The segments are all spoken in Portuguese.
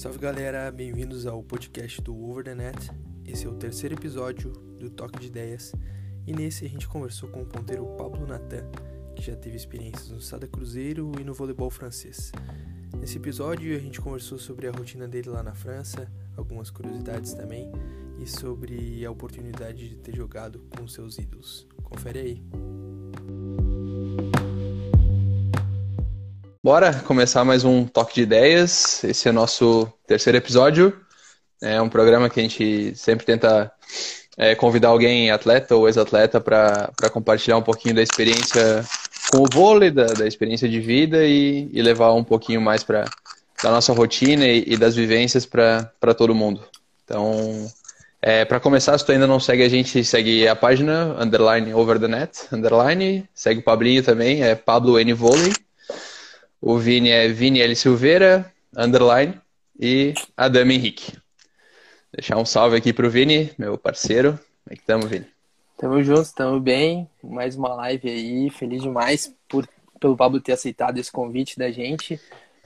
Salve galera, bem-vindos ao podcast do Over the Net. Esse é o terceiro episódio do Toque de Ideias e nesse a gente conversou com o ponteiro Pablo Natan, que já teve experiências no Sada Cruzeiro e no voleibol francês. Nesse episódio a gente conversou sobre a rotina dele lá na França, algumas curiosidades também e sobre a oportunidade de ter jogado com seus ídolos. Confere aí. Bora começar mais um Toque de Ideias. Esse é o nosso terceiro episódio. É um programa que a gente sempre tenta é, convidar alguém, atleta ou ex-atleta, para compartilhar um pouquinho da experiência com o vôlei, da, da experiência de vida e, e levar um pouquinho mais para da nossa rotina e, e das vivências para todo mundo. Então, é, para começar, se tu ainda não segue a gente, segue a página underline over the net, underline, segue o Pablinho também, é Pablo N Vôlei. O Vini é Vini L. Silveira, underline, e Adame Henrique. Deixar um salve aqui pro Vini, meu parceiro. Como é que estamos, Vini? Tamo juntos, tamo bem. Mais uma live aí. Feliz demais por, pelo Pablo ter aceitado esse convite da gente,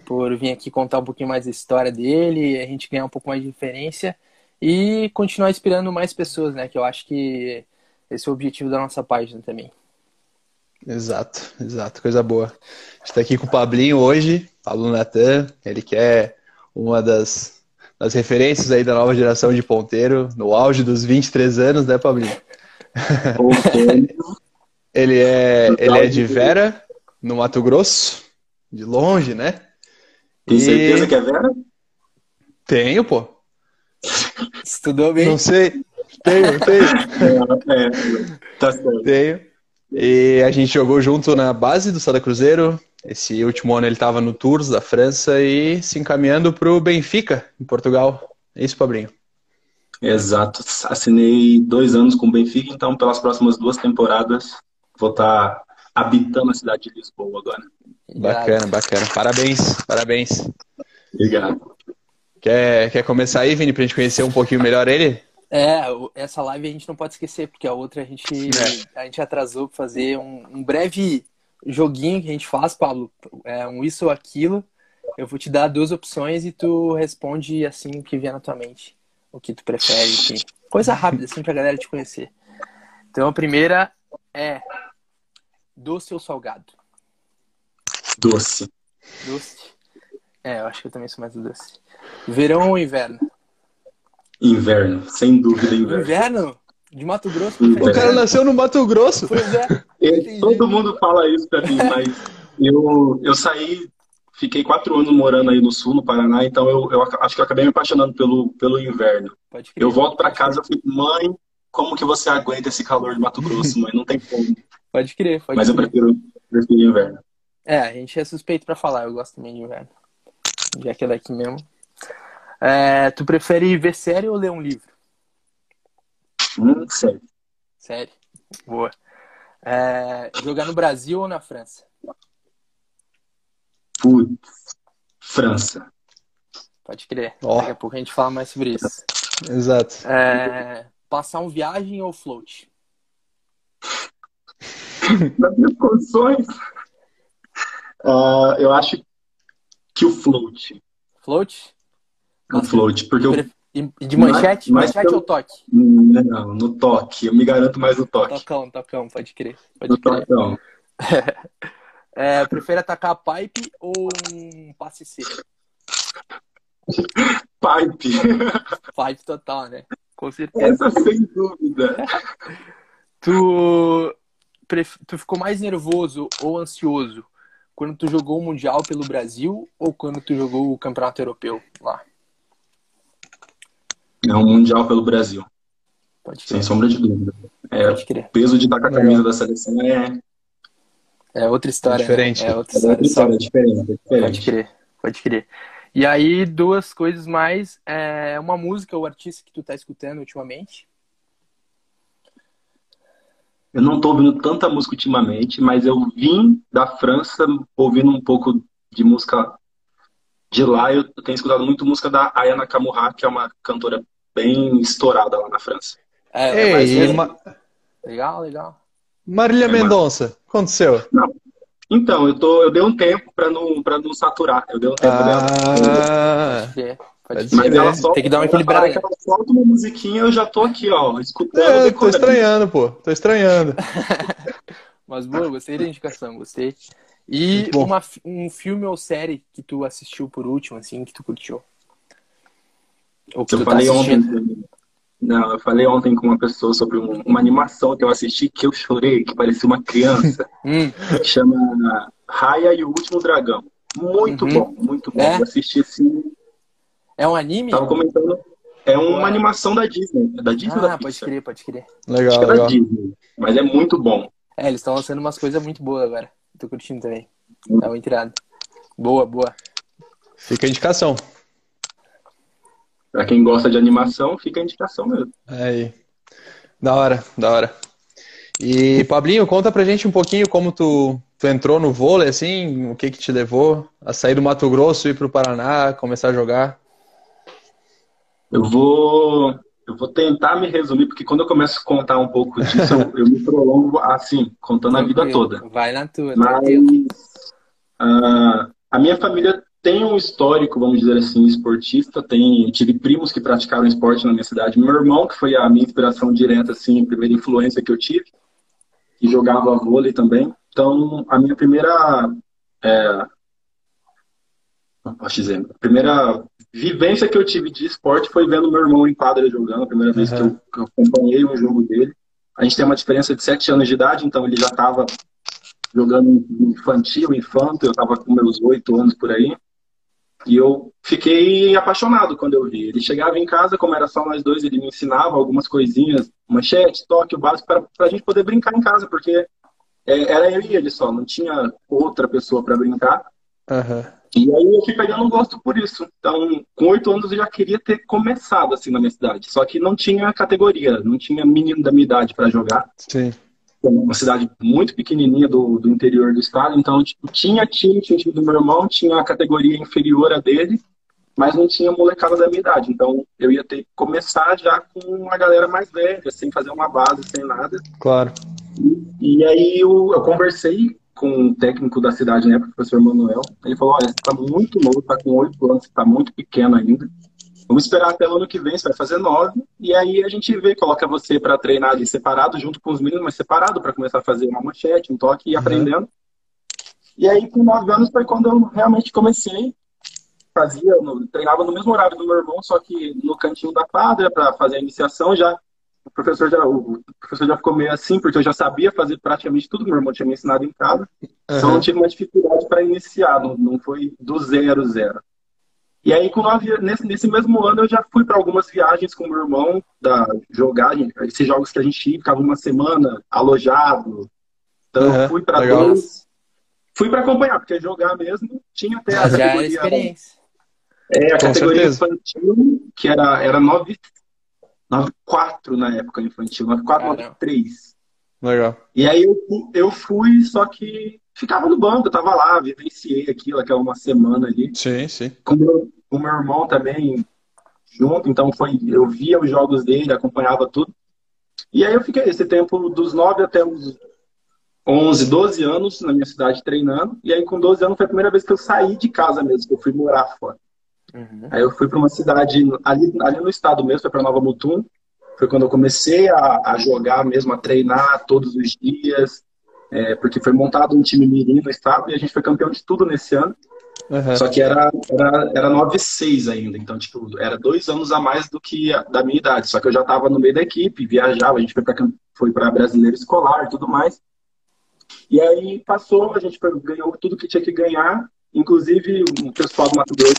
por vir aqui contar um pouquinho mais da história dele, a gente ganhar um pouco mais de referência e continuar inspirando mais pessoas, né? Que eu acho que esse é o objetivo da nossa página também. Exato, exato, coisa boa. A gente tá aqui com o Pablinho hoje, Pablo Natan, ele que é uma das, das referências aí da nova geração de ponteiro, no auge dos 23 anos, né, Pablinho? ele é, ele é de Vera, no Mato Grosso, de longe, né? Tem e... certeza que é Vera? Tenho, pô. Estudou bem? Não sei. Tenho, tenho. É, é, tá certo. Tenho. E a gente jogou junto na base do Sada Cruzeiro. Esse último ano ele estava no Tours da França e se encaminhando para o Benfica, em Portugal. É isso, Pabrinho? Exato. Assinei dois anos com o Benfica, então pelas próximas duas temporadas vou estar tá habitando a cidade de Lisboa agora. Bacana, bacana. Parabéns, parabéns. Obrigado. Quer, quer começar aí, Vini, para a gente conhecer um pouquinho melhor ele? É, essa live a gente não pode esquecer, porque a outra a gente, é. a gente atrasou para fazer um, um, breve joguinho que a gente faz, Pablo. É um isso ou aquilo. Eu vou te dar duas opções e tu responde assim o que vier na tua mente. O que tu prefere, enfim. Coisa rápida, assim, pra galera te conhecer. Então a primeira é doce ou salgado? Doce. Doce. É, eu acho que eu também sou mais do doce. Verão ou inverno? Inverno, sem dúvida inverno. Inverno? De Mato Grosso? Inverno. O cara nasceu no Mato Grosso. Pois é. Eu, todo mundo fala isso pra mim, mas eu, eu saí, fiquei quatro anos morando aí no sul, no Paraná, então eu, eu acho que eu acabei me apaixonando pelo, pelo inverno. Crer, eu volto pra casa e fico, mãe, como que você aguenta esse calor de Mato Grosso, mãe? Não tem como. Pode crer, pode Mas crer. eu prefiro, prefiro inverno. É, a gente é suspeito pra falar, eu gosto também de inverno. Já que é daqui mesmo. É, tu prefere ver série ou ler um livro? Hum, série. Série? Boa. É, jogar no Brasil ou na França? Putz, França. Pode crer. Oh. Daqui a pouco a gente fala mais sobre isso. Exato. É, passar um viagem ou float? Nas minhas condições. Uh, eu acho que o float. Float? No float, porque eu... De manchete? Mais, manchete ou toque? Não, no toque. Eu me garanto mais no toque. Tocão, tocão, pode crer. Pode no crer. tocão. é, prefere atacar pipe ou um passe seco? Pipe. Pipe total, né? Com certeza. Essa sem dúvida. tu, tu ficou mais nervoso ou ansioso quando tu jogou o Mundial pelo Brasil ou quando tu jogou o Campeonato Europeu lá? É um Mundial pelo Brasil. Pode crer. Sem sombra de dúvida. É, Pode crer. O peso de estar com a camisa da seleção é. É outra história. É diferente. Né? É outra história. É, outra história, é diferente, é diferente. Pode crer. Pode crer. E aí, duas coisas mais. É uma música ou artista que tu tá escutando ultimamente? Eu não tô ouvindo tanta música ultimamente, mas eu vim da França ouvindo um pouco de música de lá. Eu tenho escutado muito música da Aya Nakamura, que é uma cantora bem estourada lá na França. É, Ei, ma... Legal, legal. Marília é Mendonça, aconteceu? Não. Então, eu, tô, eu dei um tempo para não, pra não saturar. Eu dei um tempo ah, dela. Mas ela só tem que dar uma equilibrada. ela solta uma musiquinha, eu já tô aqui, ó, escutando. É, tô estranhando, pô. Tô estranhando. Mas boa, gostei da indicação, gostei. E uma, um filme ou série que tu assistiu por último, assim, que tu curtiu? Ou que eu tu tá falei tá ontem. Não, eu falei ontem com uma pessoa sobre um, uma animação que eu assisti que eu chorei, que parecia uma criança. hum. Chama Raya e o Último Dragão. Muito uhum. bom, muito bom. É? Eu assisti assim. É um anime? Tava comentando. É uma Ué. animação da Disney. Da Disney ah, da pode crer, pode crer. Legal, Acho que é legal. da Disney. Mas é muito bom. É, eles estão lançando umas coisas muito boas agora. Tô curtindo também. Tá muito irado. Boa, boa. Fica a indicação. Pra quem gosta de animação, fica a indicação mesmo. Aí. Da hora, da hora. E, Pablinho, conta pra gente um pouquinho como tu, tu entrou no vôlei, assim, o que que te levou a sair do Mato Grosso, ir pro Paraná, começar a jogar? Eu vou eu vou tentar me resumir, porque quando eu começo a contar um pouco disso, eu, eu me prolongo assim, contando a vida toda. Vai na tua. Mas uh, a minha família tem um histórico, vamos dizer assim, esportista. Tem, tive primos que praticaram esporte na minha cidade. Meu irmão, que foi a minha inspiração direta, assim, a primeira influência que eu tive, que jogava vôlei também. Então, a minha primeira é, posso dizer, a primeira vivência que eu tive de esporte foi vendo meu irmão em quadra jogando, a primeira vez que, eu, que eu acompanhei um jogo dele. A gente tem uma diferença de sete anos de idade, então ele já estava jogando infantil, infanto, eu estava com meus oito anos por aí. E eu fiquei apaixonado quando eu vi. Ele chegava em casa, como era só nós dois, ele me ensinava algumas coisinhas, manchete, toque, o básico, para a gente poder brincar em casa, porque é, era eu e ele só, não tinha outra pessoa para brincar. Uhum. E aí eu fui pegando um gosto por isso. Então, com oito anos eu já queria ter começado assim na minha cidade. Só que não tinha categoria, não tinha menino da minha idade para jogar. Sim. Uma cidade muito pequenininha do, do interior do estado, então tipo, tinha time, tinha time do meu irmão, tinha a categoria inferior a dele, mas não tinha molecada da minha idade. Então eu ia ter que começar já com a galera mais velha, sem fazer uma base, sem nada. Claro. E, e aí eu, eu conversei com o técnico da cidade, né, o professor Manuel. Ele falou: Olha, você está muito novo, está com oito anos, você está muito pequeno ainda. Vamos esperar até o ano que vem, você vai fazer nove. E aí a gente vê, coloca você para treinar ali separado, junto com os meninos, mas separado, para começar a fazer uma manchete, um toque e uhum. aprendendo. E aí, com nove anos, foi quando eu realmente comecei. Fazia, treinava no mesmo horário do meu irmão, só que no cantinho da quadra, para fazer a iniciação, já o professor já, o professor já ficou meio assim, porque eu já sabia fazer praticamente tudo que meu irmão tinha me ensinado em casa. Uhum. Então não tive uma dificuldade para iniciar, não, não foi do zero, zero. E aí, com nove, nesse, nesse mesmo ano, eu já fui para algumas viagens com meu irmão, da jogar, esses jogos que a gente ia, ficava uma semana alojado. Então, uhum, eu fui para dois. Fui para acompanhar, porque jogar mesmo tinha até a já é categoria. experiência. É, a com categoria certeza. infantil, que era, era 9, 94 na época infantil, 94, 93. Legal. E aí eu, eu fui, só que ficava no banco, eu tava lá, vivenciei aquilo, aquela uma semana ali. Sim, sim. Com o meu irmão também junto, então foi, eu via os jogos dele, acompanhava tudo. E aí eu fiquei esse tempo dos 9 até os 11, 12 anos na minha cidade treinando. E aí com 12 anos foi a primeira vez que eu saí de casa mesmo, que eu fui morar fora. Uhum. Aí eu fui para uma cidade ali, ali no estado mesmo, foi para Nova Mutum. Foi quando eu comecei a, a, jogar mesmo, a treinar todos os dias, é, porque foi montado um time mirim no estado e a gente foi campeão de tudo nesse ano. Uhum. Só que era, era, era 9-6 ainda, então, tipo, era dois anos a mais do que a, da minha idade. Só que eu já estava no meio da equipe, viajava, a gente foi para foi brasileiro escolar e tudo mais. E aí passou, a gente ganhou tudo que tinha que ganhar, inclusive o pessoal do Mato Grosso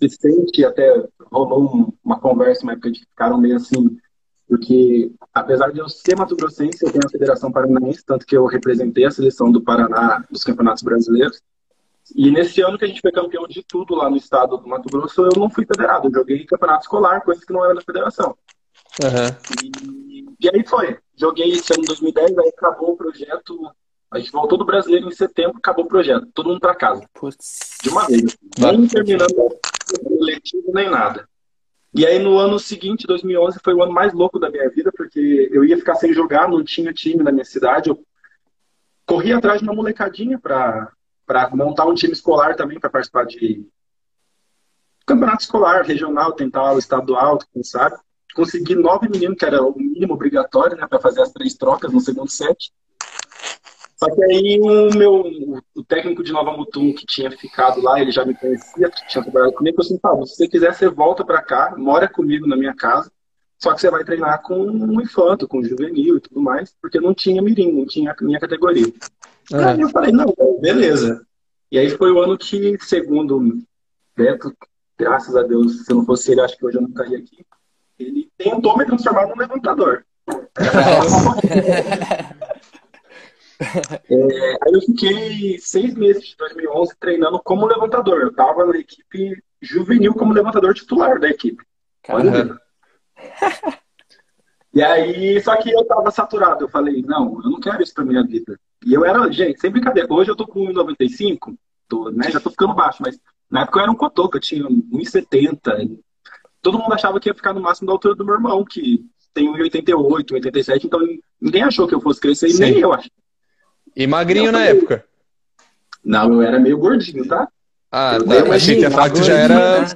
Vicente até rolou um, uma conversa, uma época de ficaram meio assim, porque apesar de eu ser mato-grossense, eu tenho a Federação Paranaense, tanto que eu representei a seleção do Paraná nos campeonatos brasileiros. E nesse ano que a gente foi campeão de tudo lá no estado do Mato Grosso, eu não fui federado, eu joguei campeonato escolar, coisa que não era da federação. Uhum. E, e, aí foi. Joguei esse ano 2010, aí acabou o projeto. A gente voltou do brasileiro em setembro, acabou o projeto. Todo mundo para casa. Putz. De uma vez. Nem terminando letivo nem nada. E aí no ano seguinte, 2011, foi o ano mais louco da minha vida, porque eu ia ficar sem jogar, não tinha time na minha cidade. Eu corri atrás de uma molecadinha para montar um time escolar também, para participar de, campeonato escolar, regional, tentar o estadual, quem sabe. Consegui nove meninos, que era o mínimo obrigatório, né, para fazer as três trocas no segundo set. Só que aí o meu o técnico de Nova Mutum que tinha ficado lá, ele já me conhecia, tinha trabalhado comigo, eu assim, Pablo, se você quiser, você volta para cá, mora comigo na minha casa, só que você vai treinar com um infanto, com um juvenil e tudo mais, porque não tinha mirim, não tinha a minha categoria. É. Aí eu falei, não, beleza. E aí foi o ano que, segundo Beto, graças a Deus, se não fosse ele, acho que hoje eu não estaria aqui, ele tentou me transformar num levantador. É, aí eu fiquei seis meses de 2011 treinando como levantador. Eu tava na equipe juvenil como levantador titular da equipe. Caramba. E aí, só que eu tava saturado. Eu falei, não, eu não quero isso pra minha vida. E eu era, gente, sem brincadeira. Hoje eu tô com 1,95, tô, né? Já tô ficando baixo, mas na época eu era um cotoco, eu tinha 1,70. Todo mundo achava que ia ficar no máximo da altura do meu irmão, que tem 1,88, 1,87, então ninguém achou que eu fosse crescer e nem eu acho. E magrinho na época? Não, eu era meio gordinho, tá? Ah, eu tá. Achei que a fato já era. Né?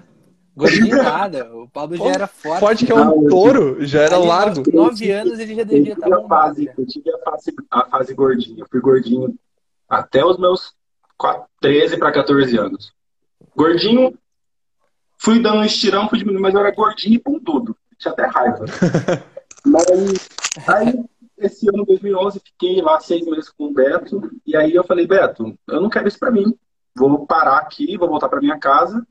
Gordinho nada. O Pablo já era forte. Forte que é um não, touro, já era largo. Nove anos ele já devia estar bom. Fase, eu tive a fase, a fase gordinha. Eu fui gordinho até os meus 4, 13 para 14 anos. Gordinho, fui dando um estirão, fui diminuindo, mas eu era gordinho e pontudo. Tinha até raiva. mas aí esse ano, 2011, fiquei lá seis meses com o Beto. E aí eu falei, Beto, eu não quero isso para mim. Vou parar aqui, vou voltar para minha casa.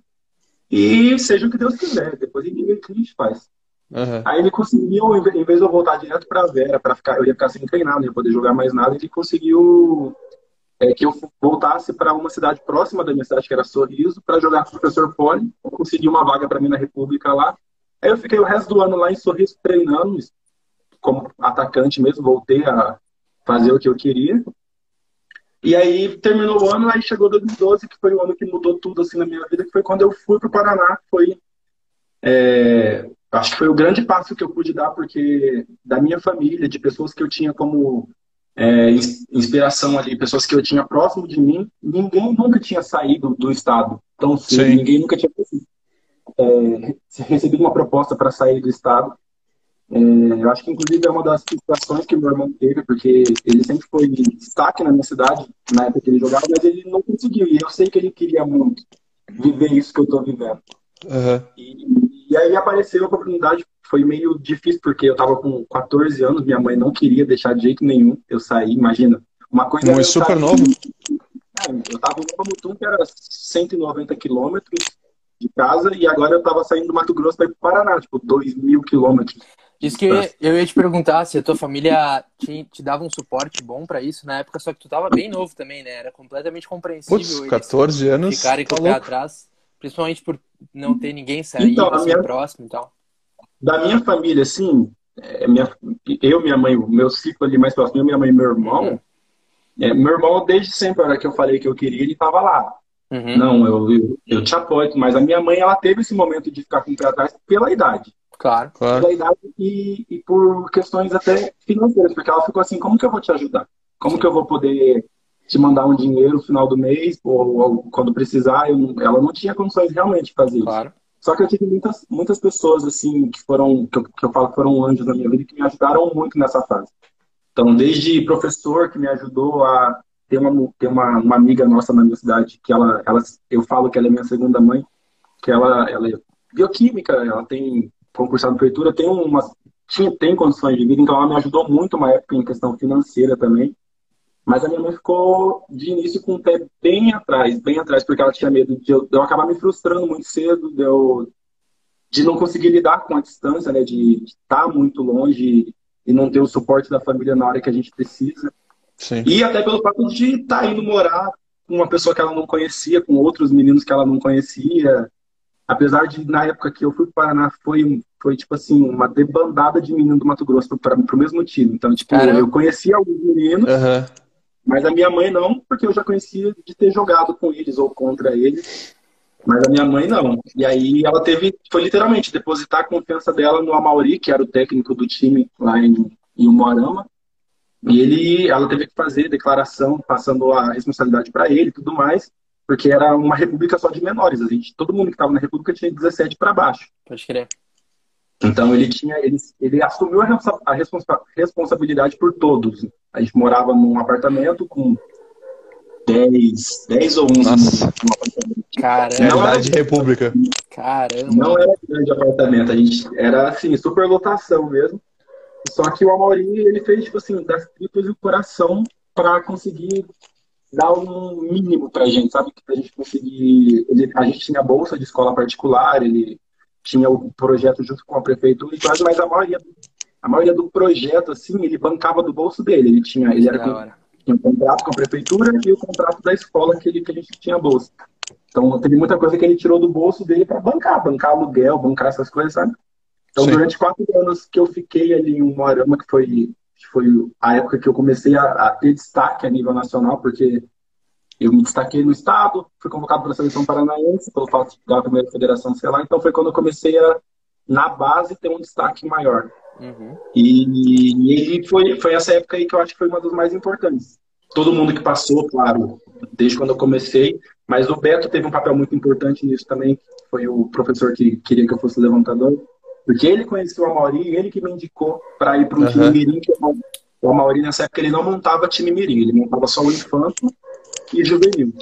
E seja o que Deus quiser. Depois ninguém vê o que a gente faz. Uhum. Aí ele conseguiu, em vez de eu voltar direto para Vera, para ficar, eu ia ficar sem treinar, não ia poder jogar mais nada, ele conseguiu é, que eu voltasse para uma cidade próxima da minha cidade, que era Sorriso, para jogar com o professor Poli. Consegui uma vaga para mim na República lá. Aí eu fiquei o resto do ano lá em Sorriso treinando, como atacante mesmo, voltei a fazer o que eu queria. E aí terminou o ano, aí chegou 2012, que foi o ano que mudou tudo assim na minha vida, que foi quando eu fui para o Paraná. Foi, é, acho que foi o grande passo que eu pude dar, porque da minha família, de pessoas que eu tinha como é, inspiração ali, pessoas que eu tinha próximo de mim, ninguém nunca tinha saído do estado tão cedo, ninguém nunca tinha é, recebido uma proposta para sair do estado. É, eu acho que, inclusive, é uma das situações que meu irmão teve, porque ele sempre foi destaque na minha cidade, na época que ele jogava, mas ele não conseguiu. E eu sei que ele queria muito viver isso que eu estou vivendo. Uhum. E, e, aí apareceu a oportunidade, foi meio difícil, porque eu estava com 14 anos, minha mãe não queria deixar de jeito nenhum eu sair, imagina. Uma coisa. Não é super novo? Eu estava em Nova Mutum, que era 190 quilômetros de casa, e agora eu estava saindo do Mato Grosso para ir para o Paraná, tipo, 2 mil quilômetros. Isso que eu ia, eu ia, te perguntar se a tua família te, te dava um suporte bom para isso na época, só que tu tava bem novo também, né? Era completamente compreensível. Putz, 14 anos. Ficarem com o pé atrás, principalmente por não ter ninguém sair então, assim, minha, próximo e tal. Da minha família, assim, é, minha, eu, minha mãe, o meu ciclo ali mais próximo, minha mãe e meu irmão. Uhum. É, meu irmão, desde sempre, a hora que eu falei que eu queria, ele tava lá. Uhum. Não, eu, eu, eu te apoio, mas a minha mãe, ela teve esse momento de ficar com o pé atrás pela idade. Claro, claro. Idade e, e por questões até financeiras, porque ela ficou assim, como que eu vou te ajudar? Como que eu vou poder te mandar um dinheiro no final do mês, ou, ou quando precisar? Eu, ela não tinha condições realmente de fazer claro. isso. Só que eu tive muitas, muitas pessoas, assim, que foram, que eu, que eu falo que foram anjos na minha vida, que me ajudaram muito nessa fase. Então, desde professor que me ajudou a ter uma, ter uma, uma amiga nossa na minha cidade, que ela, ela, eu falo que ela é minha segunda mãe, que ela, ela é bioquímica, ela tem concursar na prefeitura, tem uma, tinha, tem condições de vida, então ela me ajudou muito uma época em questão financeira também. Mas a minha mãe ficou de início com o pé bem atrás, bem atrás, porque ela tinha medo de eu, de eu acabar me frustrando muito cedo, de, eu, de não conseguir lidar com a distância, né, de estar muito longe e não ter o suporte da família na hora que a gente precisa. Sim. E até pelo fato de estar tá indo morar com uma pessoa que ela não conhecia, com outros meninos que ela não conhecia, apesar de na época que eu fui para o Paraná foi foi tipo assim uma debandada de meninos do Mato Grosso para o mesmo time. Então tipo Caramba. eu conhecia alguns meninos uhum. mas a minha mãe não porque eu já conhecia de ter jogado com eles ou contra eles. Mas a minha mãe não. E aí ela teve foi literalmente depositar a confiança dela no Amauri que era o técnico do time lá em, em Umuarama. E ele ela teve que fazer declaração passando a responsabilidade para ele e tudo mais porque era uma república só de menores. A gente, todo mundo que estava na república tinha 17 para baixo. Pode crer. Então ele tinha, ele, ele assumiu a, a responsa responsabilidade por todos. A gente morava num apartamento com 10, 10 ou 11 Nossa. apartamento. Caramba. Não era de república. Caramba. Não era grande apartamento, a gente era assim, super lotação mesmo. Só que o Amaury, ele fez, tipo assim, das tripas e o coração para conseguir dar um mínimo pra gente, sabe? Pra gente conseguir. Ele, a gente tinha bolsa de escola particular, ele tinha o projeto junto com a prefeitura e tudo, mas a maioria, a maioria do projeto, assim, ele bancava do bolso dele. Ele tinha, ele era com, tinha um contrato com a prefeitura e o contrato da escola que, ele, que a gente tinha bolsa. Então teve muita coisa que ele tirou do bolso dele para bancar, bancar aluguel, bancar essas coisas, sabe? Então Sim. durante quatro anos que eu fiquei ali em um Moarama, que foi, foi a época que eu comecei a, a ter destaque a nível nacional, porque eu me destaquei no estado, fui convocado para a seleção paranaense, pelo fato de jogar a primeira federação, sei lá. Então foi quando eu comecei a, na base, ter um destaque maior. Uhum. E, e foi, foi essa época aí que eu acho que foi uma das mais importantes. Todo mundo que passou, claro, desde quando eu comecei, mas o Beto teve um papel muito importante nisso também, foi o professor que queria que eu fosse levantador, porque ele conheceu o Amauri, ele que me indicou para ir para o uhum. time Mirim, que o Amauri nessa época ele não montava time Mirim, ele montava só o Infanto e juvenil.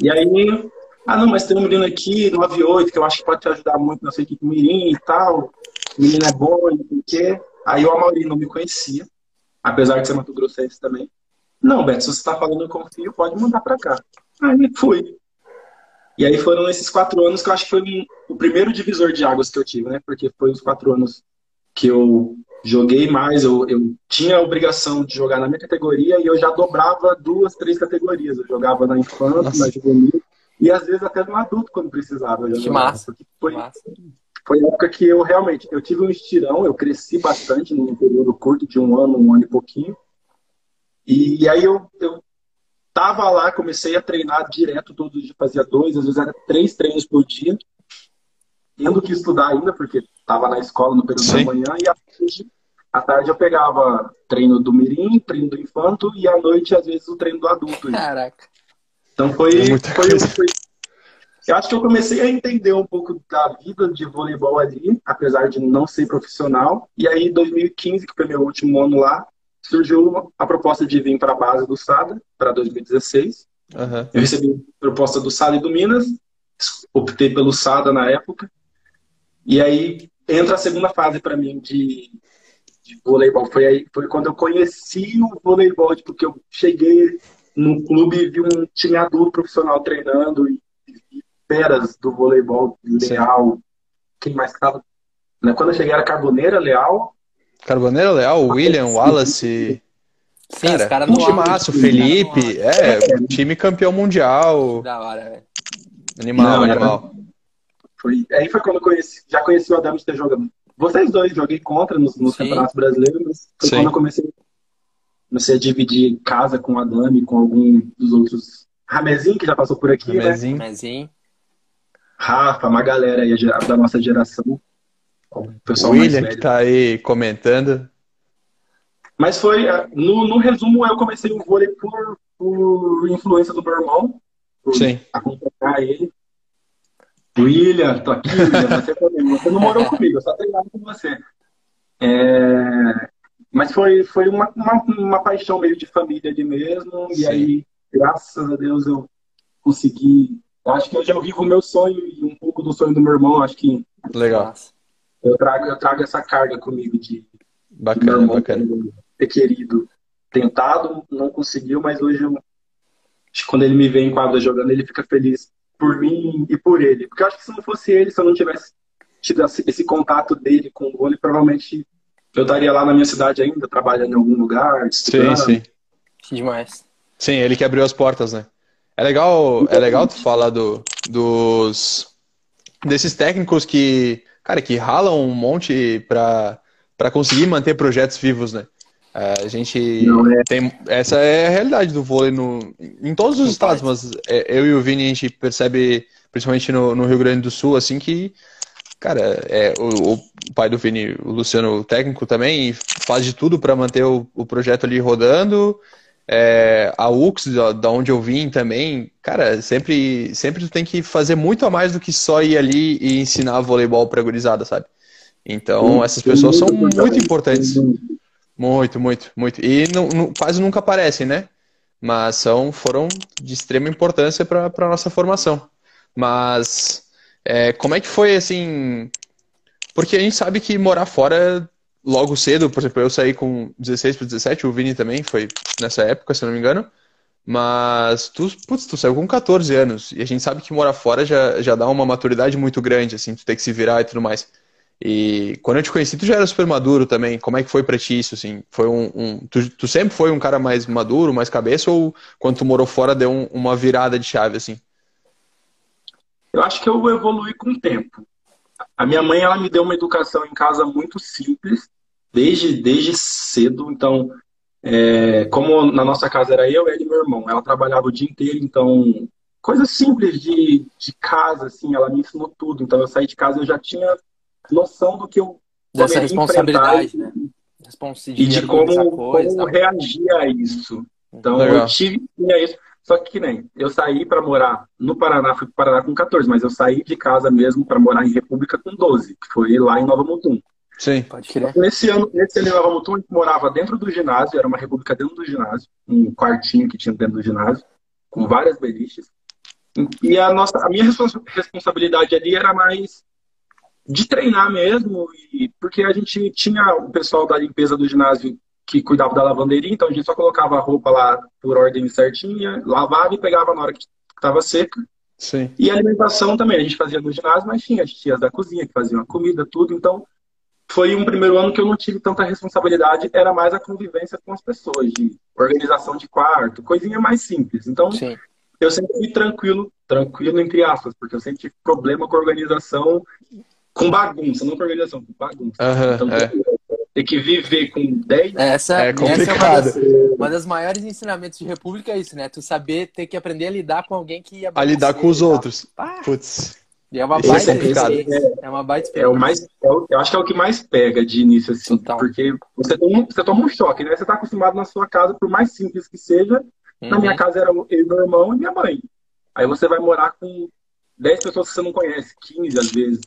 E aí, ah não, mas tem um menino aqui, 98, que eu acho que pode te ajudar muito na sua equipe mirim e tal. O menino é bom, não sei o quê. Aí o Amaury não me conhecia, apesar de ser Mato Grossense também. Não, Beto, se você está falando eu confio, pode mandar para cá. Aí fui. E aí foram esses quatro anos que eu acho que foi o primeiro divisor de águas que eu tive, né? Porque foi os quatro anos que eu joguei mais, eu, eu tinha a obrigação de jogar na minha categoria e eu já dobrava duas, três categorias. Eu jogava na infância, Nossa. na juvenil e às vezes até no adulto quando precisava. que massa. Foi, massa. foi a época que eu realmente, eu tive um estirão, eu cresci bastante num período curto de um ano, um ano e pouquinho. E, e aí eu, eu tava lá, comecei a treinar direto todos os dias, fazia dois, às vezes era três treinos por dia tendo que estudar ainda, porque estava na escola no período Sim. da manhã, e à tarde, à tarde eu pegava treino do mirim, treino do infanto, e à noite, às vezes, o treino do adulto. Caraca. Então foi, foi, foi, Eu acho que eu comecei a entender um pouco da vida de voleibol ali, apesar de não ser profissional. E aí, em 2015, que foi meu último ano lá, surgiu a proposta de vir para a base do SADA, para 2016. Uhum. Eu recebi proposta do SADA e do Minas, optei pelo SADA na época. E aí entra a segunda fase para mim de, de, voleibol. Foi aí, foi quando eu conheci o voleibol, porque tipo, eu cheguei no clube e vi um time adulto profissional treinando e, e feras do voleibol, Leal, Sim. quem mais estava. Né? Quando eu cheguei era Carboneira, Leal. Carboneira, Leal, William, Wallace. Sim, cara, cara um timaço, Felipe, é, time campeão mundial. Da hora, velho. Animal, Não, animal. Foi, aí foi quando eu conheci, já conheci o Adams ter jogado. Vocês dois, joguei contra nos, nos campeonatos brasileiros, mas foi Sim. quando eu comecei, comecei a dividir casa com o Adami, com algum dos outros. Ramezinho, que já passou por aqui, né? Ramezinho. né? Ramezinho. Rafa, uma galera aí da nossa geração. O pessoal William, que tá aí comentando. Mas foi, no, no resumo, eu comecei o vôlei por, por influência do meu irmão, por Sim. acompanhar ele. William, tô aqui, William, você também. Você não morou comigo, eu só treinava com você. É... Mas foi, foi uma, uma, uma, paixão meio de família ali mesmo. Sim. E aí, graças a Deus, eu consegui. Acho que eu já vivo o meu sonho e um pouco do sonho do meu irmão. Acho que. Legal. Eu trago, eu trago essa carga comigo de. Bacana, de bacana. Ter querido. Tentado, não conseguiu, mas hoje eu. Acho que quando ele me vê em quadra jogando, ele fica feliz por mim e por ele. Porque eu acho que se não fosse ele, se eu não tivesse tido esse contato dele com o vôlei, provavelmente eu estaria lá na minha cidade ainda, trabalhando em algum lugar. Estudando. Sim, sim. Demais. Sim, ele que abriu as portas, né? É legal, é legal tu falar do, dos desses técnicos que, cara, que ralam um monte para para conseguir manter projetos vivos, né? A gente é. tem. Essa é a realidade do vôlei no, em todos os estados, mas é, eu e o Vini a gente percebe, principalmente no, no Rio Grande do Sul, assim, que, cara, é, o, o, pai do Vini, o Luciano, o técnico também, faz de tudo para manter o, o, projeto ali rodando. É, a UX, da, onde eu vim também, cara, sempre, sempre tu tem que fazer muito a mais do que só ir ali e ensinar voleibol pra gurizada, sabe? Então, essas pessoas são muito importantes. Muito, muito, muito. E não, não, quase nunca aparecem, né? Mas são, foram de extrema importância para a nossa formação. Mas é, como é que foi assim? Porque a gente sabe que morar fora logo cedo, por exemplo, eu saí com 16 para 17, o Vini também foi nessa época, se não me engano. Mas tu, putz, tu saiu com 14 anos. E a gente sabe que morar fora já, já dá uma maturidade muito grande, assim, tu tem que se virar e tudo mais. E quando eu te conheci, tu já era super maduro também. Como é que foi pra ti isso, assim? Foi um, um tu, tu, sempre foi um cara mais maduro, mais cabeça, ou quando tu morou fora deu um, uma virada de chave, assim? Eu acho que eu evolui com o tempo. A minha mãe, ela me deu uma educação em casa muito simples, desde, desde cedo. Então, é, como na nossa casa era eu, ela e meu irmão, ela trabalhava o dia inteiro, então coisas simples de, de casa, assim, ela me ensinou tudo. Então eu saí de casa, eu já tinha noção do que eu dessa responsabilidade, né? e de como, coisa, como reagir a isso. Então Legal. eu tive isso. Só que nem eu saí para morar no Paraná, fui para Paraná com 14, mas eu saí de casa mesmo para morar em República com 12, que foi lá em Nova Mutum. Sim. Pode crer. Nesse ano, nesse ano em Nova Mutum, a gente morava dentro do ginásio, era uma república dentro do ginásio, um quartinho que tinha dentro do ginásio, com várias beliches. E a nossa, a minha responsabilidade ali era mais de treinar mesmo, e porque a gente tinha o pessoal da limpeza do ginásio que cuidava da lavanderia, então a gente só colocava a roupa lá por ordem certinha, lavava e pegava na hora que estava seca. Sim. E a alimentação também, a gente fazia no ginásio, mas tinha as tias da cozinha que faziam a comida, tudo. Então, foi um primeiro ano que eu não tive tanta responsabilidade, era mais a convivência com as pessoas, de organização de quarto, coisinha mais simples. Então, Sim. eu sempre fui tranquilo, tranquilo entre aspas, porque eu sempre tive problema com organização com bagunça, não com organização, com bagunça. Uhum, então, é. Ter que viver com 10. Essa é, complicado. Essa é uma, das, uma das maiores ensinamentos de República é isso, né? Tu saber ter que aprender a lidar com alguém que ia A lidar com os outros. Putz. E é uma baita, é, é, uma baita é o mais é o, Eu acho que é o que mais pega de início, assim. Total. Porque você toma, você toma um choque, né? Você tá acostumado na sua casa, por mais simples que seja. Uhum. Na minha uhum. casa era eu, meu irmão e minha mãe. Aí você vai morar com 10 pessoas que você não conhece, 15 às vezes.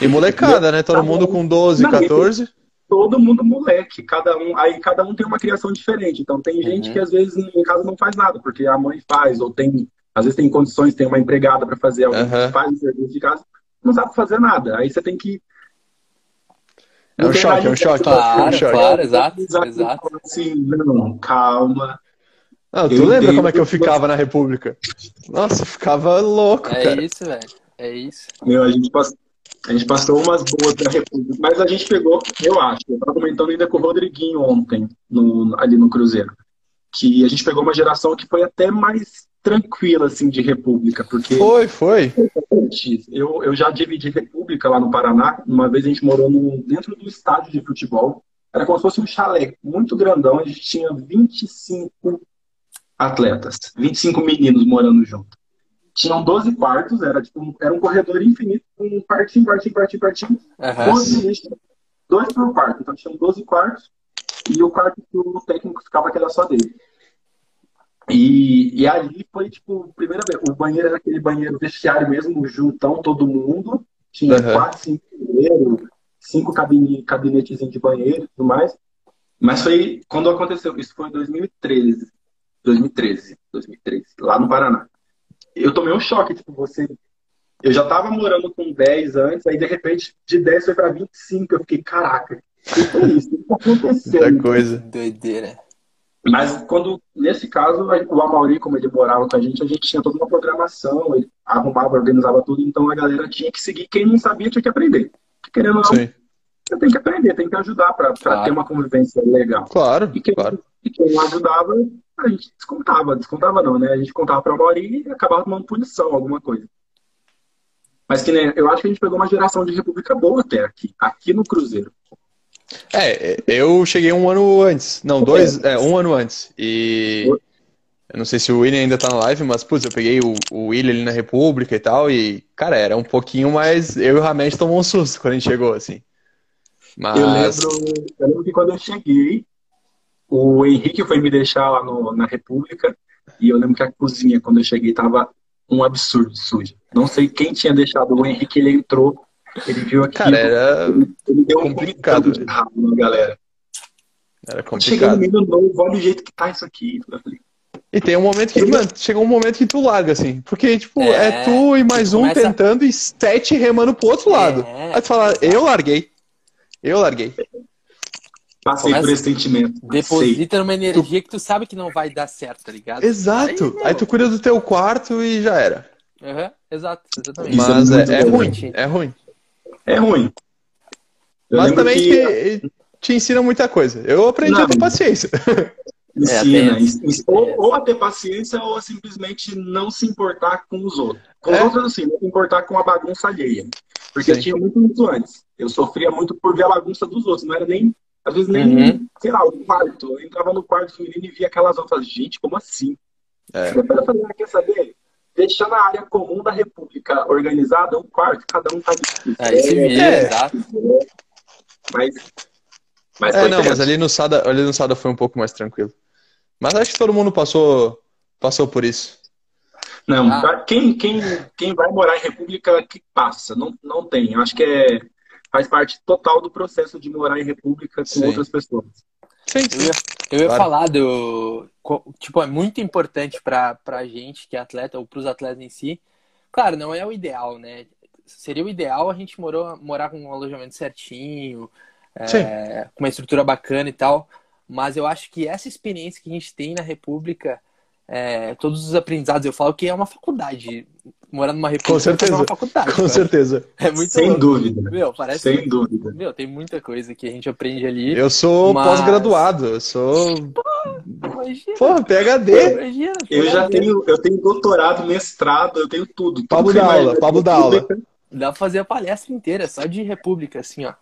E molecada, né? Todo tá mundo com 12, não, 14. Todo mundo moleque, cada um, aí cada um tem uma criação diferente. Então tem gente uhum. que às vezes em casa não faz nada, porque a mãe faz, ou tem, às vezes tem condições, tem uma empregada para fazer, alguém uhum. faz o serviço de casa, não sabe fazer nada. Aí você tem que é um choque, é um choque. Claro, é um choque. claro, exato, exato. Assim, não, calma. Não, tu eu lembra como é que eu ficava na República? Nossa, eu ficava louco, é cara. É isso, velho. É isso. Meu, a gente passou, a gente passou umas boas da República, mas a gente pegou, eu acho, eu estava comentando ainda com o Rodriguinho ontem, no, ali no Cruzeiro, que a gente pegou uma geração que foi até mais tranquila, assim, de República, porque... Foi, foi. Eu, eu já dividi República lá no Paraná, uma vez a gente morou no, dentro do estádio de futebol, era como se fosse um chalé muito grandão, a gente tinha 25 atletas, 25 meninos morando junto. Tinham 12 quartos, era, tipo, era um corredor infinito, com quartinho, quartinho, quartinho, quartinho. Uhum. 12 dois por quarto. Então tinham 12 quartos e o quarto que o técnico ficava que era só dele. E, e ali foi, tipo, primeira vez. O banheiro era aquele banheiro vestiário mesmo, juntão, todo mundo. Tinha uhum. quatro, cinco banheiros, cinco cabine, gabinetes de banheiro e tudo mais. Mas foi quando aconteceu, isso foi em 2013. 2013, 2013, lá no Paraná. Eu tomei um choque, tipo, você. Eu já tava morando com 10 antes, aí de repente de 10 foi pra 25. Eu fiquei, caraca, o que foi isso? O que tá acontecendo? Muita coisa. Doideira. Mas quando, nesse caso, o Amauri, como ele morava com a gente, a gente tinha toda uma programação, ele arrumava, organizava tudo, então a galera tinha que seguir. Quem não sabia tinha que aprender. Querendo ou não, você tem que aprender, tem que ajudar para claro. ter uma convivência legal. Claro, e quem, claro. E quem não ajudava, a gente descontava. Descontava não, né? A gente contava para o Amauri e acabava tomando punição, alguma coisa. Mas que né, eu acho que a gente pegou uma geração de república boa até aqui, aqui no Cruzeiro. É, eu cheguei um ano antes. Não, dois, é, um ano antes. E eu não sei se o William ainda tá na live, mas, putz, eu peguei o, o William ali na República e tal, e, cara, era um pouquinho mais. Eu e o Ramed tomou um susto quando a gente chegou, assim. Mas... Eu, lembro, eu lembro que quando eu cheguei, o Henrique foi me deixar lá no, na República, E eu lembro que a cozinha, quando eu cheguei, tava um absurdo suja. Não sei quem tinha deixado o Henrique, ele entrou, ele viu aqui. Cara, era ele deu complicado. um de rabo na galera. Era Chegando complicado. meio novo, olha o jeito que tá isso aqui. Eu falei, E tem um momento que, mano, chega um momento que tu larga, assim. Porque, tipo, é, É, tu e mais um começa- tentando e sete remando pro outro lado. É, Aí tu fala, eu larguei. Eu larguei. Passei Começa- por esse sentimento. Deposita numa energia que tu sabe que não vai dar certo, tá ligado? Exato. Aí, Aí tu cuida do teu quarto e já era. Aham, exato, exatamente. É Mas é, é bom, ruim, é ruim. É ruim. Eu Mas também que te, te ensina muita coisa. Eu aprendi Não. a ter paciência. ensina. ens- ou, ou a ter paciência ou a simplesmente não se importar com os outros. Com os É. outros, assim, não se importar com a bagunça alheia. Porque Sim. eu tinha muito isso antes. Eu sofria muito por ver a bagunça dos outros. Não era nem, às vezes, nem, Uhum. sei lá, o quarto. Eu entrava no quarto feminino e via aquelas outras. Gente, como assim? É. Falei, ah, quer saber? Deixando a área comum da República organizada, um quarto, cada um tá de Aí se vira, É. exato. Mas, mas É, não, mas ali no Sada, ali no Sada foi um pouco mais tranquilo. Mas acho que todo mundo passou, passou por isso. Não, Ah. pra quem, quem, quem vai morar em República que passa, não, não tem. Eu acho que é, faz parte total do processo de morar em República com Sim. outras pessoas. Sim, Eu ia, eu ia Claro. falar do. Tipo, é muito importante pra, pra gente que é atleta, ou pros atletas em si. Claro, não é o ideal, né? Seria o ideal a gente morou, morar com um alojamento certinho, é, com uma estrutura bacana e tal. Mas eu acho que essa experiência que a gente tem na República, é, todos os aprendizados, eu falo que é uma faculdade. Morar numa República é certeza. uma faculdade. com cara. certeza. É muito Sem louco. dúvida. Meu, parece. Sem dúvida. Meu, tem muita coisa que a gente aprende ali. Eu sou Mas- pós-graduado, eu sou. Imagina. Porra, PHD. Imagina, Eu já tenho, eu tenho doutorado, mestrado, eu tenho tudo. tudo Pablo que da aula, imagina. Pablo da aula. Dá pra fazer a palestra inteira, só de república, assim, ó.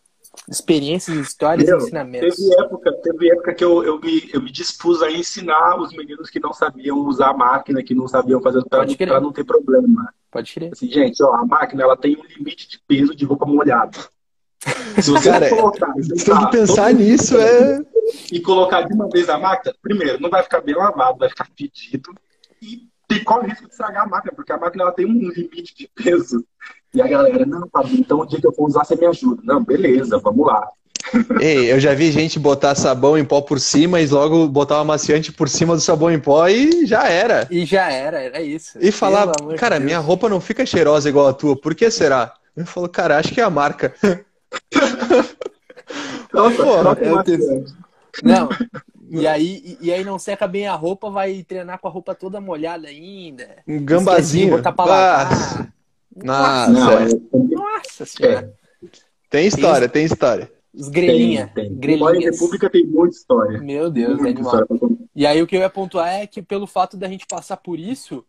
Experiências, histórias e Meu, ensinamentos. Teve época, teve época que eu, eu, me, eu me dispus a ensinar os meninos que não sabiam usar a máquina, que não sabiam fazer para crer. para não ter problema. Pode crer. Assim, gente, ó, a máquina ela tem um limite de peso de roupa molhada. Se você Cara, colocar, Se tem que pensar todo mundo nisso, é. e colocar de uma vez na máquina, primeiro, não vai ficar bem lavado, vai ficar fedido e qual o risco de estragar a máquina, porque a máquina ela tem um limite de peso. E a galera, não, Pablo, então o dia que eu for usar, você me ajuda. Não, beleza, vamos lá. Ei, eu já vi gente botar sabão em pó por cima e logo botar o amaciante por cima do sabão em pó e já era. E já era, era isso. E falar, cara, Deus. minha roupa não fica cheirosa igual a tua, por que será? Eu falo, cara, acho que é a marca. Nossa, tenho- coisa. Não. E aí, e, aí não seca bem a roupa, vai treinar com a roupa toda molhada ainda. Um gambazinho. Botar pra Ah, lavar. nossa, Não, é. é, Nossa senhora. tem história, tem história. Os tem, grelhinha. tem. Quem mora em Grelhinhas. República tem muita história. Meu Deus, é contar. E aí o que eu ia pontuar é que pelo fato da gente passar por isso,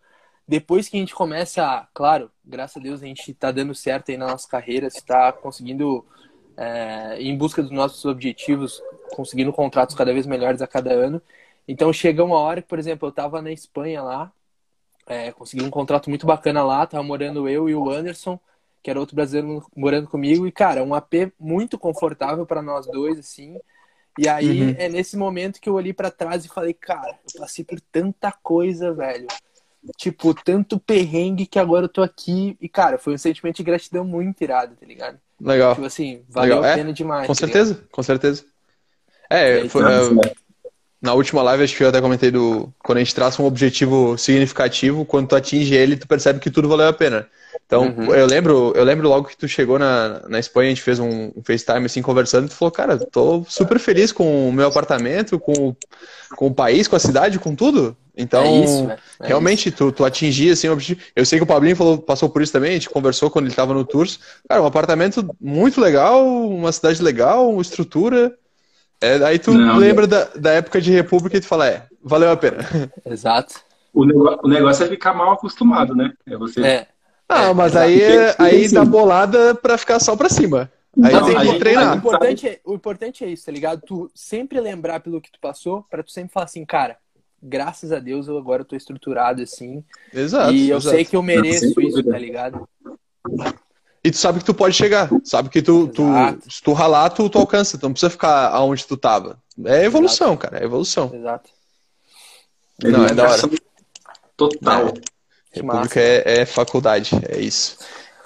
depois que a gente começa, a- claro, graças a Deus a gente tá dando certo aí na nossa carreira, está conseguindo é, em busca dos nossos objetivos, conseguindo contratos cada vez melhores a cada ano. Então chega uma hora que, por exemplo, eu tava na Espanha lá, é, consegui um contrato muito bacana lá, tava morando eu e o Anderson, que era outro brasileiro morando comigo, e cara, um AP muito confortável para nós dois, assim. E aí Uhum. é nesse momento que eu olhei pra trás e falei, cara, eu passei por tanta coisa, velho. Tipo, tanto perrengue que agora eu tô aqui. E, cara, foi um sentimento de gratidão muito irado, tá ligado? Legal. Tipo assim, valeu Legal. a É, pena demais. Com tá ligado? certeza, com certeza. É, aí, foi- Nossa, é, na última live acho que eu até comentei do quando a gente traça um objetivo significativo, quando tu atinge ele, tu percebe que tudo valeu a pena. Então, Uhum. eu lembro, eu lembro logo que tu chegou na, na Espanha, a gente fez um, um FaceTime assim conversando, e tu falou, cara, tô super feliz com o meu apartamento, com, o- com o país, com a cidade, com tudo. Então, é isso. É Realmente, tu, tu atingir assim, o objetivo. Eu sei que o Pablinho falou, passou por isso também, a gente conversou quando ele estava no Tours. Cara, um apartamento muito legal, uma cidade legal, uma estrutura. É, aí tu Não, lembra da, da época de República e tu fala, é, valeu a pena. isso. Exato. O negócio, o negócio é ficar mal acostumado, né? É você. É. Ah, É, mas exato. aí, é- aí Sim. dá bolada pra ficar só pra cima. Aí Não, tem aí- que O treinar. importante, é, o importante é isso, tá ligado? Tu sempre lembrar pelo que tu passou, pra tu sempre falar assim, cara, graças a Deus eu agora tô estruturado assim. Exato. e eu exato. sei que eu mereço Sem isso, tá ligado? E tu sabe que tu pode chegar. Sabe que tu, tu Exato. se tu ralar, tu, tu alcança. Tu não precisa ficar aonde tu tava. É evolução, cara. É evolução. Exato. Não, é da hora. Total. É, República é, é, faculdade, é isso.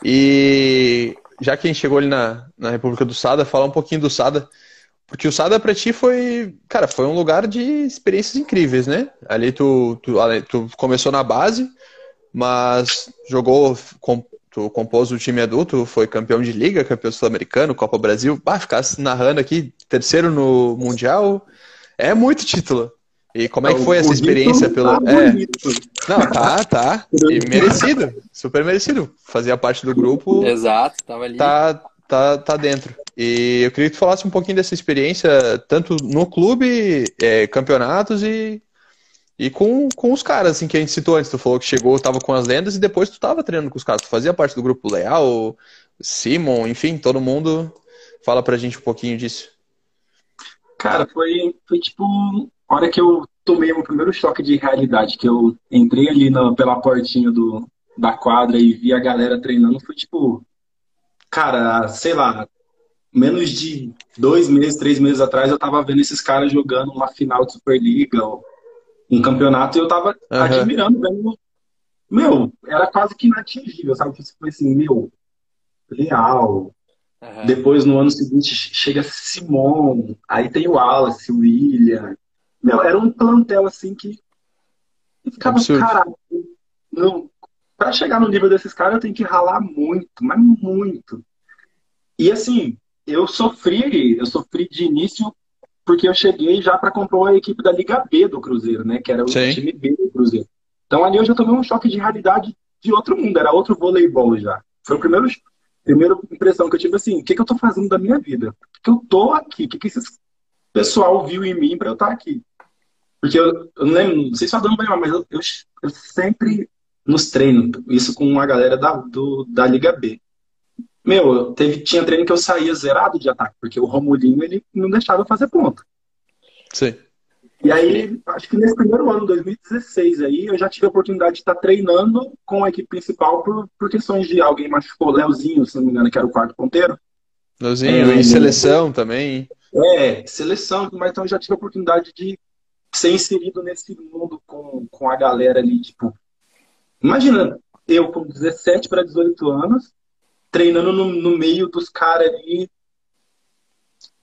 E já que a gente chegou ali na, na República do Sada, falar um pouquinho do Sada. Porque o Sada pra ti foi, cara, foi um lugar de experiências incríveis, né? Ali tu, tu, tu começou na base, mas jogou, com, tu compôs o time adulto, foi campeão de liga, campeão sul-americano, Copa Brasil. Bah, ficasse narrando aqui, terceiro no Mundial, é muito título. E como é que foi essa experiência pelo. Tá é... Não, tá, tá. E merecido. Super merecido. Fazia parte do grupo. Exato, tava ali. Tá, tá, tá dentro. E eu queria que tu falasse um pouquinho dessa experiência, tanto no clube, é, campeonatos e, e com, com os caras, assim, que a gente citou antes. Tu falou que chegou, tava com as lendas e depois tu tava treinando com os caras. Tu fazia parte do grupo Leal, Simon, enfim, todo mundo. Fala pra gente um pouquinho disso. Cara, foi, foi tipo a hora que eu tomei o primeiro choque de realidade, que eu entrei ali na, pela portinha do, da quadra e vi a galera treinando, foi tipo, cara, sei lá, menos de dois meses, três meses atrás, eu tava vendo esses caras jogando uma final de Superliga, um campeonato, e eu tava uhum. admirando, vendo. Meu, era quase que inatingível, sabe? Tipo, foi assim, meu, leal. Uhum. Depois, no ano seguinte, chega Simon, aí tem o Wallace, o William, meu, era um plantel assim que ficava, caralho, não, pra chegar no nível desses caras eu tenho que ralar muito, mas muito. E assim, eu sofri, eu sofri de início porque eu cheguei já para comprar a equipe da Liga B do Cruzeiro, né? Que era o Sim. time B do Cruzeiro. Então ali eu já tomei um choque de realidade de outro mundo, era outro voleibol já. Foi a primeira, primeira impressão que eu tive assim, o que, que eu tô fazendo da minha vida? Por que eu tô aqui? O que, que esse pessoal viu em mim para eu estar tá aqui? Porque eu, eu não lembro, não sei se eu dando bem, mas eu, eu, eu, sempre nos treinos, isso com a galera da, do, da Liga B. Meu, teve, tinha treino que eu saía zerado de ataque, porque o Romulinho ele não deixava eu fazer ponta. Sim. E aí, acho que nesse primeiro ano, 2016, aí, eu já tive a oportunidade de estar treinando com a equipe principal por, por questões de alguém machucou, Leozinho, se não me engano, que era o quarto ponteiro. Leozinho, é, e seleção também. É, seleção, mas então eu já tive a oportunidade de ser inserido nesse mundo com, com a galera ali, tipo. Imagina, eu com 17 para 18 anos, treinando no, no meio dos caras ali.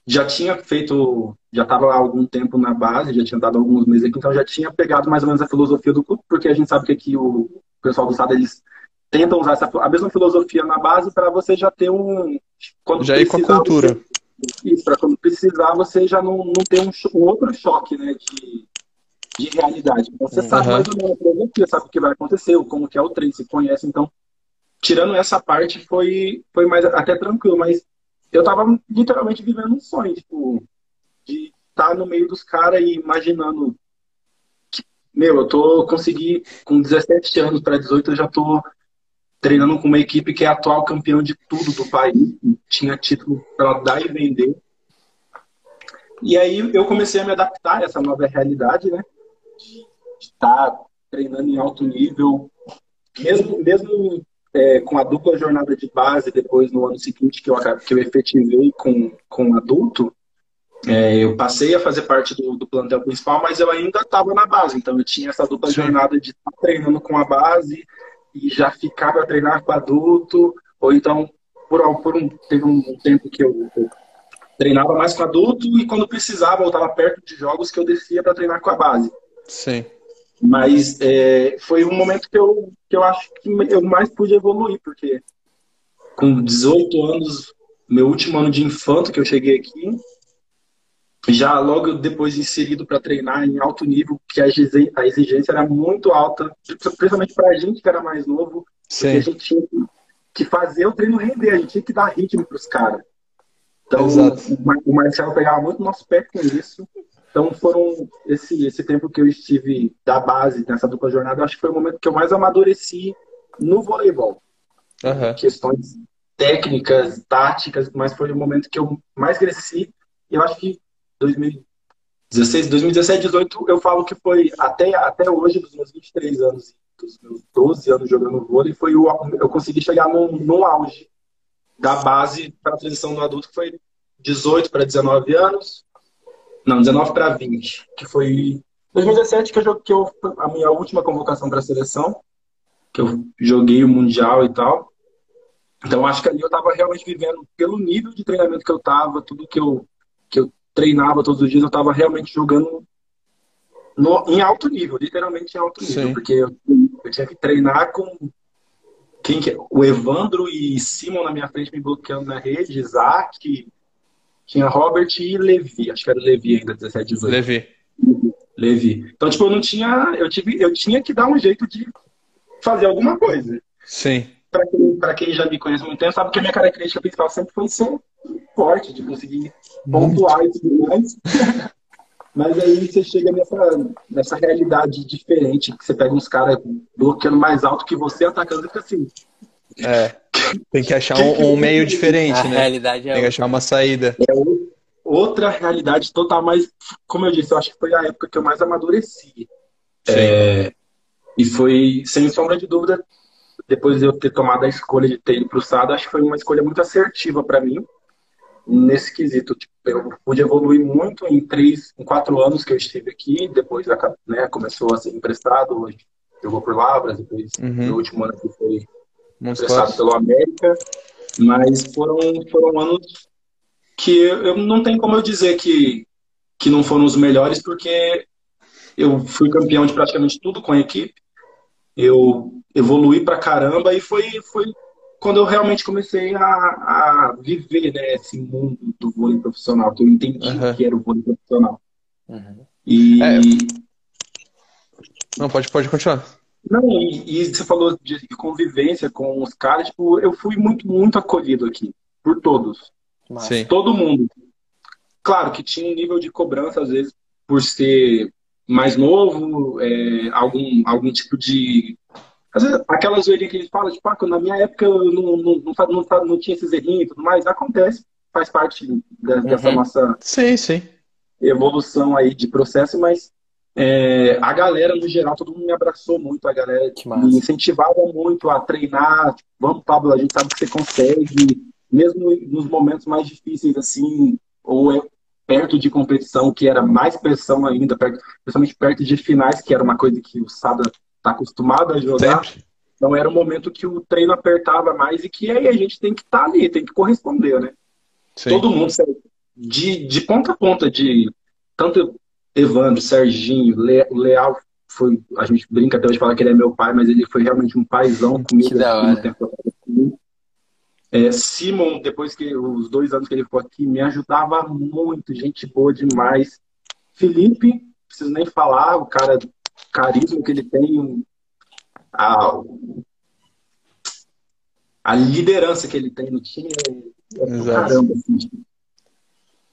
Já tinha feito, já estava há algum tempo na base, já tinha dado alguns meses aqui, então já tinha pegado mais ou menos a filosofia do clube, porque a gente sabe que aqui o pessoal do SAD, eles tentam usar essa, a mesma filosofia na base para você já ter um. Já ir com a cultura. Você, isso, para quando precisar você já não, não ter um, um outro choque né, de, de realidade. Então, você uhum. sabe mais ou menos a sabe o que vai acontecer, como que é o treino, se conhece. Então, tirando essa parte, foi, foi mais até tranquilo, mas eu tava literalmente vivendo um sonho, tipo, de estar tá no meio dos caras e imaginando que, meu, eu tô consegui com 17 anos para 18 eu já tô treinando com uma equipe que é atual campeão de tudo do país, tinha título para dar e vender. E aí eu comecei a me adaptar a essa nova realidade, né? De estar treinando em alto nível, mesmo, mesmo é, com a dupla jornada de base, depois no ano seguinte que eu, que eu efetivei com, com adulto, é, eu passei a fazer parte do, do plantel principal, mas eu ainda estava na base, então eu tinha essa dupla Sim. jornada de estar treinando com a base e já ficar para treinar com adulto, ou então por, por um, teve um tempo que eu, eu, treinava mais com adulto e quando precisava, eu estava perto de jogos que eu descia para treinar com a base. Sim. Mas é, foi um momento que eu, que eu acho que eu mais pude evoluir, porque com 18 anos, meu último ano de infanto que eu cheguei aqui, já logo depois inserido para treinar em alto nível, que a exigência era muito alta, principalmente para a gente que era mais novo, Sim. porque a gente tinha que fazer o treino render, a gente tinha que dar ritmo para os caras. Então, Exato. o Marcelo pegava muito nosso pé com isso. Então, foram esse, esse tempo que eu estive da base nessa dupla jornada, acho que foi o momento que eu mais amadureci no voleibol. Uhum. Questões técnicas, táticas, mas foi o momento que eu mais cresci. Eu acho que 2016, 2017, 2018, eu falo que foi até, até hoje, dos meus 23 anos, dos meus 12 anos jogando vôlei, foi o, eu consegui chegar num, num auge da base para a transição do adulto, que foi 18 para 19 anos, não, 19 para 20, que foi 2017 que eu, que eu a minha última convocação para a seleção, que eu joguei o mundial e tal. Então acho que ali eu estava realmente vivendo pelo nível de treinamento que eu estava, tudo que eu que eu treinava todos os dias, eu estava realmente jogando no, em alto nível, literalmente em alto nível, Sim. porque eu, eu, tinha que treinar com quem que, é? o Evandro e Simon na minha frente me bloqueando na rede, Isaac, tinha Robert e Levi, acho que era Levi ainda, 17, 18. Levi. Levi. Então, tipo, eu não tinha, eu tive, eu tinha que dar um jeito de fazer alguma coisa. Sim. Para quem, pra quem já me conhece muito tempo, sabe que a minha característica principal sempre foi ser forte, de conseguir pontuar e tudo mais. Mas aí você chega nessa, nessa realidade diferente, que você pega uns caras bloqueando mais alto que você, atacando e fica assim. É. Tem que achar um, um meio diferente, a né? Realidade é tem que achar uma saída. É outra realidade total, mas, como eu disse, eu acho que foi a época que eu mais amadureci. É, e foi, sem sombra de dúvida, depois de eu ter tomado a escolha de ter ido para o SAD, acho que foi uma escolha muito assertiva para mim nesse quesito. Tipo, eu pude evoluir muito em três, em quatro anos que eu estive aqui, depois né, começou a ser emprestado, hoje jogou por Lavras, depois uhum. no último ano que foi emprestado pelo América, mas foram, foram anos que eu não tenho como eu dizer que, que não foram os melhores, porque eu fui campeão de praticamente tudo com a equipe, eu evoluí pra caramba e foi, foi quando eu realmente comecei a, a viver né, esse mundo do vôlei profissional, que eu entendi uhum. que era o vôlei profissional. Uhum. E. É... Não, pode, pode continuar. Não, e, e, você falou de convivência com os caras, tipo, eu fui muito, muito acolhido aqui, por todos. Sim. Todo mundo. Claro que tinha um nível de cobrança, às vezes, por ser mais novo, é, algum, algum tipo de às vezes, aquela zoeirinha que eles falam, tipo, ah, na minha época eu não, não, não, não, não tinha esses errinhos e tudo mais, acontece, faz parte dessa uhum. nossa sim, sim. evolução aí de processo, mas é, a galera, no geral, todo mundo me abraçou muito, a galera me incentivava muito a treinar, tipo, vamos, Pablo, a gente sabe que você consegue, mesmo nos momentos mais difíceis, assim, ou é perto de competição, que era mais pressão ainda, perto, principalmente perto de finais, que era uma coisa que o Sada está acostumado a jogar. Sempre. Então era um momento que o treino apertava mais e que aí a gente tem que estar tá ali, tem que corresponder, né? Sim. Todo mundo, de, de ponta a ponta, de tanto Evandro, Serginho, Le, Leal, foi, a gente brinca até hoje falar que ele é meu pai, mas ele foi realmente um paizão comigo. Que da hora. Tempo. É, Simon, depois que os dois anos que ele ficou aqui, me ajudava muito, gente boa demais. Felipe, preciso nem falar, o cara carisma que ele tem, a, a liderança que ele tem no time é, é caramba. Assim,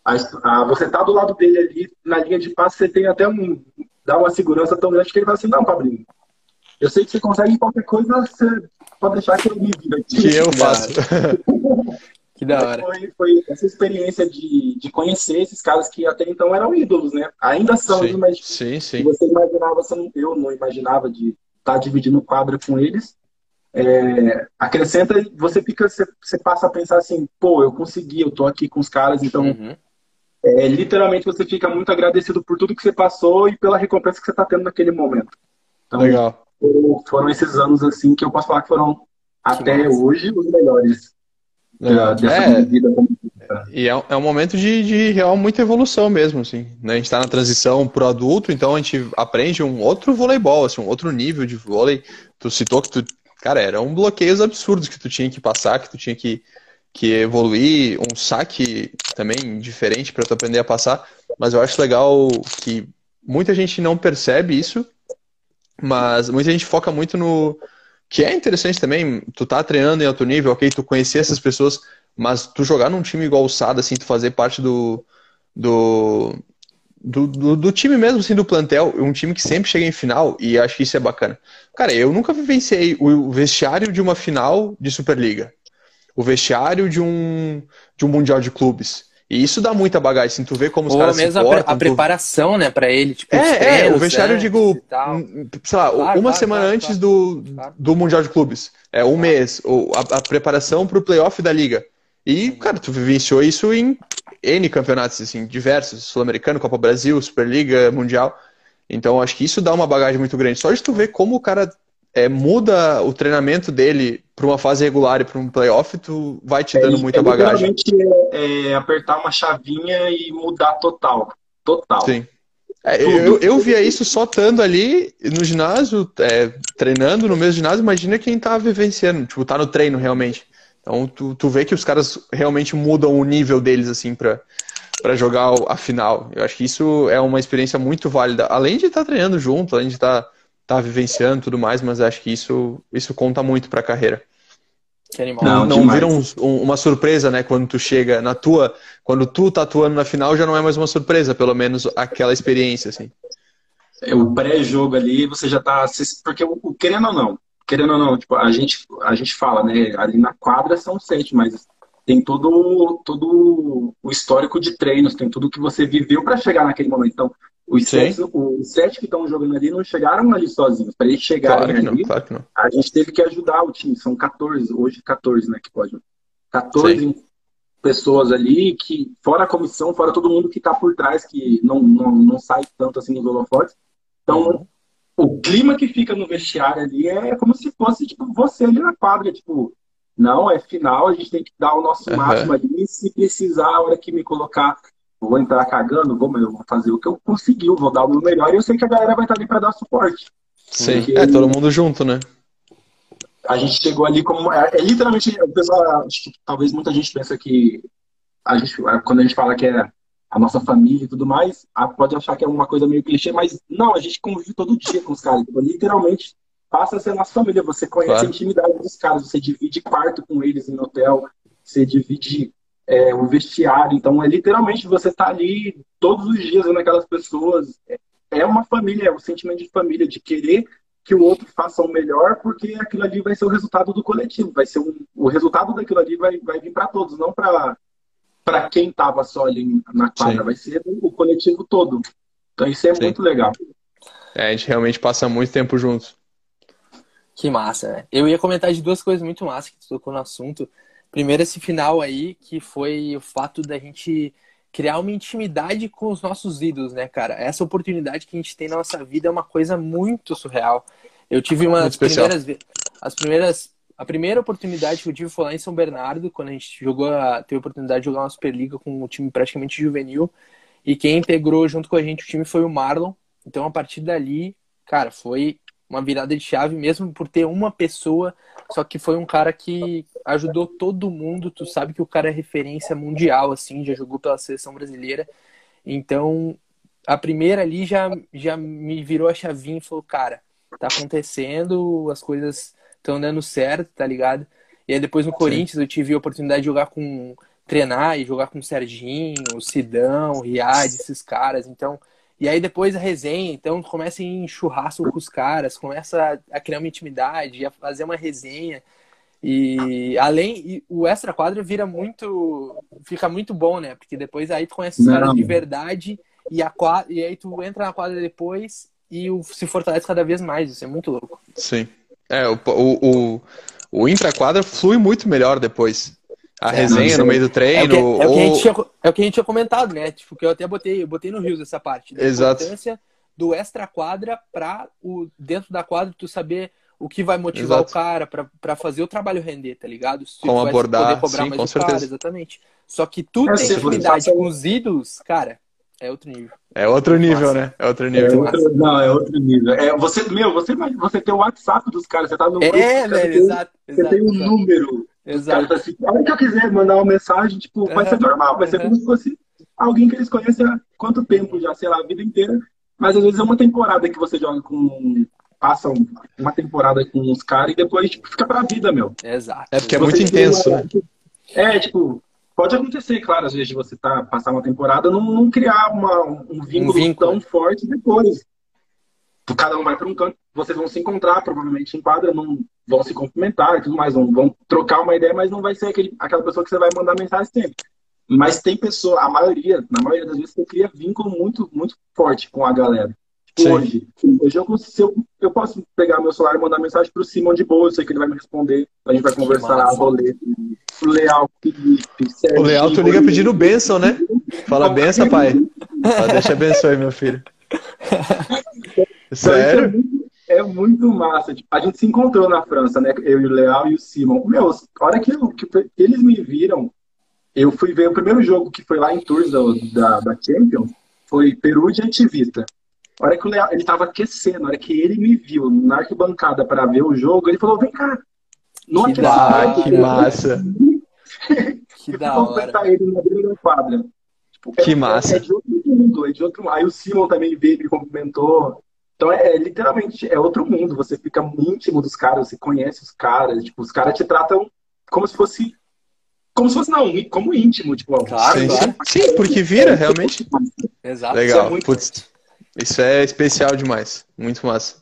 a, a, você tá do lado dele ali, na linha de passe, você tem até um. dá uma segurança tão grande que ele fala assim: não, Pablinho, eu sei que você consegue qualquer coisa, você pode deixar que eu me vira. Que eu faço. Que da hora. Foi, foi, essa experiência de, de conhecer esses caras que até então eram ídolos, né? Ainda são, sim, mas sim, sim. você imaginava, você não, eu não imaginava de estar tá dividindo quadro com eles. É, acrescenta, você fica, você, você, passa a pensar assim, pô, eu consegui, eu tô aqui com os caras, então uhum. é, literalmente você fica muito agradecido por tudo que você passou e pela recompensa que você está tendo naquele momento. Então, Legal. Foram esses anos assim que eu posso falar que foram que até massa. hoje os melhores é, vida E é, é um momento de, de real muita evolução mesmo, assim. Né? A gente está na transição pro adulto, então a gente aprende um outro voleibol, assim, um outro nível de vôlei. Tu citou que tu, cara, eram bloqueios absurdos que tu tinha que passar, que tu tinha que, que evoluir, um saque também diferente para tu aprender a passar. Mas eu acho legal que muita gente não percebe isso, mas muita gente foca muito no que é interessante também, tu tá treinando em alto nível, ok, tu conhecer essas pessoas, mas tu jogar num time igual o Sada, assim, tu fazer parte do, do, do, do, do, time mesmo, assim, do plantel, um time que sempre chega em final, e acho que isso é bacana. Cara, eu nunca vivenciei o vestiário de uma final de Superliga, o vestiário de um, de um Mundial de Clubes. E isso dá muita bagagem, assim, tu vê como os Ou caras mesmo se portam, a, pre a preparação, né, pra ele, tipo, É, treinos, é, o vestiário, eu digo, sei lá, claro, uma claro, semana claro, antes Do, do Mundial de Clubes, é um mês, a, a preparação pro playoff da Liga. E, cara, tu vivenciou isso em N campeonatos, assim, diversos, Sul-Americano, Copa Brasil, Superliga, Mundial. Então, acho que isso dá uma bagagem muito grande. Só de tu ver como o cara é, muda o treinamento dele para uma fase regular e para um playoff, tu vai te dando é, muita é bagagem. É, é, apertar uma chavinha e mudar total. Total. Sim. É, eu, eu via isso só estando ali no ginásio, é, treinando no mesmo ginásio, imagina quem tá vivenciando, tipo, tá no treino realmente. Então tu, tu vê que os caras realmente mudam o nível deles, assim, pra, pra jogar a final. Eu acho que isso é uma experiência muito válida. Além de estar tá treinando junto, além de estar tá, tá vivenciando tudo mais, mas acho que isso, isso conta muito pra carreira. Não, não vira um, um, uma surpresa, né? Quando tu chega na tua. Quando tu tá atuando na final, já não é mais uma surpresa, pelo menos aquela experiência, assim. É, o pré-jogo ali, você já tá. Porque o, querendo ou não, querendo ou não, tipo, a gente, a gente fala, né? Ali na quadra são sete, mas tem todo, todo o histórico de treinos, tem tudo que você viveu para chegar naquele momento. Então, os sete, os sete que estão jogando ali não chegaram ali sozinhos. Para eles chegarem claro ali, claro a gente teve que ajudar o time. São 14, hoje 14, né? Que pode. 14 Sim. pessoas ali, que fora a comissão, fora todo mundo que está por trás, que não, não, não sai tanto assim nos holofotes. Então, uhum. o clima que fica no vestiário ali é como se fosse tipo, você ali na quadra. Tipo, não, é final, a gente tem que dar o nosso uhum. máximo ali. Se precisar, a hora que me colocar vou entrar cagando, vou, eu vou fazer o que eu conseguir, vou dar o meu melhor e eu sei que a galera vai estar ali para dar suporte. Sim, é todo mundo junto, né? A gente chegou ali como. É, é literalmente, o pessoal, acho que talvez muita gente pensa que a gente, quando a gente fala que é a nossa família e tudo mais, pode achar que é uma coisa meio clichê, mas não, a gente convive todo dia com os caras. Então, literalmente, passa a ser a nossa família. Você conhece claro. a intimidade dos caras, você divide quarto com eles em hotel, você divide é, o vestiário. Então, é literalmente você tá ali todos os dias vendo aquelas pessoas. É, é uma família, é o sentimento de família, de querer que o outro faça o melhor, porque aquilo ali vai ser o resultado do coletivo, vai ser um, o resultado daquilo ali vai, vai vir para todos, não para para quem estava só ali na quadra, Sim. vai ser o coletivo todo. Então isso é Sim. muito legal. É, a gente realmente passa muito tempo juntos. Que massa, né? Eu ia comentar de duas coisas muito massas que tu tocou no assunto. Primeiro, esse final aí, que foi o fato da gente criar uma intimidade com os nossos ídolos, né, cara? Essa oportunidade que a gente tem na nossa vida é uma coisa muito surreal. Eu tive uma das primeiras as primeiras a primeira oportunidade que eu tive foi lá em São Bernardo, quando a gente jogou a, teve a oportunidade de jogar uma Superliga com um time praticamente juvenil, e quem integrou junto com a gente o time foi o Marlon. Então a partir dali, cara, foi uma virada de chave mesmo por ter uma pessoa, só que foi um cara que ajudou todo mundo. Tu sabe que o cara é referência mundial, assim, já jogou pela seleção brasileira. Então, a primeira ali já, já me virou a chavinha e falou: cara, tá acontecendo, as coisas estão dando certo, tá ligado? E aí depois no. Corinthians eu tive a oportunidade de jogar com. treinar e jogar com o Serginho, o Sidão, o Riad, esses caras. Então e aí depois a resenha, então começa em churrasco com os caras, começa a criar uma intimidade, a fazer uma resenha. E além, e o extra quadra vira muito. fica muito bom, né? Porque depois aí tu conhece os Não. caras de verdade e, a, e aí tu entra na quadra depois e o, se fortalece cada vez mais. Isso é muito louco. Sim. É, o, o, o, o intra-quadra flui muito melhor depois a é, resenha no meio do treino. É o, que, é, o que a gente tinha, é o que a gente tinha comentado, né? Tipo, que eu até botei, eu botei no Rios essa parte. Da Exato. importância do extra quadra para o dentro da quadra tu saber o que vai motivar Exato. o cara para fazer o trabalho render, tá ligado? Se Como abordar, poder cobrar sim, mais com certeza. Cara, exatamente. Só que tu é, tem intimidade com os ídolos, cara, é outro nível. É outro nível, né? É outro nível. É outro, não, é outro nível. É, você, meu, você, você tem o WhatsApp dos caras, você tá no é, grupo. É, velho, exato. Você exato, tem um exato. número Exato. Tá assim, a hora que eu quiser mandar uma mensagem, tipo, uhum. vai ser normal, vai ser como se fosse alguém que eles conhecem há quanto tempo já, sei lá, a vida inteira. Mas às vezes é uma temporada que você joga com. Passa uma temporada com uns caras e depois tipo, fica pra vida, meu. Exato. É porque é muito intenso, né? É, tipo, pode acontecer, claro, às vezes de você tá, passar uma temporada não, não criar uma, um, vínculo um vínculo tão forte depois. Cada um vai para um canto, vocês vão se encontrar, provavelmente em quadra, não, vão se cumprimentar e tudo mais, vão, vão trocar uma ideia, mas não vai ser aquele, aquela pessoa que você vai mandar mensagem sempre. Mas tem pessoa, a maioria, na maioria das vezes, você cria vínculo muito, muito forte com a galera. Tipo, hoje, hoje eu, eu, eu posso pegar meu celular e mandar mensagem pro Simon de boa, eu sei que ele vai me responder, a gente vai conversar, rolê. O Leal, Felipe, Sérgio, O Leal, tu liga pedindo bênção, né? Fala benção, pai. Fala, deixa abençoe, meu filho. Sério? Então, é, muito, é, muito, massa. Tipo, a gente se encontrou na França, né? Eu e o Leal e o Simon. Meu, a hora que, que, eles me viram, eu fui ver o primeiro jogo que foi lá em Tours da, da Champions, foi Peru de Antivita. A hora que o Leal, ele tava aquecendo, a hora que ele me viu na arquibancada para ver o jogo, ele falou: vem cá, no que, da, que massa. que da hora. ele na beira da quadra. Tipo, que é, massa. É de outro mundo, é de outro mundo. Aí o Simon também veio me cumprimentou. Então é, é, literalmente é outro mundo. Você fica íntimo dos caras, você conhece os caras, tipo, os caras te tratam como se fosse como se fosse não, como íntimo, tipo, claro, sim, claro. sim, porque vira realmente. Exato. Legal. Isso é, muito... Putz, isso é especial demais, muito massa.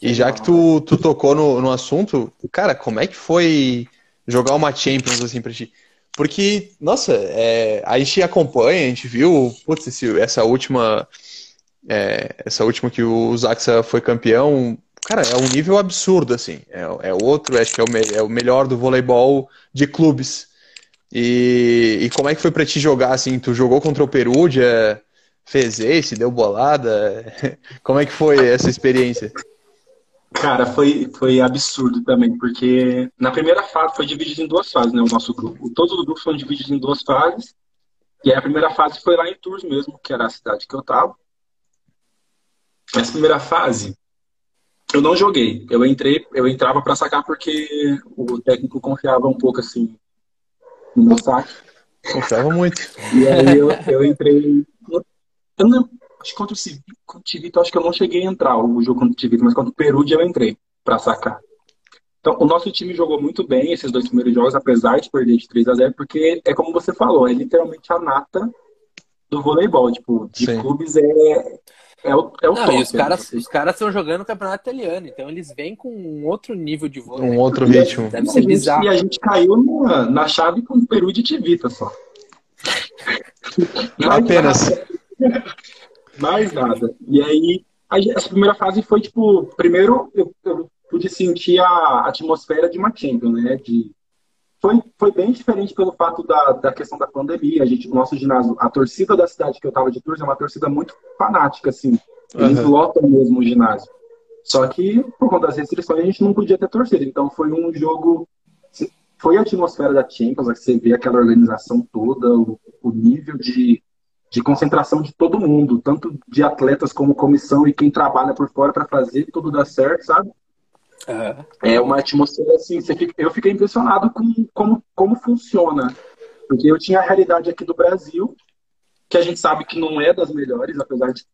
E já que tu, tu tocou no, no assunto, cara, como é que foi jogar uma Champions assim pra ti? Porque, nossa, é, a gente acompanha, a gente viu, putz, esse, essa última. É, essa última que o Zaxa foi campeão, cara, é um nível absurdo, assim. É, é outro, acho que é o, me, é o melhor do voleibol de clubes. E, e como é que foi para ti jogar, assim? Tu jogou contra o Perugia, fez esse, deu bolada? Como é que foi essa experiência? Cara, foi, foi absurdo também, porque na primeira fase foi dividido em duas fases, né? O nosso grupo. Todos os grupos foram divididos em duas fases. E a primeira fase foi lá em Tours mesmo, que era a cidade que eu tava. Essa primeira fase, eu não joguei. Eu entrei, eu entrava para sacar porque o técnico confiava um pouco assim no meu saque. Confiava muito. E aí eu, eu entrei. Eu não, Acho que contra o Civito, acho que eu não cheguei a entrar o jogo contra o Civito, mas contra o Peru eu entrei para sacar. Então, o nosso time jogou muito bem esses dois primeiros jogos, apesar de perder de 3 a 0 porque é como você falou, é literalmente a nata do voleibol. Tipo, de Sim. clubes é, é o, é o Não, top. E os caras os caras estão jogando o campeonato italiano, então eles vêm com um outro nível de vôlei. Um outro ritmo. Deve ser bizarro. E a gente caiu na, na chave com o Peru de Tivita só. Apenas. Mais nada. E aí, a, essa primeira fase foi, tipo, primeiro eu, eu pude sentir a atmosfera de uma Champions, né? De, foi, foi bem diferente pelo fato da, da questão da pandemia. A gente, o nosso ginásio, a torcida da cidade que eu tava de Tours é uma torcida muito fanática, assim. Eles uhum. lotam mesmo o ginásio. Só que, por conta das restrições, a gente não podia ter torcida. Então foi um jogo. Foi a atmosfera da Champions, você vê aquela organização toda, o, o nível de, de concentração de todo mundo, tanto de atletas como comissão e quem trabalha por fora para fazer tudo dar certo, sabe? Uhum. É uma atmosfera assim, fica, eu fiquei impressionado com como, como funciona. Porque eu tinha a realidade aqui do Brasil, que a gente sabe que não é das melhores, apesar de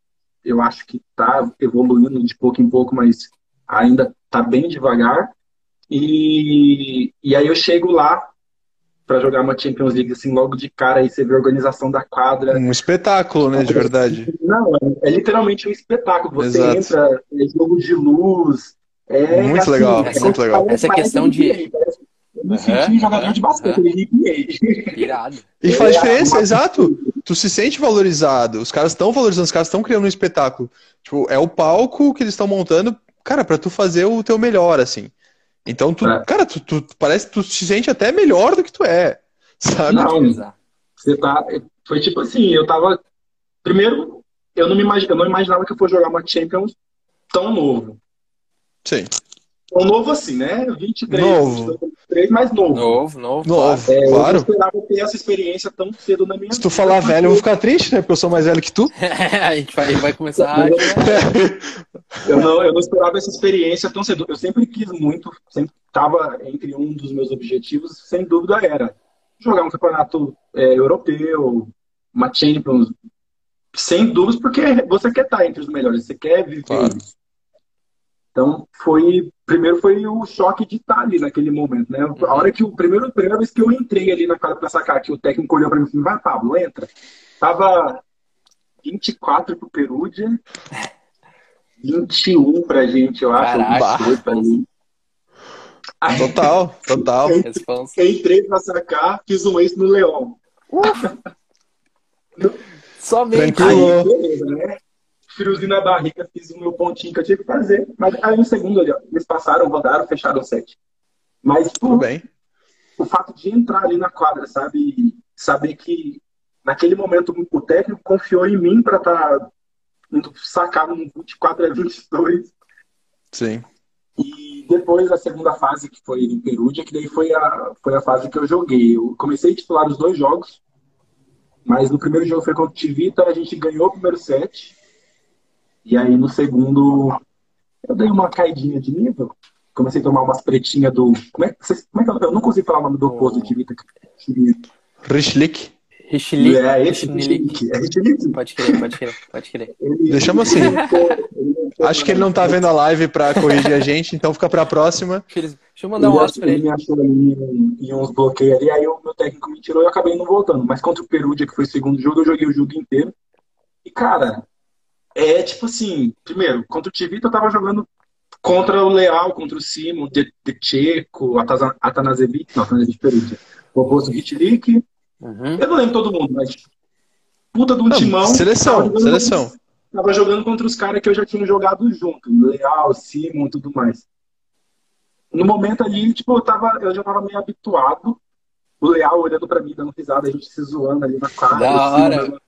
eu acho que está evoluindo de pouco em pouco, mas ainda está bem devagar. E, e aí eu chego lá para jogar uma Champions League assim logo de cara e você vê a organização da quadra. Um espetáculo, né, de verdade. Não, é, é literalmente um espetáculo. Você Exato. entra, é jogo de luz. É, muito assim, legal, essa, muito legal. Essa questão de. Me senti uhum, jogador uhum, de basquete, uhum. Irado. E faz diferença, é, exato. Tu se sente valorizado. Os caras estão valorizando, os caras estão criando um espetáculo. Tipo, é o palco que eles estão montando, cara, para tu fazer o teu melhor, assim. Então, tu, é. cara, tu, tu, parece que tu se sente até melhor do que tu é, sabe? Não, você tá. Foi tipo assim, eu tava. Primeiro, eu não, me imag... eu não imaginava que eu fosse jogar uma Champions tão novo. Sim. Tão novo assim, né? 23, novo. 23 mais novo. Novo, novo. Novo, é, claro. Eu não esperava ter essa experiência tão cedo na minha Se tu vida, falar velho, eu vou ficar triste, né? Porque eu sou mais velho que tu. a gente vai, vai começar a... eu, não, eu não esperava essa experiência tão cedo. Eu sempre quis muito, sempre estava entre um dos meus objetivos, sem dúvida era jogar um campeonato é, europeu, uma Champions, sem dúvidas, porque você quer estar entre os melhores, você quer viver claro. isso. Então, foi. Primeiro foi o choque de estar ali naquele momento, né? A hora que o primeiro, a primeira vez que eu entrei ali na cara para sacar, que o técnico olhou para mim e falou: vai, Pablo, entra. Tava 24 pro Perúdia, 21 pra gente, eu acho. Caraca, pra mim. Aí, total, total. Eu entrei pra sacar, fiz um ex no Leão. Somente. Tranquilo. Aí, beleza, né? Friozinho na barriga, fiz o meu pontinho que eu tinha que fazer. Mas aí no segundo ali, ó, eles passaram, rodaram, fecharam o set. Mas por, bem. o fato de entrar ali na quadra, sabe? Saber que naquele momento o técnico confiou em mim para estar tá sacar no 24 a 22. Sim. E depois a segunda fase, que foi em Perúdia, que daí foi a, foi a fase que eu joguei. Eu comecei a titular os dois jogos, mas no primeiro jogo foi contra o Tivita, a gente ganhou o primeiro set. E aí no segundo eu dei uma caidinha de nível. Comecei a tomar umas pretinhas do. Como é, como é que eu, eu não consigo falar o nome do oposto de Tivita? Richlick. Richelieu. É, esse Richelieu. É Richelieu. Pode crer, pode crer, pode crer. Deixamos assim. Acho que ele não tá vendo a live pra corrigir a gente, então fica pra próxima. Deixa eu mandar um áudio pra ele. Ele me achou ali em, uns bloqueios ali, aí o meu técnico me tirou e eu acabei não voltando. Mas contra o Perúdia, que foi o segundo jogo, eu joguei o jogo inteiro. E, cara, é tipo assim, primeiro, contra o Tivita eu tava jogando contra o Leal, contra o Simon, de, de Checo, Atanasevic, não, Atanasevic Perúdia. O oposto Hitlik, Uhum. Eu não lembro todo mundo, mas puta de um não, timão. Seleção, tava seleção. Contra, tava jogando contra os caras que eu já tinha jogado junto, Leal, Simon e tudo mais. No momento ali, tipo, eu, tava, eu já tava meio habituado. O Leal olhando pra mim, dando risada, a gente se zoando ali na quadra. Da hora.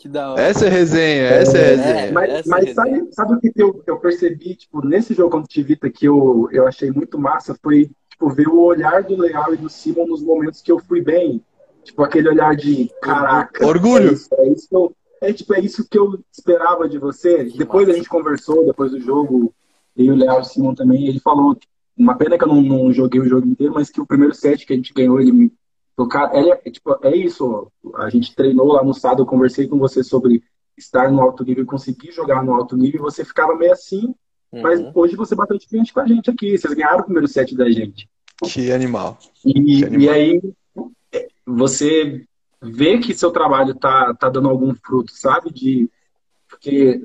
Que da hora. Essa é resenha, essa é, é resenha. Mas, essa mas é sabe, sabe o que eu, eu percebi, tipo, nesse jogo contra o Tivita que eu, eu achei muito massa? Foi, tipo, ver o olhar do Leal e do Simon nos momentos que eu fui bem. Tipo, aquele olhar de caraca. Orgulho. É isso, é isso, que, eu, é, tipo, é isso que eu esperava de você. Que depois massa. a gente conversou, depois do jogo, e o Léo Simon também, ele falou, uma pena que eu não, não, joguei o jogo inteiro, mas que o primeiro set que a gente ganhou, ele me tocar. É, é, tipo, é isso, a gente treinou lá no sábado, eu conversei com você sobre estar no alto nível, conseguir jogar no alto nível, você ficava meio assim, uhum. mas hoje você bateu de frente com a gente aqui, vocês ganharam o primeiro set da gente. Que animal. E, que animal. e aí, você vê que seu trabalho tá, tá dando algum fruto, sabe? De, porque,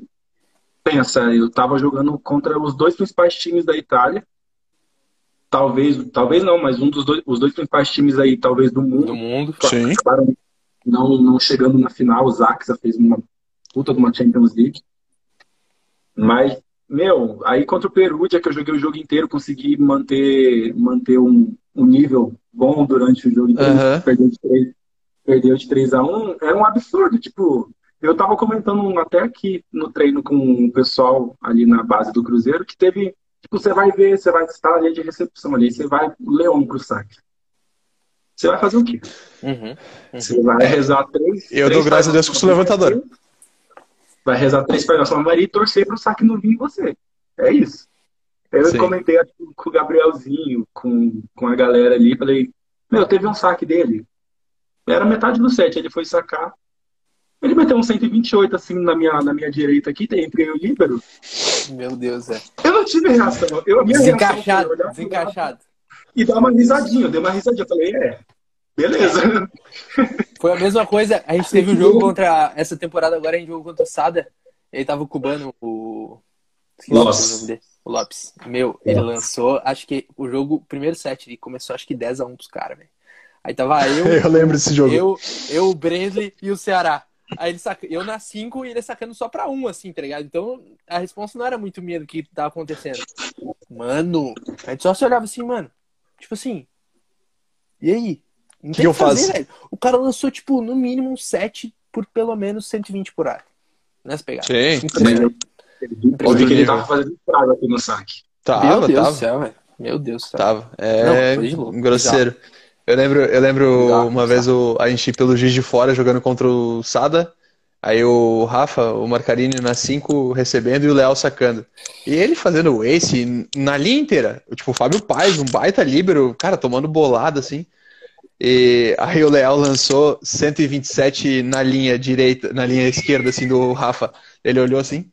pensa, eu tava jogando contra os dois principais times da Itália. Talvez, talvez não, mas um dos dois, os dois principais times aí, talvez do mundo. Do mundo, sim. Não, não chegando na final, o Zaxa fez uma puta de uma Champions League. Mas, meu, aí contra o Perugia, que eu joguei o jogo inteiro, consegui manter, manter um, um nível bom durante o jogo inteiro, uhum. perdeu, de 3, perdeu de 3 a 1 era um absurdo, tipo, eu tava comentando até aqui no treino com o pessoal ali na base do Cruzeiro, que teve, tipo, você vai ver, você vai estar ali de recepção ali, você vai o Leão pro saque. Você vai fazer o quê? Uhum, uhum. Você vai rezar três. Eu três dou graças a Deus que sou levantador. Vai rezar três para a Maria e torcer pro saque não vir em você. É isso. Eu Sim. comentei com o Gabrielzinho, com, com a galera ali, falei, meu, teve um saque dele. Era metade do set, ele foi sacar. Ele meteu um 128 assim na minha, na minha direita aqui, entre o líbero. Meu Deus, é. Eu não tive reação. Eu, minha desencaixado, reação desencaixado. E dar uma risadinha, eu dei uma risadinha. Eu falei, é, beleza. Foi a mesma coisa, a gente teve um jogo contra. Essa temporada agora a gente jogou contra o Sada. Ele tava o cubano, o. Nossa o Lopes. Meu, ele lançou, acho que o jogo, o primeiro set, ele começou acho que 10 a 1 pros caras, velho. Aí tava eu. eu lembro desse jogo. Eu, eu, o Brandley e o Ceará. Aí ele saca... eu na 5 e ele sacando só pra 1, um, assim, tá ligado? Então a resposta não era muito medo do que tava acontecendo. Mano, a gente só se olhava assim, mano. Tipo assim. E aí? Não que, que eu fazer, faço? velho. O cara lançou, tipo, no mínimo um set por pelo menos 120 por hora. Nessa pegada. Sim. Eu vi que ele tava fazendo estrago aqui no saque. Tava, Meu Deus tava. do céu, velho. Meu Deus do céu. Tava. É Não, grosseiro. Eu lembro, eu lembro Exato, uma vez o, a gente pelo Giz de Fora jogando contra o Sada. Aí o Rafa, o Marcarini na 5 recebendo e o Léo sacando. E ele fazendo o ace na linha inteira. Tipo, o Fábio Paz, um baita líbero, cara, tomando bolada assim. E aí o Leal lançou 127 na linha direita, na linha esquerda assim do Rafa. Ele olhou assim,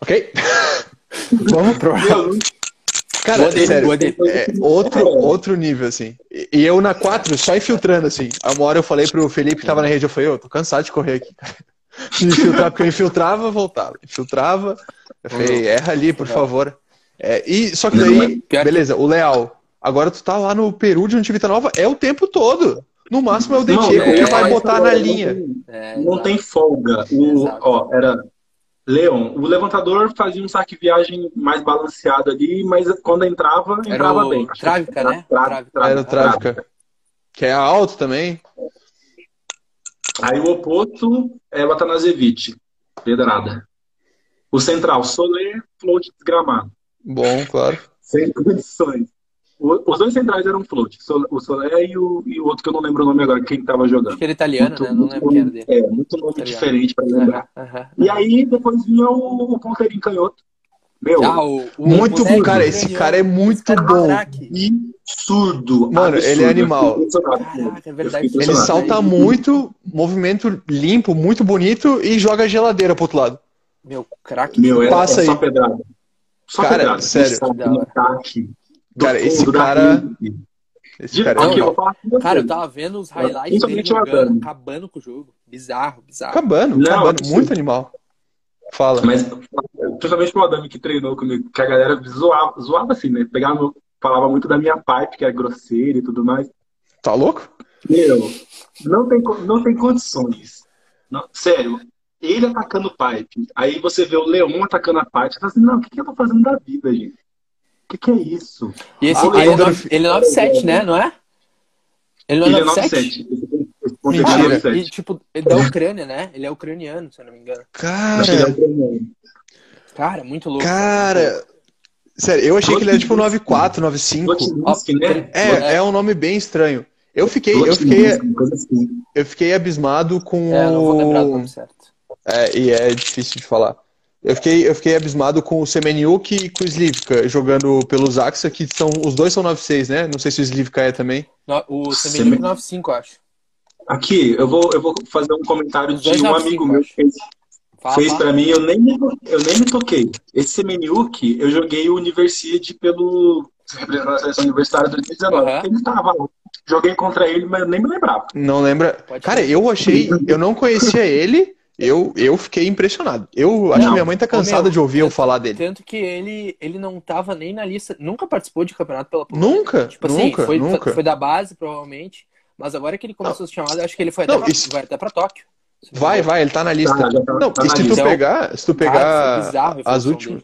Ok? Vamos pro. Cara, sério, é outro, outro nível, assim. E eu na 4, só infiltrando, assim. Uma hora eu falei pro Felipe que tava na rede, eu falei, eu tô cansado de correr aqui, cara. infiltrar, porque eu infiltrava, voltava. Infiltrava, eu falei, erra ali, por favor. É, e, só que daí, beleza, o Leal. Agora tu tá lá no Peru de Antivita Nova, é o tempo todo. No máximo é o DT, é, que vai botar na linha. Não tem, não tem folga. O, ó, era Leon, o levantador fazia um saque viagem mais balanceado ali, mas quando entrava, entrava bem. Trávica, né? Era o Trávica. Que é alto também. Aí o oposto é o Atanasevic. Pedrada. O central, Soler, float desgramado. Bom, claro. Sem condições. Os dois centrais eram float, o Soler e o, e o outro que eu não lembro o nome agora, quem estava jogando. Acho que era italiano, muito, né? Não lembro quem era dele. É, muito nome italiano. diferente para lembrar. Uh -huh, uh -huh. E aí depois vinha o, o ponteirinho canhoto. Meu, ah, o, o muito bom, cara. Esse cara é muito cara bom. Absurdo. Mano, absurdo. ele é animal. Caraca, é verdade. Ele salta muito, movimento limpo, muito bonito e joga a geladeira pro outro lado. Meu, craque. Meu, é, Passa é só pedrada. Só cara, pedrada. sério. Cara, esse cara. Esse cara, é eu, cara, eu tava vendo os highlights dele jogando, acabando com o jogo. Bizarro, bizarro. Acabando, Não, acabando. Muito animal. Fala. Mas, principalmente o Adami que treinou comigo, que a galera zoava, zoava assim, né? Pegava, falava muito da minha pipe, que é grosseira e tudo mais. Tá louco? Meu, não tem, não tem condições. Não, sério, ele atacando o pipe. Aí você vê o Leon atacando a pipe. Você fala assim, não, o que, que eu tô fazendo da vida, gente? O que, que é isso? E esse ah, ele é 9-7, né? Não é? Ele não é 9-7? Mentira. E, tipo, é da Ucrânia, né? Ele é ucraniano, se eu não me engano. Cara. É cara, muito louco. Cara. Sério, eu achei que ele era tipo 94, 95. Né? É, é um nome bem estranho. Eu fiquei, eu fiquei, assim. eu fiquei abismado com é, não vou lembrar o nome certo. É, e é difícil de falar. Eu fiquei, eu fiquei abismado com o Semeniuk e com o Slivka jogando pelos Axa, que são, os dois são 9-6, né? Não sei se o Slivka é também. No, o Semeniuk 9-5, acho. Aqui, eu vou, eu vou fazer um comentário de um amigo meu que fez, fez para mim, eu nem, me, eu nem me toquei. Esse Semeniuk, eu joguei o Universidade pelo seleção universitária de 2019. Uhum. Ele tava lá. Joguei contra ele, mas eu nem me lembrava. Não lembra? Pode Cara, eu achei, eu não conhecia ele. Eu, eu fiquei impressionado. Eu acho não, que minha mãe tá cansada meu, de ouvir eu falar dele. Tanto que ele, ele não tava nem na lista, nunca participou de campeonato pela Nunca, tipo assim, nunca, foi, nunca. Foi da base, provavelmente. Mas agora que ele começou não. a ser chamado, acho que ele foi não, até, pra, vai até pra Tóquio. Vai, vai, ele tá na lista. Tá, tá, não, tá e se tu pegar, se tu pegar bizarro, as últimas.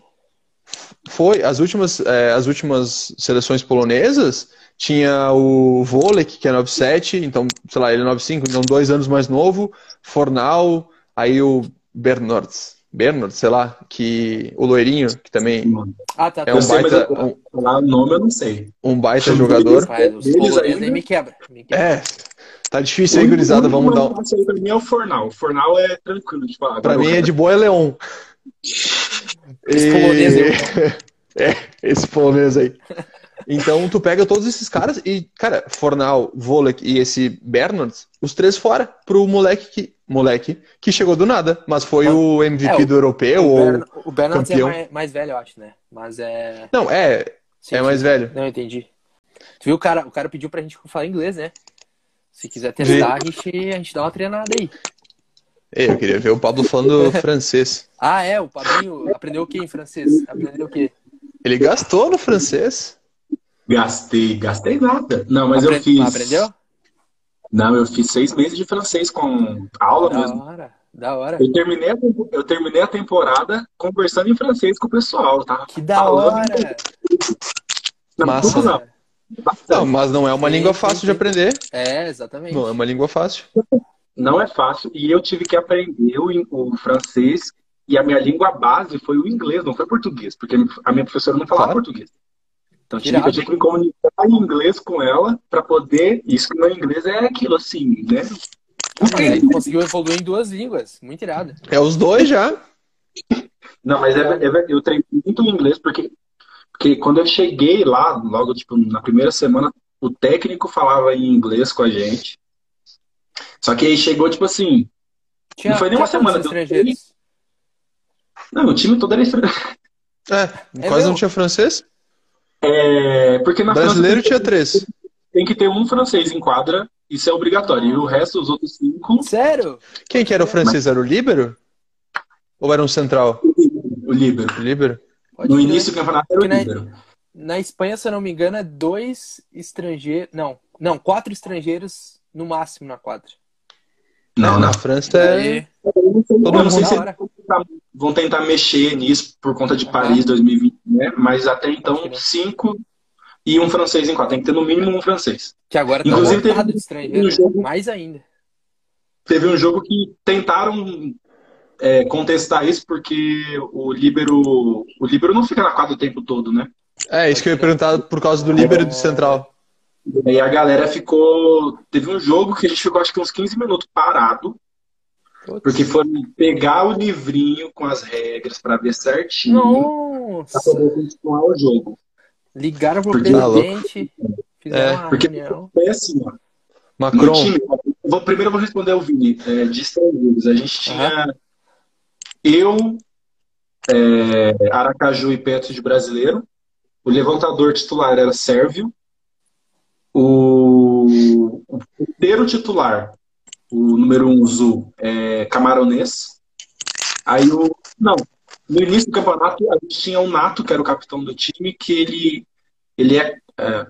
Foi, as últimas, é, as últimas seleções polonesas tinha o Volek, que é 97, então, sei lá, ele é 95, então dois anos mais novo, Fornal, aí o Bernards, Bernard, sei lá, que o loirinho, que também ah, tá, é um baita. um, o nome eu não sei. Um baita jogador. Eles, me quebra, me quebra. É. Tá difícil aí, gurizada. Vamos dar um. Pra mim é o Fornal. O Fornal é tranquilo de falar. Pra mim é de boa é Leon. Esse e... polonês aí. é, esse polonês aí. Então tu pega todos esses caras e, cara, Fornal, Volek e esse Bernard, os três fora pro moleque que, moleque que chegou do nada, mas foi o MVP é, do europeu o, ou o Bernard é mais, mais, velho, eu acho, né? Mas é Não, é, sim, é mais velho. Não entendi. Tu viu o cara, o cara pediu pra gente falar inglês, né? Se quiser testar, a gente, a gente dá uma treinada aí. Eu queria ver o Pablo falando francês. Ah, é, o Pablo aprendeu o que em francês? Aprendeu o quê? Ele gastou no francês. Gastei, gastei nada. Não, mas Apre... eu fiz. Aprendeu? Não, eu fiz seis meses de francês com aula da mesmo. Da hora, da hora. Eu terminei, a, eu terminei a temporada conversando em francês com o pessoal, tá? Que da hora! Não, Massa. Não. não, mas não é uma sim, língua fácil sim, de aprender. É, exatamente. Não é uma língua fácil. Não é fácil. E eu tive que aprender o, o francês e a minha língua base foi o inglês, não foi português, porque a minha professora não falava claro. português. Então tive, eu tinha que me comunicar em inglês com ela para poder. Isso que meu inglês é aquilo assim, né? Ah, conseguiu evoluir em duas línguas. Muito irado. É os dois já. Não, mas é, é, eu treinei muito inglês porque, porque quando eu cheguei lá, logo tipo, na primeira semana, o técnico falava em inglês com a gente. Só que aí chegou, tipo assim. Tinha, não foi nem uma semana. Estrangeiros? Não, o time todo era estrangeiro. É, é quase meu. não tinha francês? É, porque na Brasileiro França, tinha três. Tem que ter um francês em quadra, isso é obrigatório. E o resto, os outros cinco. Sério? Quem que era o francês? Era o Líbero? Ou era um central? O Líbero. O Líbero? no início do campeonato era o Líbero. Na, na Espanha, se eu não me engano, é dois estrangeiros. Não, não, quatro estrangeiros no máximo na quadra. Não, na França é. Todo mundo se vão tentar mexer nisso por conta de Paris 2020, né? Mas até então, cinco e um francês em quatro. Tem que ter no mínimo um francês. Que agora tá Inclusive, teve um jogo, mais ainda. Teve um jogo que tentaram é, contestar isso porque o líbero, o líbero não fica na quadra o tempo todo, né? É, isso que eu ia perguntar por causa do líbero do central. E aí a galera ficou. Teve um jogo que a gente ficou acho que uns 15 minutos parado. Porque foram pegar o livrinho com as regras para ver certinho Nossa. pra poder continuar o jogo. Ligaram pro Porque- presidente, fizeram É, uma Porque reunião. foi assim, ó. Macron. time, vou, primeiro eu vou responder ao Vini, é, de estrangeiros. A gente tinha eu, é, Aracaju e Petros de brasileiro. O levantador titular era Sérvio. O, o ponteiro titular, o número um, Zul, é camaronês. Aí o. Não, no início do campeonato a gente tinha o Nato, que era o capitão do time, que ele, ele é, é,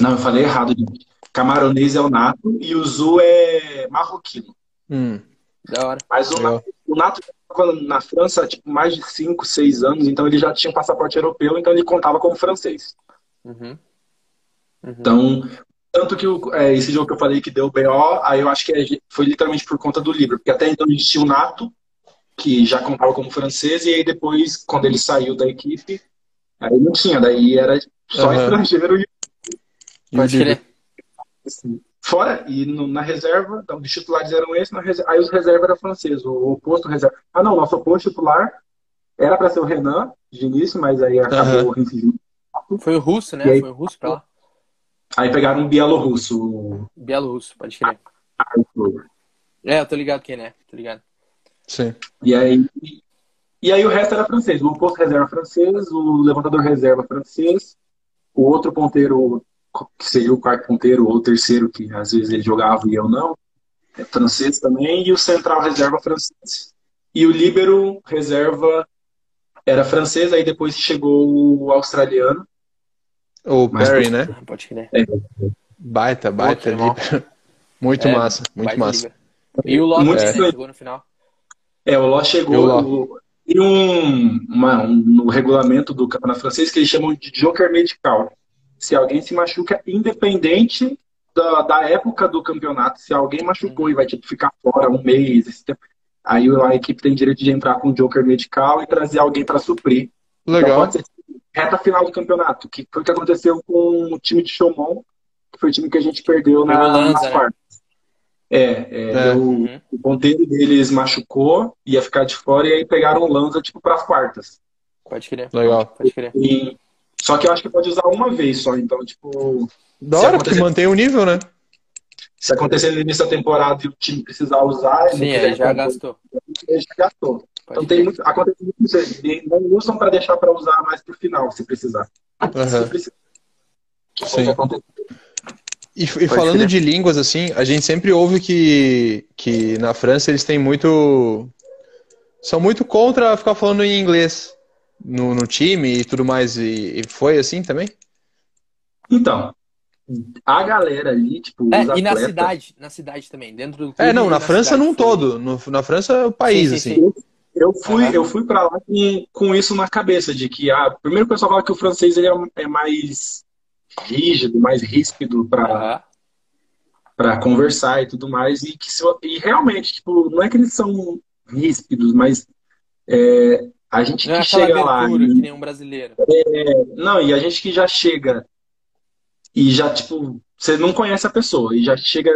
Não, eu falei errado, gente. Camaronês é o Nato e o Zul é marroquino. Hum, Da hora. Mas o Legal. Nato, o Nato estava na França há tipo, mais de 5, 6 anos, então ele já tinha um passaporte europeu, então ele contava como francês. Uhum. Uhum. Então, tanto que o- é, esse jogo que eu falei que deu BO, aí eu acho que é- foi literalmente por conta do livro, porque até então a gente tinha o Nato, que já contava como francês, e aí depois, quando ele saiu da equipe, aí não tinha, daí era só Aham. estrangeiro e Pode crer. assim, fora, e no- na reserva, então os titulares eram esses, na reserva, aí os reservas eram franceses, o oposto reserva. Ah, não, nosso oposto titular era para ser o Renan de início, mas aí acabou reincidindo. Foi o russo, né? Aí- Foi o russo pra lá. Aí pegaram um bielorrusso, Bielorrusso, pode crer. É, eu tô ligado quem é, tô ligado. Sim. E aí, e aí o resto era francês. O oposto reserva francês, o levantador reserva francês, o outro ponteiro, que seria o quarto ponteiro, ou o terceiro, que às vezes ele jogava e eu não, é francês também, e o central reserva francês. E o líbero reserva era francês, aí depois chegou o australiano. O Mas- Perry, né? Pode crer. Baita, baita líbero. Muito É, massa, muito Baita massa. liga. E o né, estranho. chegou no final. É, o Ló E chegou o Ló? o- e um, uma- um- no regulamento do campeonato francês que eles chamam de joker medical. Se alguém se machuca, independente da, da época do campeonato, se alguém machucou e vai tipo, ficar fora um mês, esse tempo, aí a equipe tem direito de entrar com o joker medical e trazer alguém para suprir. Então Legal. pode ser reta final do campeonato, que foi o que aconteceu com o time de Chaumont, que foi o time que a gente perdeu na, Lanza, nas né? quartas. É, é, É. o- Uhum. o ponteiro deles machucou, ia ficar de fora, e aí pegaram o Lanza, tipo, para as quartas. Pode crer. Legal. Pode crer. E... Só que eu acho que pode usar uma vez só, então, tipo, Da hora, porque mantém o nível, né? se acontecer no início da temporada e o time precisar usar, Sim, ele aí já gastou. já gastou. Pode Então tem muito, acontece muito isso, não usam para deixar para usar mais pro final, se precisar. Se Aham. precisar. Sim. E, e falando crer. de línguas, assim, a gente sempre ouve que, que na França eles têm muito. São muito contra ficar falando em inglês no, no time e tudo mais. E, e foi assim também? Então, a galera ali, tipo, É, os e na cidade, na cidade também, dentro do É, clube não, e na França cidade num todo. No- na França é o país, Sim, sim, assim. sim. Eu fui, Aham. eu fui para lá com, com isso na cabeça, de que ah, primeiro o pessoal fala que o francês ele é, é mais rígido, mais ríspido para Aham. para conversar e tudo mais, e que se- e realmente, tipo, não é que eles são ríspidos, mas é, a gente Não é que aquela chega lá, e- que nem um brasileiro. não, e a gente que já chega e já, tipo, você não conhece a pessoa e já chega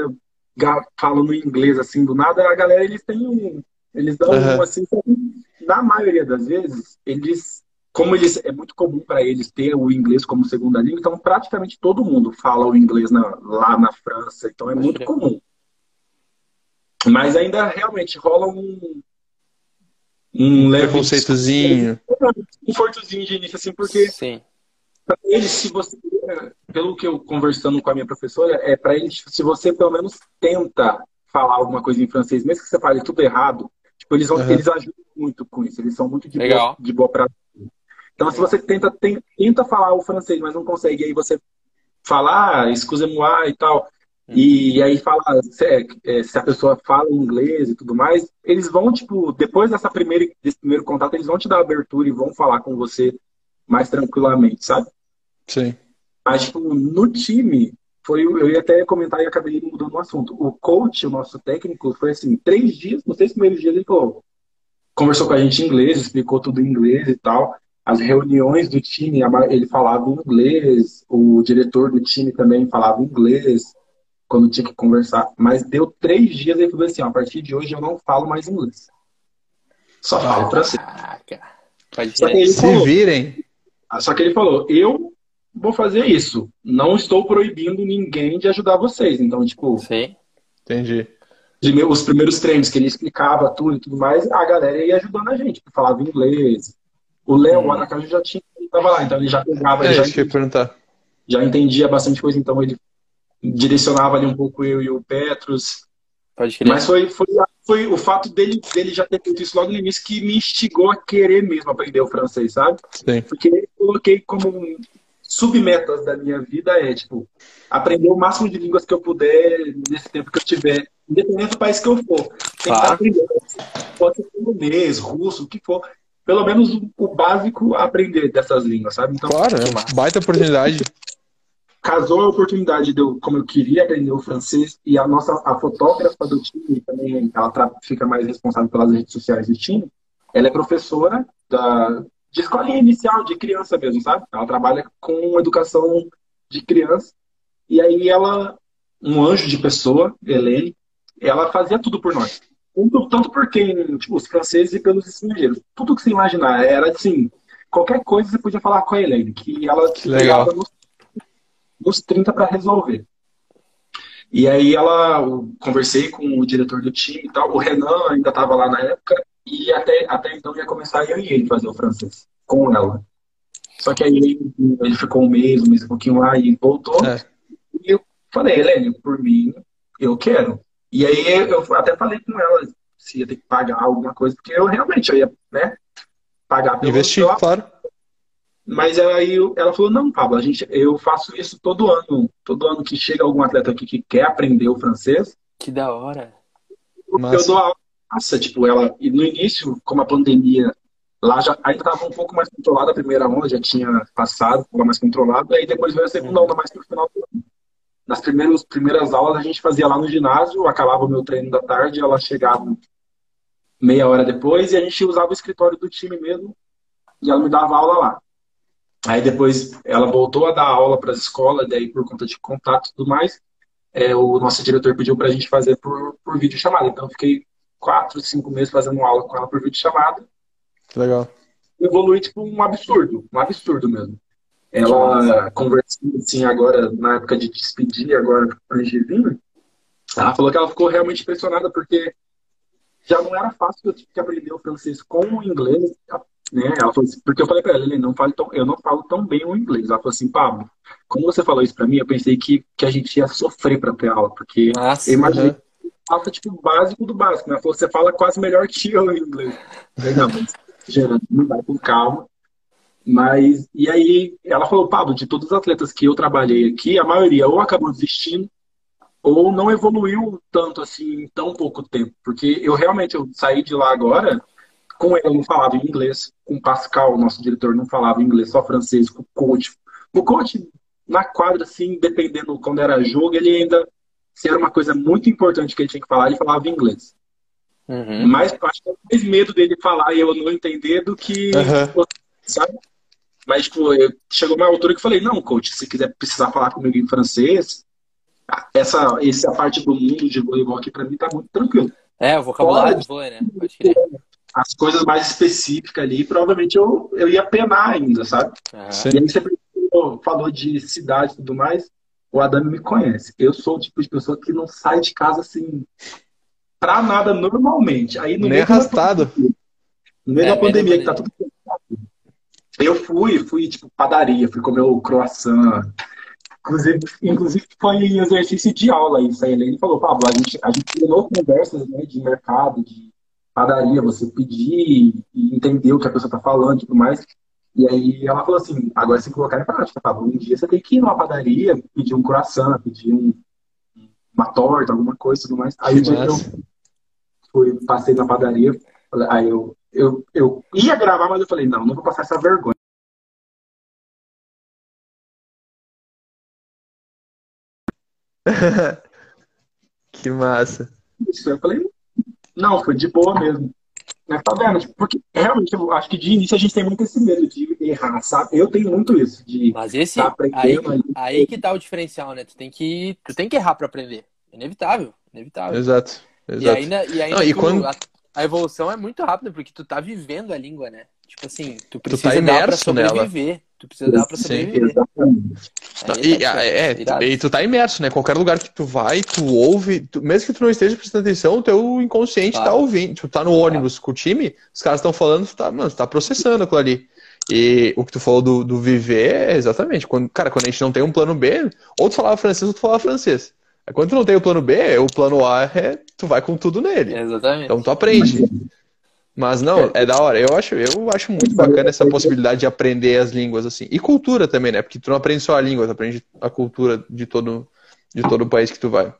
ga- falando inglês assim do nada, a galera eles têm um. Eles dão Aham. um assim, na maioria das vezes, eles. Como eles é muito comum para eles ter o inglês como segunda língua, então praticamente todo mundo fala o inglês na- lá na França, então é muito comum. Mas ainda realmente rola um um leve Preconceitozinho. um fortozinho de início assim, porque Sim. para eles, se você, pelo que eu conversando com a minha professora, é para eles, se você pelo menos tenta falar alguma coisa em francês, mesmo que você fale tudo errado, tipo, eles, Uhum. eles ajudam muito com isso, eles são muito de boa, Legal. de boa prática. Então, se você tenta, tem- tenta falar o francês, mas não consegue, aí você falar, ah, excusez-moi e tal, e aí fala se, é, é, se a pessoa fala inglês e tudo mais, eles vão, tipo, depois dessa primeira, desse primeiro contato, eles vão te dar abertura e vão falar com você mais tranquilamente, sabe? Sim. Mas, tipo, no time, foi, eu ia até comentar e acabei mudando o assunto. O coach, o nosso técnico, foi assim, três dias, nos três primeiros dias, ele falou: conversou com a gente em inglês, explicou tudo em inglês e tal. As reuniões do time, ele falava inglês, o diretor do time também falava inglês quando tinha que conversar. Mas deu três dias e ele falou assim: a partir de hoje eu não falo mais inglês. Só falo francês. Só que ele Se falou, virem. Só que ele falou: eu vou fazer isso. Não estou proibindo ninguém de ajudar vocês. Então, tipo. Sim. Entendi. Os primeiros treinos que ele explicava tudo e tudo mais, a galera ia ajudando a gente, falava inglês. O Léo, hum. o Aracaju já tinha, estava lá, então ele já pegava. É, já, entendia, perguntar. já entendia bastante coisa, então ele direcionava ali um pouco eu e o Petros. Pode crer. Mas foi, foi, foi o fato dele, dele já ter feito isso logo no início que me instigou a querer mesmo aprender o francês, sabe? Sim. Porque eu coloquei como submetas da minha vida é, tipo, aprender o máximo de línguas que eu puder nesse tempo que eu tiver, independente do país que eu for. Tentar aprender. Pode ser polonês, russo, o que for. Pelo menos o, básico aprender dessas línguas, sabe? Então, claro, é baita oportunidade. Casou a oportunidade de eu, como eu queria aprender o francês, e a nossa a fotógrafa do time também, ela fica mais responsável pelas redes sociais do time, ela é professora da, de escolinha inicial, de criança mesmo, sabe? Ela trabalha com educação de criança. E aí ela, um anjo de pessoa, Helene, ela fazia tudo por nós. Tanto por quem, tipo, os franceses e pelos estrangeiros. Tudo que você imaginar. Era assim, qualquer coisa você podia falar com a Helene, que ela te Legal. nos, nos 30 para resolver. E aí ela, eu conversei com o diretor do time e tal. O Renan ainda estava lá na época. E até, até então ia começar eu e ele fazer o francês com ela. Só que aí ele, ele ficou um mês, um mês um pouquinho lá e voltou. É. E eu falei, Helene, por mim, eu quero. E aí eu até falei com ela se ia ter que pagar alguma coisa, porque eu realmente eu ia, né, pagar pelo Investir, claro. Mas aí ela falou, não, Pablo, a gente, eu faço isso todo ano. Todo ano que chega algum atleta aqui que quer aprender o francês. Que da hora. Eu dou aula massa, tipo, ela, e no início, como a pandemia lá já ainda estava um pouco mais controlada, a primeira onda já tinha passado, estava mais controlada, aí depois veio a segunda onda mais no final do ano. Nas primeiras, primeiras aulas a gente fazia lá no ginásio, acabava o meu treino da tarde, ela chegava meia hora depois e a gente usava o escritório do time mesmo e ela me dava aula lá. Aí depois ela voltou a dar aula para as escolas, daí por conta de contato e tudo mais, é, o nosso diretor pediu para a gente fazer por, por vídeo chamada. Então eu fiquei quatro, cinco meses fazendo aula com ela por vídeo chamada. Legal. Evolui, tipo, um absurdo, um absurdo mesmo. Ela conversando assim agora, na época de despedir, agora antes de vir, ela falou que ela ficou realmente impressionada porque já não era fácil eu tive que aprender o francês com o inglês, né? Ela falou assim, porque eu falei para ela, não falo tão, eu não falo tão bem o inglês. Ela falou assim, Pablo, como você falou isso para mim, eu pensei que, que a gente ia sofrer para ter aula, porque Nossa, eu imaginei uhum fala, tipo, básico do básico, né? Você fala quase melhor que eu em inglês. Não, mas, gerando, vai com calma. Mas, e aí, ela falou, Pablo, de todos os atletas que eu trabalhei aqui, a maioria ou acabou desistindo, ou não evoluiu tanto assim em tão pouco tempo. Porque eu realmente eu saí de lá agora, com ele eu não falava inglês, com Pascal, nosso diretor, não falava inglês, só francês, com o coach. O coach, na quadra, assim, dependendo quando era jogo, ele ainda se era uma coisa muito importante que ele tinha que falar, ele falava inglês. Uhum. Mas acho que eu mais medo dele falar e eu não entender do que. Uhum. Sabe? Mas, tipo, eu, chegou uma altura que eu falei: não, coach, se quiser precisar falar comigo em francês, essa, essa parte do mundo de voleibol aqui pra mim tá muito tranquilo. É, o vocabulário foi, né? Pode crer. As coisas mais específicas ali, provavelmente eu, eu ia penar ainda, sabe? Uhum. E aí você falou de cidade e tudo mais o Adame me conhece. Eu sou o tipo de pessoa que não sai de casa assim pra nada normalmente. Aí no Nem arrastado. Pandemia, no meio é, da pandemia, que tá tudo eu fui, fui tipo padaria, fui comer o croissant. Inclusive, inclusive foi em exercício de aula isso aí. Ele falou, Pablo, a gente, a gente treinou conversas né, de mercado, de padaria, você pedir e entender o que a pessoa tá falando e tudo mais. E aí ela falou assim, agora você colocar em prática, tá? Um dia você tem que ir numa padaria, pedir um coração, pedir um, uma torta, alguma coisa e tudo mais. Aí o dia que eu fui, passei na padaria, aí eu, eu, eu ia gravar, mas eu falei, não, não vou passar essa vergonha. que massa. Isso, eu falei, não, foi de boa mesmo. Né? Tá vendo? Tipo, porque realmente eu acho que de início a gente tem muito esse medo de errar, sabe? Eu tenho muito isso. De Mas esse tá aí, aí que tá o diferencial, né? Tu tem que, tu tem que errar para aprender. Inevitável, inevitável. Exato. exato. E ainda, e ainda Não, e tu, quando... a, a, evolução é muito rápida, porque tu tá vivendo a língua, né? Tipo assim, tu precisa tu tá dar pra sobreviver. Nela. Tu precisa dar pra sobreviver. Sim, e, é, é, é e tu tá imerso, né? Qualquer lugar que tu vai, tu ouve, tu, mesmo que tu não esteja prestando atenção, o teu inconsciente tá claro. tá ouvindo. Tu tá no ônibus claro. com o time, os caras estão falando, tu tá, mano, tu tá processando aquilo ali. E o que tu falou do, do viver é exatamente. Quando, cara, quando a gente não tem um plano B, ou tu falava francês ou tu falava francês. Quando tu não tem o plano B, o plano A é tu vai com tudo nele. Exatamente. Então tu aprende. Mas não, é da hora. Eu acho, eu acho muito bacana essa possibilidade de aprender as línguas assim. E cultura também, né? Porque tu não aprende só a língua, tu aprende a cultura de todo, de todo o país que tu vai.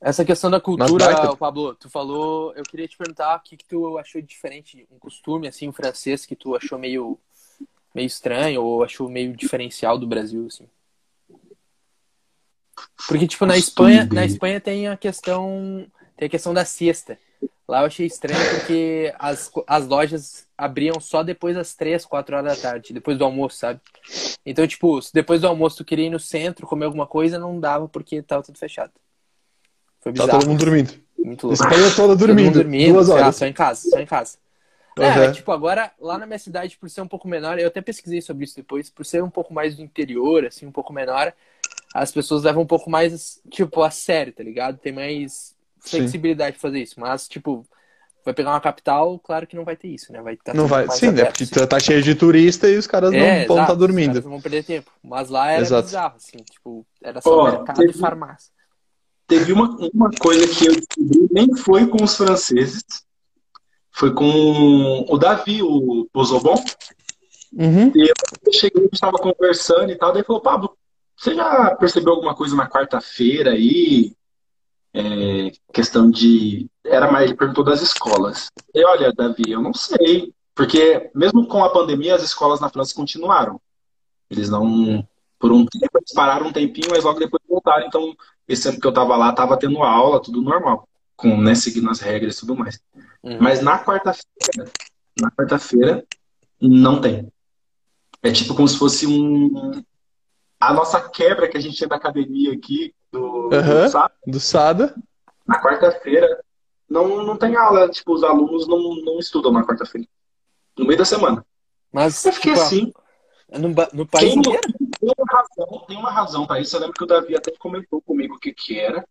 Essa questão da cultura, Pablo, tu falou, eu queria te perguntar o que, que tu achou diferente, um costume assim, um francês que tu achou meio meio estranho ou achou meio diferencial do Brasil assim. Porque tipo na Espanha, na Espanha tem a questão tem a questão da siesta. Lá eu achei estranho porque as, as lojas abriam só depois das 3, 4 horas da tarde, depois do almoço, sabe? Então, tipo, se depois do almoço tu queria ir no centro comer alguma coisa, não dava porque tava tudo fechado. Foi bizarro. Tá todo mundo dormindo. Muito louco. Espanha toda dormindo. Todo dormindo. Duas horas. Ah, só em casa, só em casa. Uhum. É, tipo, agora, lá na minha cidade, por ser um pouco menor, eu até pesquisei sobre isso depois, por ser um pouco mais do interior, assim, um pouco menor, as pessoas levam um pouco mais, tipo, a sério, tá ligado? Tem mais flexibilidade de fazer isso. Mas, tipo, vai pegar uma capital, claro que não vai ter isso, né? Vai tá não vai, sim, né? Porque assim. tá cheio de turista e os caras é, não vão estar tá dormindo. Os vão perder tempo. Mas lá era exato. bizarro, assim, tipo, era só oh, mercado teve, e farmácia. Teve uma, uma coisa que eu descobri, nem foi com os franceses, foi com o Davi, o, o Zobon. Uhum. E eu cheguei, a gente estava conversando e tal, daí falou, Pablo, você já percebeu alguma coisa na quarta-feira aí? É, questão de. Era mais, ele perguntou das escolas. E olha, Davi, eu não sei. Porque mesmo com a pandemia, as escolas na França continuaram. Eles não. Por um tempo, eles pararam um tempinho, mas logo depois voltaram. Então, esse ano que eu tava lá, tava tendo aula, tudo normal. Com, né, seguindo as regras e tudo mais. Uhum. Mas na quarta-feira, na quarta-feira, não tem. É tipo como se fosse um. A nossa quebra que a gente tinha da academia aqui, do, uhum, do, SADA. do SADA. Na quarta-feira não, não tem aula, tipo, os alunos não, não estudam na quarta-feira. No meio da semana. Mas eu fiquei tipo, assim. No, no país tem? Tem uma razão, tem uma razão para isso. Eu lembro que o Davi até comentou comigo o que, que era.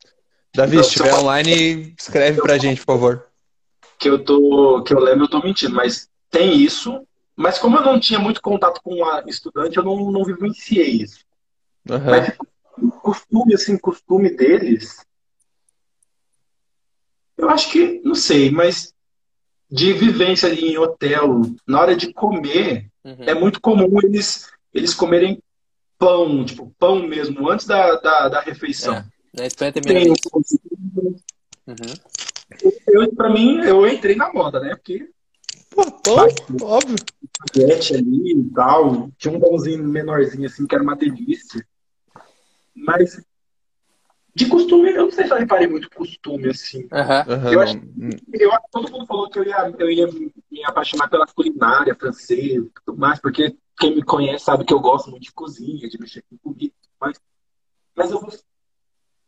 Davi, então, se estiver online, escreve pra gente, por favor. Que eu tô. Que eu lembro, eu tô mentindo, mas tem isso. Mas como eu não tinha muito contato com a estudante, eu não, não vivenciei isso. Uhum. Mas costume, assim, costume deles, eu acho que, não sei, mas de vivência ali em hotel, na hora de comer, uhum. é muito comum eles, eles comerem pão, tipo, pão mesmo, antes da, da, da refeição. É. Na Espanha também Tem, uhum. Eu, pra mim, eu entrei na moda, né? Porque. Pô, pão, óbvio. ali e tal. Tinha um pãozinho menorzinho assim, que era uma delícia. Mas de costume, eu não sei se eu reparei muito costume, assim. Uhum. Eu, acho, eu acho que todo mundo falou que eu ia, eu ia me apaixonar pela culinária francesa tudo mais, porque quem me conhece sabe que eu gosto muito de cozinha, de mexer com comida mas, mas eu vou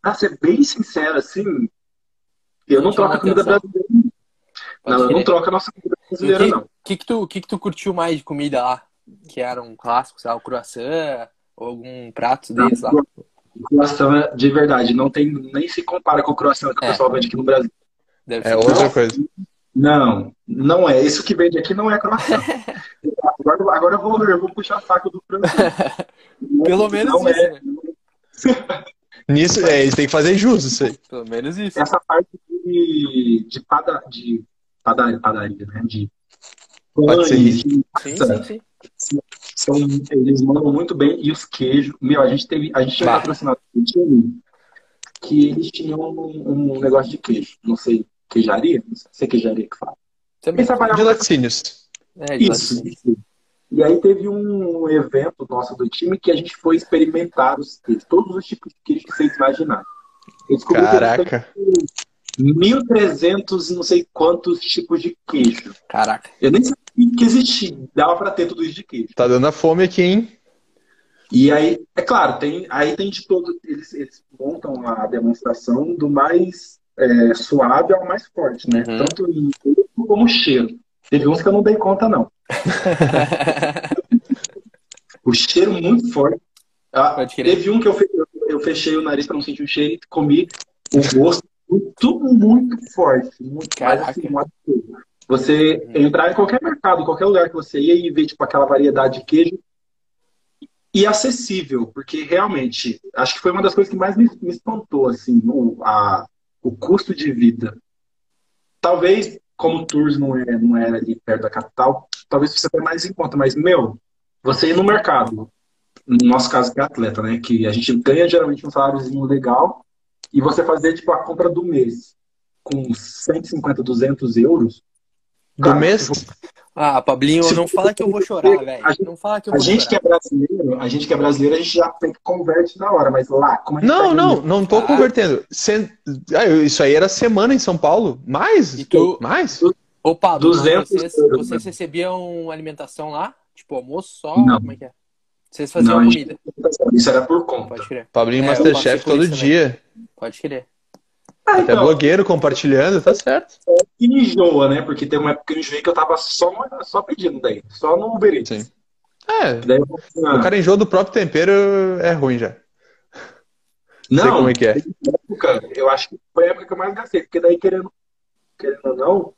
pra ser bem sincero, assim, eu não troco a comida brasileira. Não, eu não troco a nossa comida brasileira, que, não. O que, que, tu, que, que tu curtiu mais de comida lá? Que era um clássico, sei lá, o croissant ou algum prato deles lá? Croissant de verdade, não tem nem se compara com o croissant que é. o pessoal vende aqui no Brasil. Deve é outra coisa. Não, não é. Isso que vende aqui não é croissant. agora, agora eu, vou, eu vou puxar saco do francês. Pelo menos não isso, é. né? Nisso, é, eles têm que fazer jus isso aí. Pelo menos isso. Essa parte de, de, pada, de padaria, padaria, né? De pães, de, sim, sim, sim são, eles mandam muito bem. E os queijos. Meu, a gente teve. A gente tinha patrocinado um time que eles tinham um, um, negócio de queijo. Não sei, queijaria? Não sei queijaria que fala. Eles trabalhavam... De laticínios. É, de isso, isso. E aí teve um evento nosso do time que a gente foi experimentar os queijos, todos os tipos de queijo que vocês imaginaram. Caraca! 1.300 não sei quantos tipos de queijo. Caraca. Eu nem sabia que existia. Dava pra ter tudo isso de queijo. Tá dando a fome aqui, hein? E aí, é claro, tem, aí tem de todo. Eles, eles montam a demonstração do mais é, suave ao mais forte, né? Uhum. Tanto em como cheiro. Teve uns que eu não dei conta, não. o cheiro muito forte. Ah, teve um que eu, fechei, eu fechei o nariz para não sentir o cheiro e comi o gosto muito, muito forte. Muito mais assim, Você entrar em qualquer mercado, qualquer lugar que você ia e ver tipo, aquela variedade de queijo e acessível, porque realmente acho que foi uma das coisas que mais me, me espantou assim, o, a, o custo de vida. Talvez como Tours não, é, não era ali perto da capital, talvez você tenha mais em conta, mas meu, você ir no mercado, no nosso caso que é atleta, né, que a gente ganha geralmente um saláriozinho legal e você fazer tipo a compra do mês com 150, 200 euros do cara, mês? Ah, Pablinho, não fala que eu vou chorar, velho. Não fala que eu vou a gente chorar. que é brasileiro, a gente que é brasileiro, a gente já tem que converte na hora, mas lá, como é que Não, não, não tô ah. convertendo. Ah, isso aí era semana em São Paulo? Mais? E tu... Mais? Ô, Pablo, 200 vocês, vocês recebiam alimentação lá? Tipo, almoço só? Não. Como é que é? Vocês faziam não, comida? Isso era por conta. Pode crer. Pablinho é, Masterchef todo dia. Pode crer. Ah, Até então, blogueiro compartilhando, tá certo. É que enjoa, né? Porque tem uma época que eu enjoei que eu tava só, só pedindo daí, só no Uber Eats. Sim. É, daí, o cara enjoa do próprio tempero é ruim já. Não, Sei como é que é. Época, eu acho que foi a época que eu mais gastei, porque daí querendo, querendo ou não,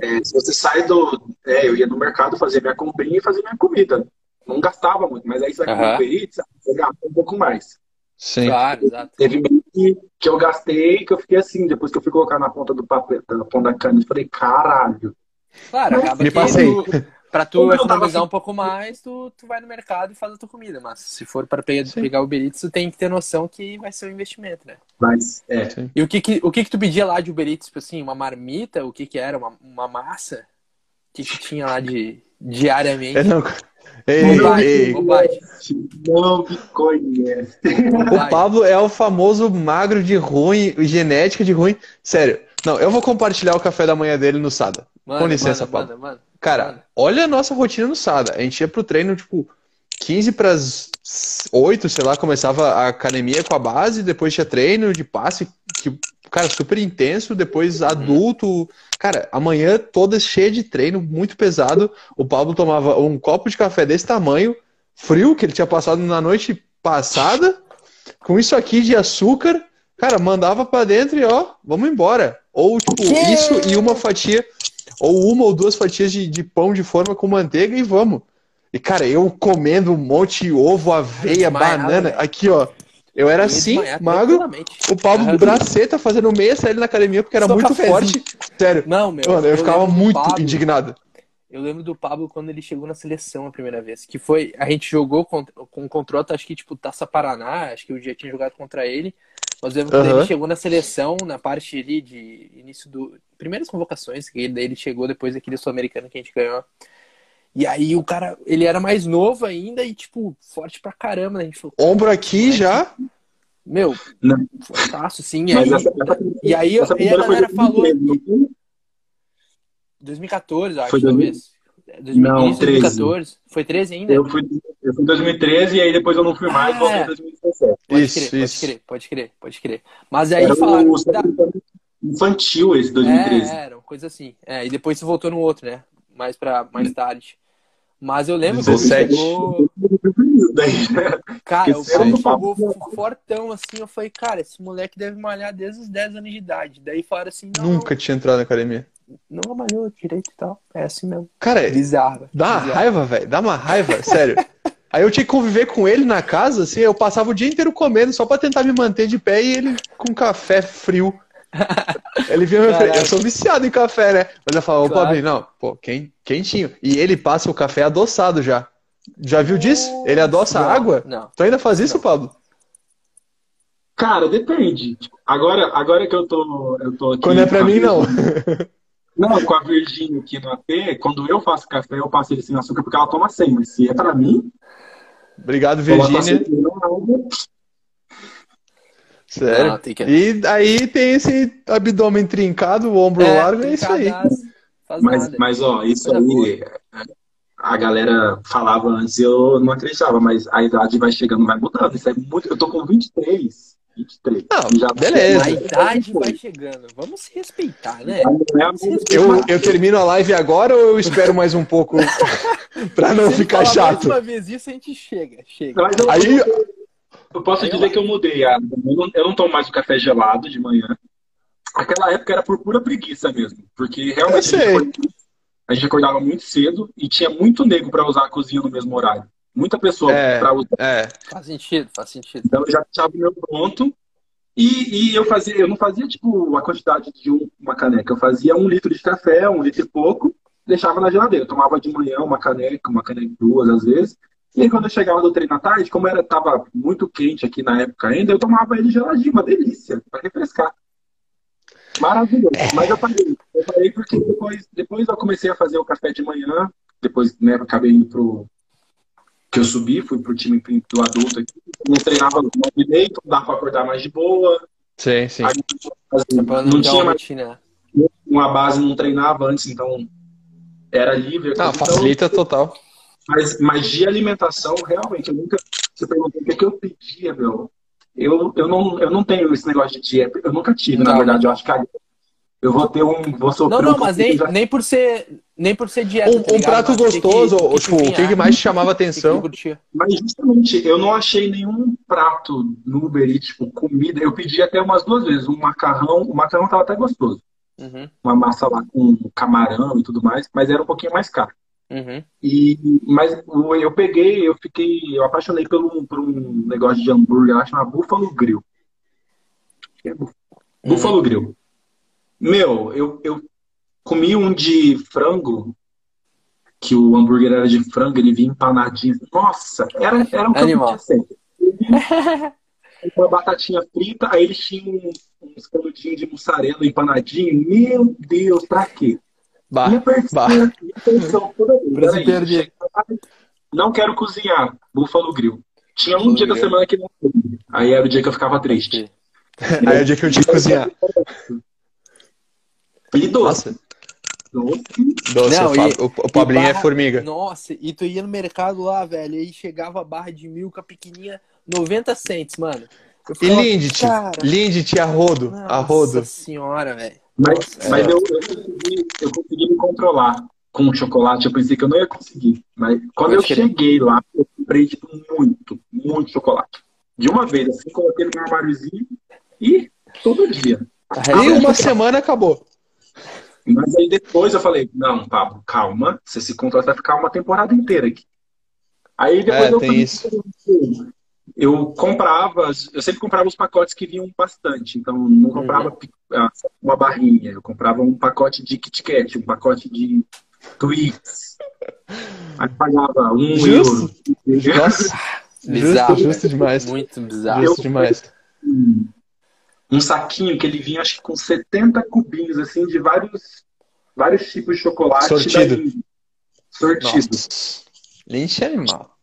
é, se você sai do. É, eu ia no mercado fazer minha comprinha e fazer minha comida. Não gastava muito, mas aí você vai uhum. com o Uber Eats, você gasta um pouco mais. Sim. Claro, exato. Teve que, que eu gastei, que eu fiquei assim, depois que eu fui colocar na ponta do papel, na ponta da cana, eu falei, caralho. Claro, acaba Me passei. Tu, pra tu economizar um pouco mais, tu, tu vai no mercado e faz a tua comida. Mas se for para pegar, pegar o Uber Eats, tu tem que ter noção que vai ser um investimento, né? Mas, é. E o que que, o que que tu pedia lá de Uber Eats? Tipo assim, uma marmita? O que que era? Uma, uma massa? O que que tinha lá de diariamente? Eu não, Ei, ei. Não me conhece. O Pablo é o famoso magro de ruim, genética de ruim. Sério. Não, eu vou compartilhar o café da manhã dele no Sada. Mano, Com licença, mano, Pablo. Mano, Cara, olha a nossa rotina no Sada. A gente ia pro treino, tipo, 15 para as 8, sei lá, começava a academia com a base, depois tinha treino de passe, que cara, super intenso, depois uhum. adulto. Cara, amanhã toda cheia de treino, muito pesado. O Pablo tomava um copo de café desse tamanho, frio, que ele tinha passado na noite passada, com isso aqui de açúcar. Cara, mandava para dentro e ó, vamos embora. Ou tipo, isso e uma fatia, ou uma ou duas fatias de, de pão de forma com manteiga e vamos. E, cara, eu comendo um monte de ovo, aveia, banana. Aqui, ó. Eu era assim, magro. O Pablo uhum. Braceta fazendo meia série na academia porque era Só muito forte. Sério. Não, meu. Mano, eu, eu ficava muito Pablo, indignado. Eu lembro do Pablo quando ele chegou na seleção a primeira vez. Que foi. A gente jogou com, com controle, acho que tipo Taça Paraná. Acho que eu já tinha jogado contra ele. Mas eu lembro uhum. que ele chegou na seleção, na parte ali de início do. Primeiras convocações, que ele, ele chegou depois daquele sul-americano que a gente ganhou. E aí o cara, ele era mais novo ainda e, tipo, forte pra caramba, né? A gente falou, Ombro aqui já? Meu, fortaço, sim. E aí, essa, essa, e aí essa e a galera falou. 2014, acho, foi talvez. 2015, não, 2014. Foi 13 ainda? Eu fui, eu fui em 2013 e aí depois eu não fui mais, ah, voltei em 2017. Pode isso, crer, isso. pode crer, pode crer, pode crer. Mas aí era falaram. O, da... Infantil esse 2013. É, era, uma coisa assim. É, e depois você voltou no outro, né? Mais, pra, mais tarde. Mas eu lembro 17. que chegou... Cara, o cara chegou fortão assim, eu falei, cara, esse moleque deve malhar desde os 10 anos de idade. Daí falaram assim, não, Nunca tinha entrado na academia. Não malhou direito e tal. É assim mesmo. Cara, é bizarro. Dá uma bizarro. raiva, velho. Dá uma raiva, sério. Aí eu tinha que conviver com ele na casa, assim, eu passava o dia inteiro comendo só para tentar me manter de pé e ele com café frio. Ele vinha eu sou viciado em café, né? Mas eu falo, ô claro. não, pô, quentinho. E ele passa o café adoçado já. Já viu disso? Ele adoça não, água? Não. Tu ainda faz isso, não. Pablo? Cara, depende. Agora, agora que eu tô, eu tô aqui. Quando é pra mim, não. Não, com a Virgínia aqui no AP, quando eu faço café, eu passo ele sem açúcar porque ela toma sem. Mas se é pra mim. Obrigado, Virgínia. Sério? Não, que... E aí tem esse abdômen trincado, o ombro é, largo, é isso aí. Mas, mas, ó, isso aí, a galera falava antes, eu não acreditava, mas a idade vai chegando, vai mudando. Isso é muito. Eu tô com 23. 23. Não, já beleza. A idade vai chegando. Vamos se respeitar, né? Eu, eu termino a live agora ou eu espero mais um pouco pra não se ficar chato? Mais uma vez isso, a gente chega. chega. Eu, Aí... eu posso Aí dizer eu... que eu mudei. Eu não, eu não tomo mais o café gelado de manhã. Aquela época era por pura preguiça mesmo. Porque realmente a gente, a gente acordava muito cedo e tinha muito nego para usar a cozinha no mesmo horário muita pessoa é, para usar. É. Faz sentido, faz sentido. Então eu já deixava o meu pronto. E, e, eu fazia, eu não fazia tipo a quantidade de um, uma caneca, eu fazia um litro de café, um litro e pouco, deixava na geladeira. Eu tomava de manhã uma caneca, uma caneca duas às vezes. E aí, quando eu chegava do treino à tarde, como era tava muito quente aqui na época ainda, eu tomava ele geladinho, uma delícia, para refrescar. Maravilhoso. Mas eu parei. Eu parei porque depois, depois eu comecei a fazer o café de manhã, depois né, acabei indo pro, que eu subi, fui pro time do adulto aqui. Não treinava no direito, dava para acordar mais de boa. Sim, sim. Aí, assim, não tinha mais uma base, não treinava antes, então era livre. Não, então, facilita total. Mas, mas de alimentação, realmente, eu nunca. Você perguntou o que, é que eu pedia, meu. Eu, eu, não, eu não tenho esse negócio de dieta. Eu nunca tive, não, na verdade. Eu acho que a eu vou ter um. Vou sofrer não, não, um mas nem, já... nem por ser. Nem por ser dieta. Um, tá um prato gostoso, que, que, tipo, o que, que mais te chamava atenção? Mas justamente, eu não achei nenhum prato no Uber Eats, tipo, comida. Eu pedi até umas duas vezes um macarrão. O macarrão tava até gostoso. Uhum. Uma massa lá com camarão e tudo mais, mas era um pouquinho mais caro. Uhum. E, mas eu peguei, eu fiquei, eu apaixonei pelo, por um negócio de hambúrguer, acho uma Buffalo Grill. É Buffalo uhum. Grill. Meu, eu, eu comi um de frango, que o hambúrguer era de frango, ele vinha empanadinho. Nossa, era, era um Animal. sempre. Uma batatinha frita, aí eles tinham uns canudinhos de mussarela empanadinho. Meu Deus, pra quê? Bah, bah. toda vez. Não quero cozinhar, Buffalo Grill. Tinha um dia da semana que não Aí era o dia que eu ficava triste. Aí é o dia que eu tinha que cozinhar. E doce. Doce. Doce, Não, o, e, o, o Pablinho é barra, é formiga. Nossa, e tu ia no mercado lá, velho, aí chegava a barra de milka pequenininha, 90 cents, mano. e Lindt, Lindt, a rodo, Nossa a rodo. Nossa senhora, velho. Mas, mas eu, eu, consegui, eu consegui me controlar com o chocolate. Eu pensei que eu não ia conseguir. Mas quando eu querer. cheguei lá, eu comprei tipo, muito, muito chocolate. De uma vez, assim, coloquei no meu armáriozinho e todo dia. E uma semana acabou. Mas aí depois eu falei, não, Pablo, calma, você se contrato vai ficar uma temporada inteira aqui. Aí depois é, eu tem isso. Eu comprava, eu sempre comprava os pacotes que vinham bastante, então não comprava uhum. uma barrinha, eu comprava um pacote de Kit Kat, um pacote de Twix. Aí pagava um justo. euro. Nossa, bizarro, justo demais. Muito bizarro. Justo demais um saquinho que ele vinha, acho que com 70 cubinhos, assim, de vários, vários tipos de chocolate. Sortido. Daí, sortido. Linche é animal.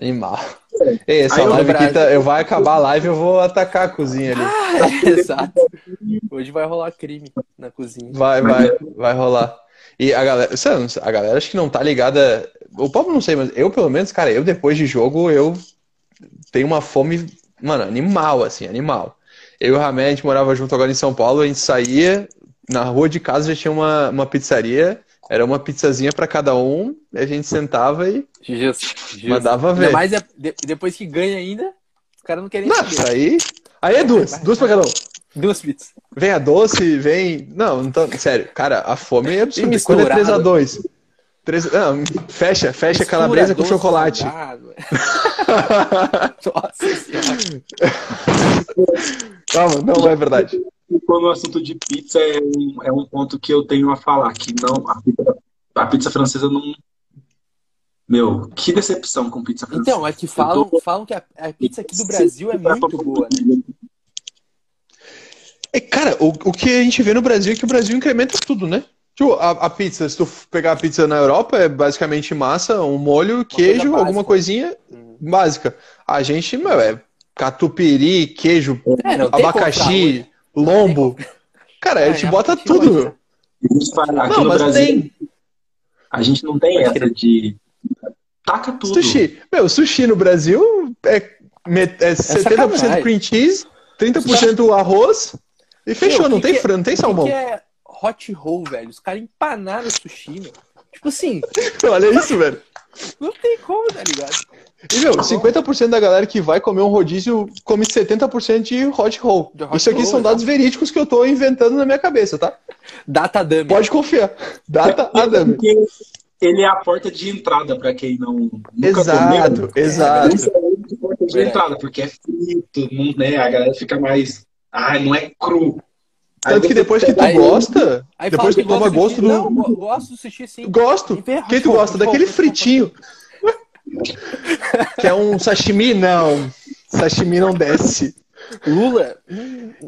Animal. É. Ei, essa Aí live aqui, tá, eu vai acabar a live, eu vou atacar a cozinha ali. Ah, exato. Hoje vai rolar crime na cozinha. Vai, vai, vai rolar. E a galera, a galera acho que não tá ligada. O Pablo não sei, mas eu pelo menos, cara, eu depois de jogo, eu tenho uma fome, mano, animal, assim, animal. Eu e o Ramé, a gente morava junto agora em São Paulo, a gente saía, na rua de casa já tinha uma, uma pizzaria, era uma pizzazinha para cada um, a gente sentava e just, just. mandava ver. Mas é, depois que ganha ainda, os caras não querem Não, aí, aí é duas, vai, duas para cada um. Duas pizzas. Vem a doce, vem. Não, não tô... sério, cara, a fome é absurda. Quando é 3x2. Três... Não, fecha, fecha a calabresa com chocolate. Nossa senhora. Calma, não é verdade. Quando o assunto de pizza é um, é um ponto que eu tenho a falar, que não, a pizza, a pizza francesa não. Meu, que decepção com pizza francesa. Então, é que falam, tô... falam que a, a, pizza aqui do Brasil é muito boa, né? É, cara, o, o que a gente vê no Brasil é que o Brasil incrementa tudo, né? Tipo, a, a, pizza, se tu pegar a pizza na Europa, é basicamente massa, um molho, queijo, coisa alguma coisinha hum. básica. A gente, meu, é catupiry, queijo, é, abacaxi, lombo. Cara, a gente bota tudo. Aqui não, no Brasil, tem. a gente não tem essa de. Taca tudo. Sushi. Meu, sushi no Brasil é, é 70% cream cheese, 30% arroz e fechou. Meu, não, tem, é, não tem salmão. O que é hot roll, velho? Os caras empanaram sushi, meu. Tipo assim. Olha isso, velho. Não tem como, tá ligado? E, meu, 50% da galera que vai comer um rodízio come 70% de hot roll. De hot Isso aqui roll, são dados verídicos que eu tô inventando na minha cabeça, tá? Data dummy. Pode confiar. Data a dummy. Ele é a porta de entrada para quem não nunca exato, comeu. Exato, exato. É a porta de entrada, porque é frito, né? A galera fica mais... Ah, não é cru. Tanto que depois que tu aí, gosta, aí depois que tu toma gosto do. Não, gosto do sushi sim. Gosto. Quem tu gosta? Daquele fritinho. que é um sashimi? Não. Sashimi não desce. Lula.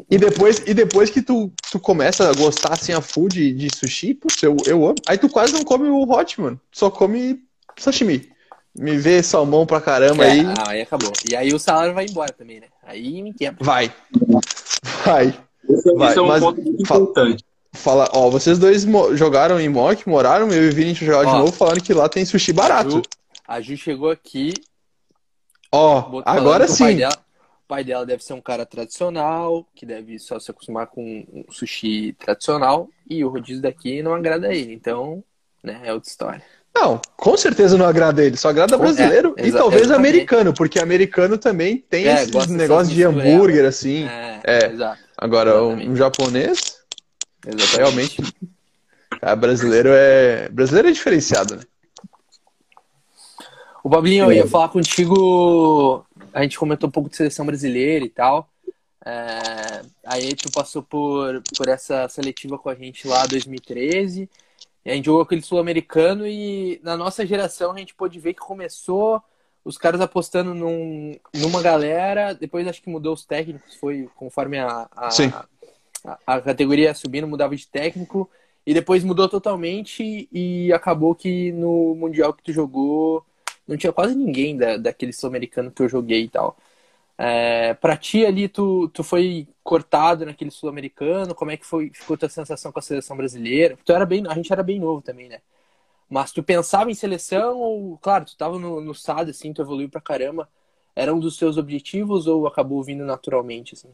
E depois, e depois que tu, tu começa a gostar assim a full de, de sushi, putz, eu, eu amo. Aí tu quase não come o hot, mano. Só come sashimi. Me vê salmão pra caramba é, aí. Ah, aí acabou. E aí o salário vai embora também, né? Aí me quebra. Vai. Vai. Esse, vai. Esse é um Mas, ponto importante. Fala, ó, vocês dois jogaram em Mock, moraram, eu e o Vini jogar de novo, falando que lá tem sushi barato. A Ju chegou aqui. Ó, agora sim. O pai, dela, o pai, dela, deve ser um cara tradicional, que deve só se acostumar com um sushi tradicional. E o rodízio daqui não agrada ele. Então, né, é outra história. Não, com certeza não agrada ele, só agrada brasileiro é, e talvez exatamente. americano, porque americano também tem é, esses negócios de hambúrguer, assim. É, é. Agora, um japonês, exatamente. realmente, a brasileiro é brasileiro é diferenciado, né? O Bablinho, eu ia falar contigo. A gente comentou um pouco de seleção brasileira e tal. É, aí tu passou por, por essa seletiva com a gente lá 2013. E a gente jogou aquele sul-americano e na nossa geração a gente pôde ver que começou os caras apostando num, numa galera, depois acho que mudou os técnicos, foi conforme a, a, a, a categoria subindo, mudava de técnico, e depois mudou totalmente e acabou que no Mundial que tu jogou não tinha quase ninguém da, daquele sul-americano que eu joguei e tal. É, pra ti ali, tu, tu foi cortado naquele sul-americano? Como é que foi, ficou tua sensação com a seleção brasileira? Tu era bem, a gente era bem novo também, né? Mas tu pensava em seleção ou, claro, tu tava no, no SAD, assim, tu evoluiu pra caramba. Era um dos seus objetivos ou acabou vindo naturalmente, assim?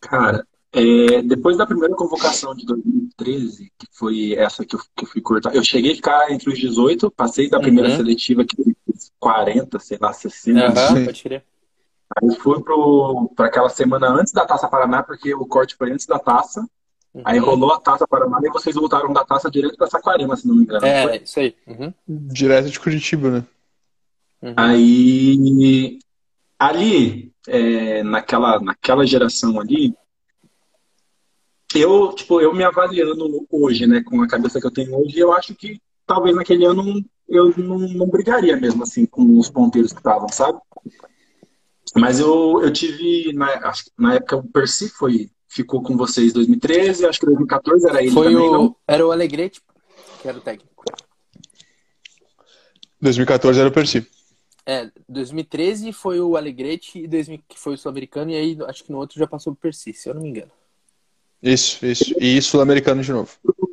Cara, é, depois da primeira convocação de 2013, que foi essa que eu, que eu fui cortar, eu cheguei a ficar entre os 18, passei da primeira uhum. seletiva que 40, sei lá, 60. Uhum, pode crer. Aí fui para aquela semana antes da Taça Paraná, porque o corte foi antes da taça. Uhum. Aí rolou a Taça Paraná e vocês voltaram da taça direto para Saquarema, se não me engano. É, isso aí. Uhum. Direto de Curitiba, né? Uhum. Aí, ali, é, naquela, naquela geração ali, eu, tipo, eu me avaliando hoje, né, com a cabeça que eu tenho hoje, eu acho que talvez naquele ano eu não, não brigaria mesmo, assim, com os ponteiros que estavam, sabe? Mas eu, eu tive, na, na época, o Percy foi, ficou com vocês em 2013, acho que 2014 era ele foi também, o, não? Era o Alegrete, que era o técnico. 2014 era o Percy. É, 2013 foi o Alegrete, e 2000, que foi o Sul-Americano, e aí acho que no outro já passou o Percy, se eu não me engano. Isso, isso. E sul-americano de novo.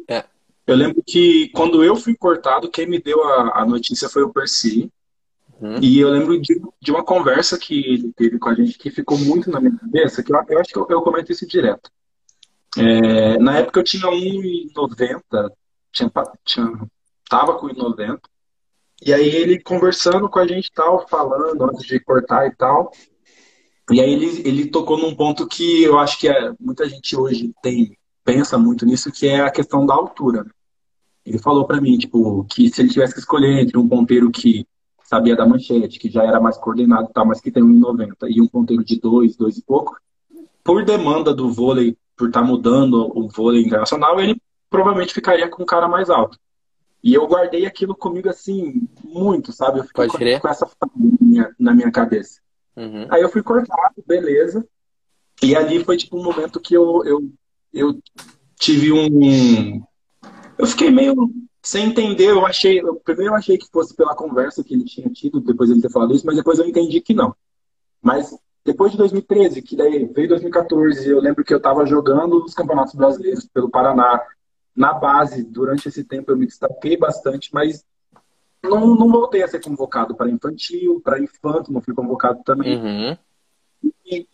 É. Eu lembro que quando eu fui cortado, quem me deu a, a notícia foi o Percy. Uhum. E eu lembro de, de, uma conversa que ele teve com a gente que ficou muito na minha cabeça, que eu, eu acho que eu, eu, comento isso direto. É, na época eu tinha 1,90, tinha, tinha, tava com 1,90. E aí ele conversando com a gente tal, falando antes de cortar e tal. E aí ele, ele tocou num ponto que eu acho que é, muita gente hoje tem pensa muito nisso, que é a questão da altura. Ele falou para mim, tipo, que se ele tivesse que escolher entre um ponteiro que sabia da manchete, que já era mais coordenado e tal, mas que tem 1,90 e um ponteiro de 2, 2 e pouco, por demanda do vôlei, por estar tá mudando o vôlei internacional, ele provavelmente ficaria com um cara mais alto. E eu guardei aquilo comigo assim, muito, sabe? Eu fiquei com, com, essa minha, na minha cabeça. Uhum. Aí eu fui cortado, beleza. E ali foi tipo um momento que eu, eu, eu tive um. Eu fiquei meio sem entender. Eu achei. Eu, primeiro eu achei que fosse pela conversa que ele tinha tido, depois ele ter falado isso, mas depois eu entendi que não. Mas depois de 2013, que daí veio 2014, eu lembro que eu estava jogando os campeonatos brasileiros pelo Paraná. Na base, durante esse tempo eu me destaquei bastante, mas não, não voltei a ser convocado para infantil, para infanto, não fui convocado também. Uhum. E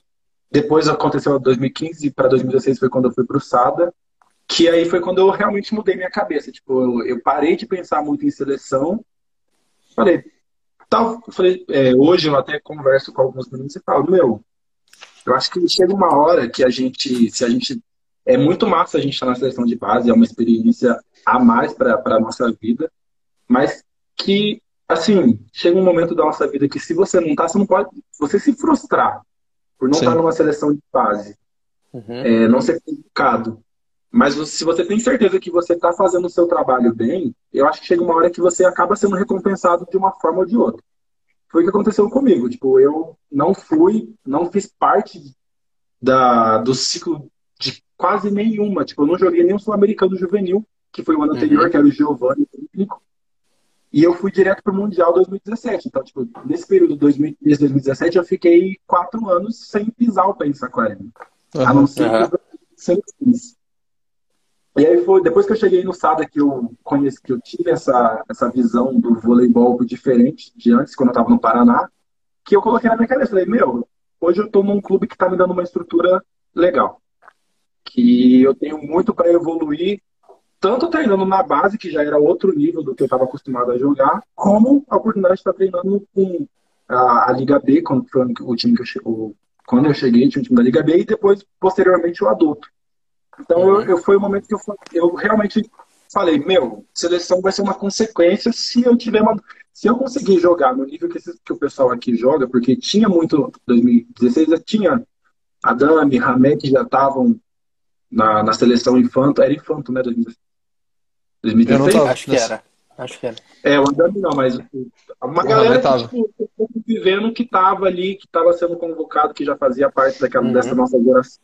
depois aconteceu 2015 para 2016 foi quando eu fui para o SADA, que aí foi quando eu realmente mudei minha cabeça. Tipo, eu, eu parei de pensar muito em seleção. Falei, tal, falei, é, hoje eu até converso com alguns meninos e falo, meu, eu acho que chega uma hora que a gente, se a gente é muito massa a gente estar na seleção de base, é uma experiência a mais para a nossa vida, mas que, assim, chega um momento da nossa vida que se você não tá, você não pode, você se frustrar por não estar numa seleção de base, uhum. é, não ser convocado. Mas se você tem certeza que você está fazendo o seu trabalho bem, eu acho que chega uma hora que você acaba sendo recompensado de uma forma ou de outra. Foi o que aconteceu comigo. Tipo, eu não fui, não fiz parte da, do ciclo de quase nenhuma. Tipo, eu não joguei nem o Sul-Americano Juvenil, que foi o ano uhum. anterior, que era o Giovanni. E eu fui direto para o Mundial 2017. Então, tipo, nesse período de 2013, 2017, eu fiquei quatro anos sem pisar o pé em Saquarema. Uhum. A não ser uhum. que eu sempre fiz. E aí foi depois que eu cheguei no SADA que eu conheci, que eu tive essa, essa visão do voleibol diferente de antes, quando eu estava no Paraná, que eu coloquei na minha cabeça. Falei, meu, hoje eu estou num clube que está me dando uma estrutura legal. Que eu tenho muito para evoluir, tanto treinando na base, que já era outro nível do que eu estava acostumado a jogar, como a oportunidade de estar treinando com a, a Liga B, quando foi o time que eu quando eu cheguei, tinha o time da Liga B, e depois, posteriormente, o adulto. Então, eu, eu, foi o momento que eu, eu realmente falei, meu, seleção vai ser uma consequência se eu tiver uma, se eu conseguir jogar no nível que, esse, que o pessoal aqui joga, porque tinha muito 2016, tinha Adame, Ramé que já estavam na, na seleção infanto, era infanto, né, 2016? acho que era. Acho que era. É, o Adame não, mas uma o galera que, tipo, vivendo que estava ali, que estava sendo convocado, que já fazia parte daquela, uhum. dessa nossa geração.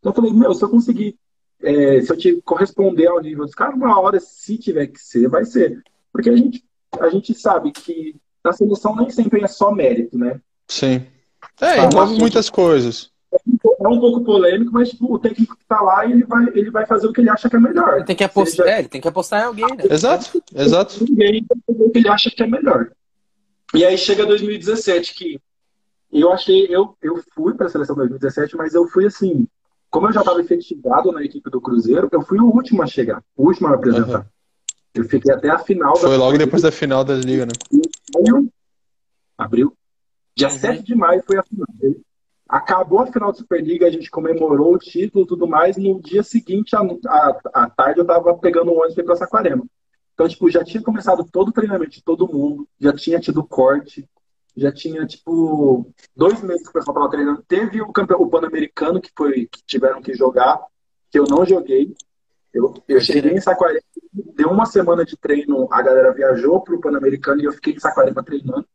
Então eu falei, meu, se eu conseguir, é, se eu te corresponder ao nível dos caras, uma hora, se tiver que ser, vai ser. Porque a gente, a gente sabe que na seleção nem sempre é só mérito, né? Sim. É, envolve muitas coisas. É um pouco polêmico, mas tipo, o técnico que tá lá, ele vai, ele vai fazer o que ele acha que é melhor. Ele tem que apostar, é, ele tem que apostar em alguém, né? Exato, exato. Ninguém fazer o que ele acha que é melhor. E aí chega 2017, que eu achei, eu, eu fui para a seleção 2017, mas eu fui assim, como eu já estava efetivado na equipe do Cruzeiro, eu fui o último a chegar, o último a apresentar. Uhum. Eu fiquei até a final. Foi logo depois da final da Liga, né? Maio, abril. Dia uhum. 7 de maio foi a final. Acabou a final da Superliga, a gente comemorou o título e tudo mais. No dia seguinte, à tarde, eu tava pegando um ônibus para Saquarema. Então, tipo, já tinha começado todo o treinamento de todo mundo, já tinha tido corte, já tinha, tipo, dois meses que o pessoal estava treinando. Teve o, campeão, o Pan-Americano, que, foi, que tiveram que jogar, que eu não joguei. Eu, eu cheguei em Saquarema, deu uma semana de treino, a galera viajou para o Pan-Americano e eu fiquei em Saquarema treinando.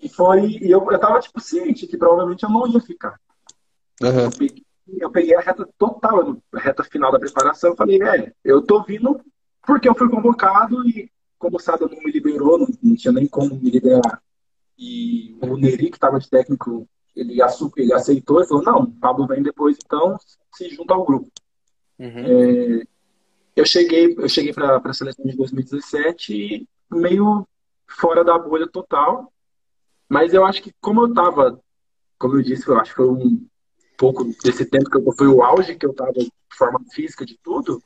E foi. E eu, eu tava, tipo, ciente que provavelmente eu não ia ficar. Uhum. Eu, peguei, eu, peguei, a reta total, a reta final da preparação. Eu falei, é, eu tô vindo porque eu fui convocado e como o Sada não me liberou, não, não, tinha nem como me liberar. E o Neri, que estava de técnico, ele, ele aceitou e falou: não, o Pablo vem depois, então se junta ao grupo. Uhum. É, eu cheguei, eu cheguei para a seleção de 2017 meio fora da bolha total, mas eu acho que como eu estava, como eu disse, eu acho que foi um pouco desse tempo que eu, foi o auge que eu estava de forma física de tudo.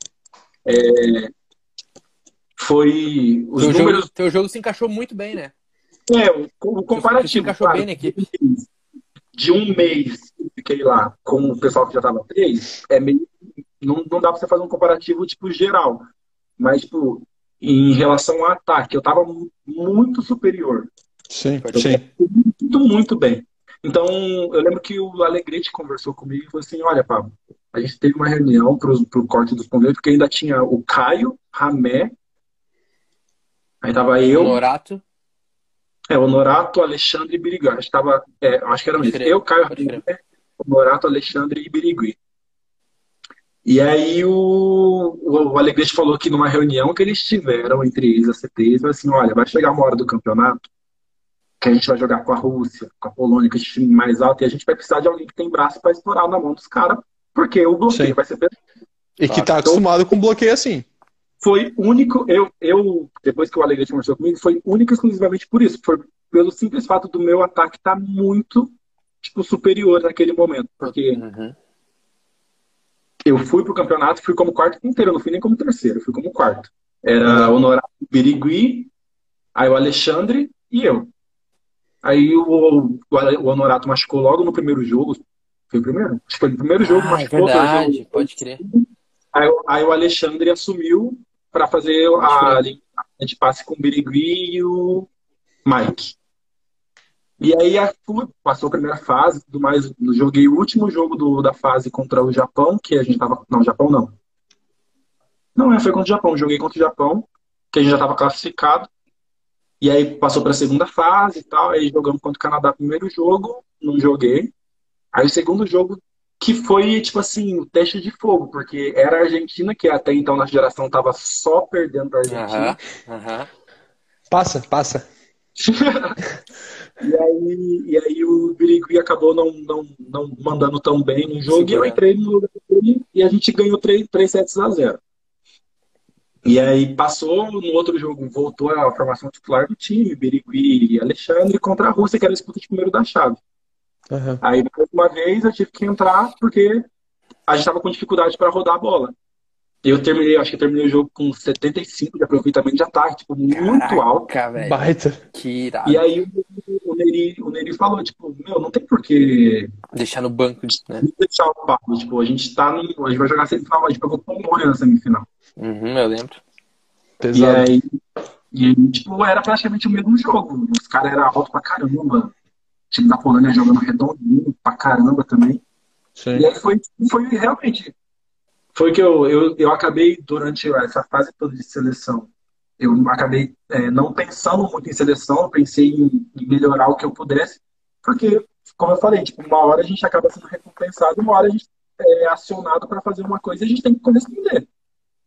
É, foi os teu números. Jogo, teu jogo se encaixou muito bem, né? É, o, comparativo. Se encaixou claro, bem na equipe. De um mês fiquei lá com o pessoal que já estava três, é meio. Não, não dá para você fazer um comparativo tipo geral. Mas, tipo, em relação ao ataque, eu estava muito superior. Sim, eu sim. Muito, muito bem. Então, eu lembro que o Alegrete conversou comigo e falou assim: olha, Pablo, a gente teve uma reunião para o corte dos pombeiros, porque ainda tinha o Caio, Ramé Aí tava eu. Honorato. É, Honorato, Alexandre e Birigui. Acho que, tava, é, acho que era mesmo. Eu, Caio Honorato, Alexandre e Birigui. E aí o, o, o Alegrete falou que numa reunião que eles tiveram entre eles, a CTs, assim, olha, vai chegar uma hora do campeonato que a gente vai jogar com a Rússia, com a Polônia, que é time mais alto, e a gente vai precisar de alguém que tem braço para estourar na mão dos caras, porque o bloqueio Sim. vai ser pesado. E que tá acostumado então, com bloqueio assim. Foi único, eu, eu, depois que o Alegrete conversou comigo, foi único exclusivamente por isso. Foi pelo simples fato do meu ataque estar tá muito tipo, superior naquele momento. Porque uhum. eu fui pro campeonato, fui como quarto inteiro, não fui nem como terceiro, fui como quarto. Era o Honorato Birigui, aí o Alexandre e eu. Aí o, o, Honorato machucou logo no primeiro jogo. Foi o primeiro? Acho que foi no primeiro jogo, ah, é machucou. É verdade, jogo. pode crer. Aí, aí, o Alexandre assumiu para fazer a, linha de passe com o Birigui e o Mike. E aí a, passou a primeira fase, tudo mais. Joguei o último jogo do, da fase contra o Japão, que a gente tava. Não, Japão não. Não, é, foi contra o Japão. Joguei contra o Japão, que a gente já estava classificado. E aí passou para a segunda fase e tal. Aí jogamos contra o Canadá primeiro jogo, não joguei. Aí o segundo jogo, que foi, tipo assim, o teste de fogo, porque era a Argentina, que até então na geração estava só perdendo para a Argentina. Uhum, uhum. Passa, passa. e, aí, e aí o Birigui acabou não, não, não mandando tão bem no jogo Sim, e eu entrei no lugar dele e a gente ganhou 3, 3 sets a 0. E aí passou no outro jogo, voltou a formação titular do time, Birigui e Alexandre, contra a Rússia, que era a disputa de primeiro da chave. Uhum. Aí, depois, uma vez, eu tive que entrar porque a gente estava com dificuldade para rodar a bola. Eu terminei, acho que terminei o jogo com 75 de aproveitamento de ataque, tipo, muito Caraca, alto. Véio. Baita. Que irado. E aí o, Neri, o Neri falou, tipo, meu, não tem porquê. Deixar no banco, né? Deixar o papo. Tipo, a gente tá no. A gente vai jogar semifinal, a gente pegou Polônia na semifinal. Uhum, eu lembro. Pesado. E aí, e aí, tipo, era praticamente o mesmo jogo. Os caras eram altos pra caramba. O time da Polônia jogando redondinho pra caramba também. Sim. E aí foi, foi realmente foi que eu, eu, eu acabei, durante essa fase toda de seleção, eu acabei é, não pensando muito em seleção, pensei em, em, melhorar o que eu pudesse, porque, como eu falei, tipo, uma hora a gente acaba sendo recompensado, uma hora a gente é acionado para fazer uma coisa e a gente tem que corresponder.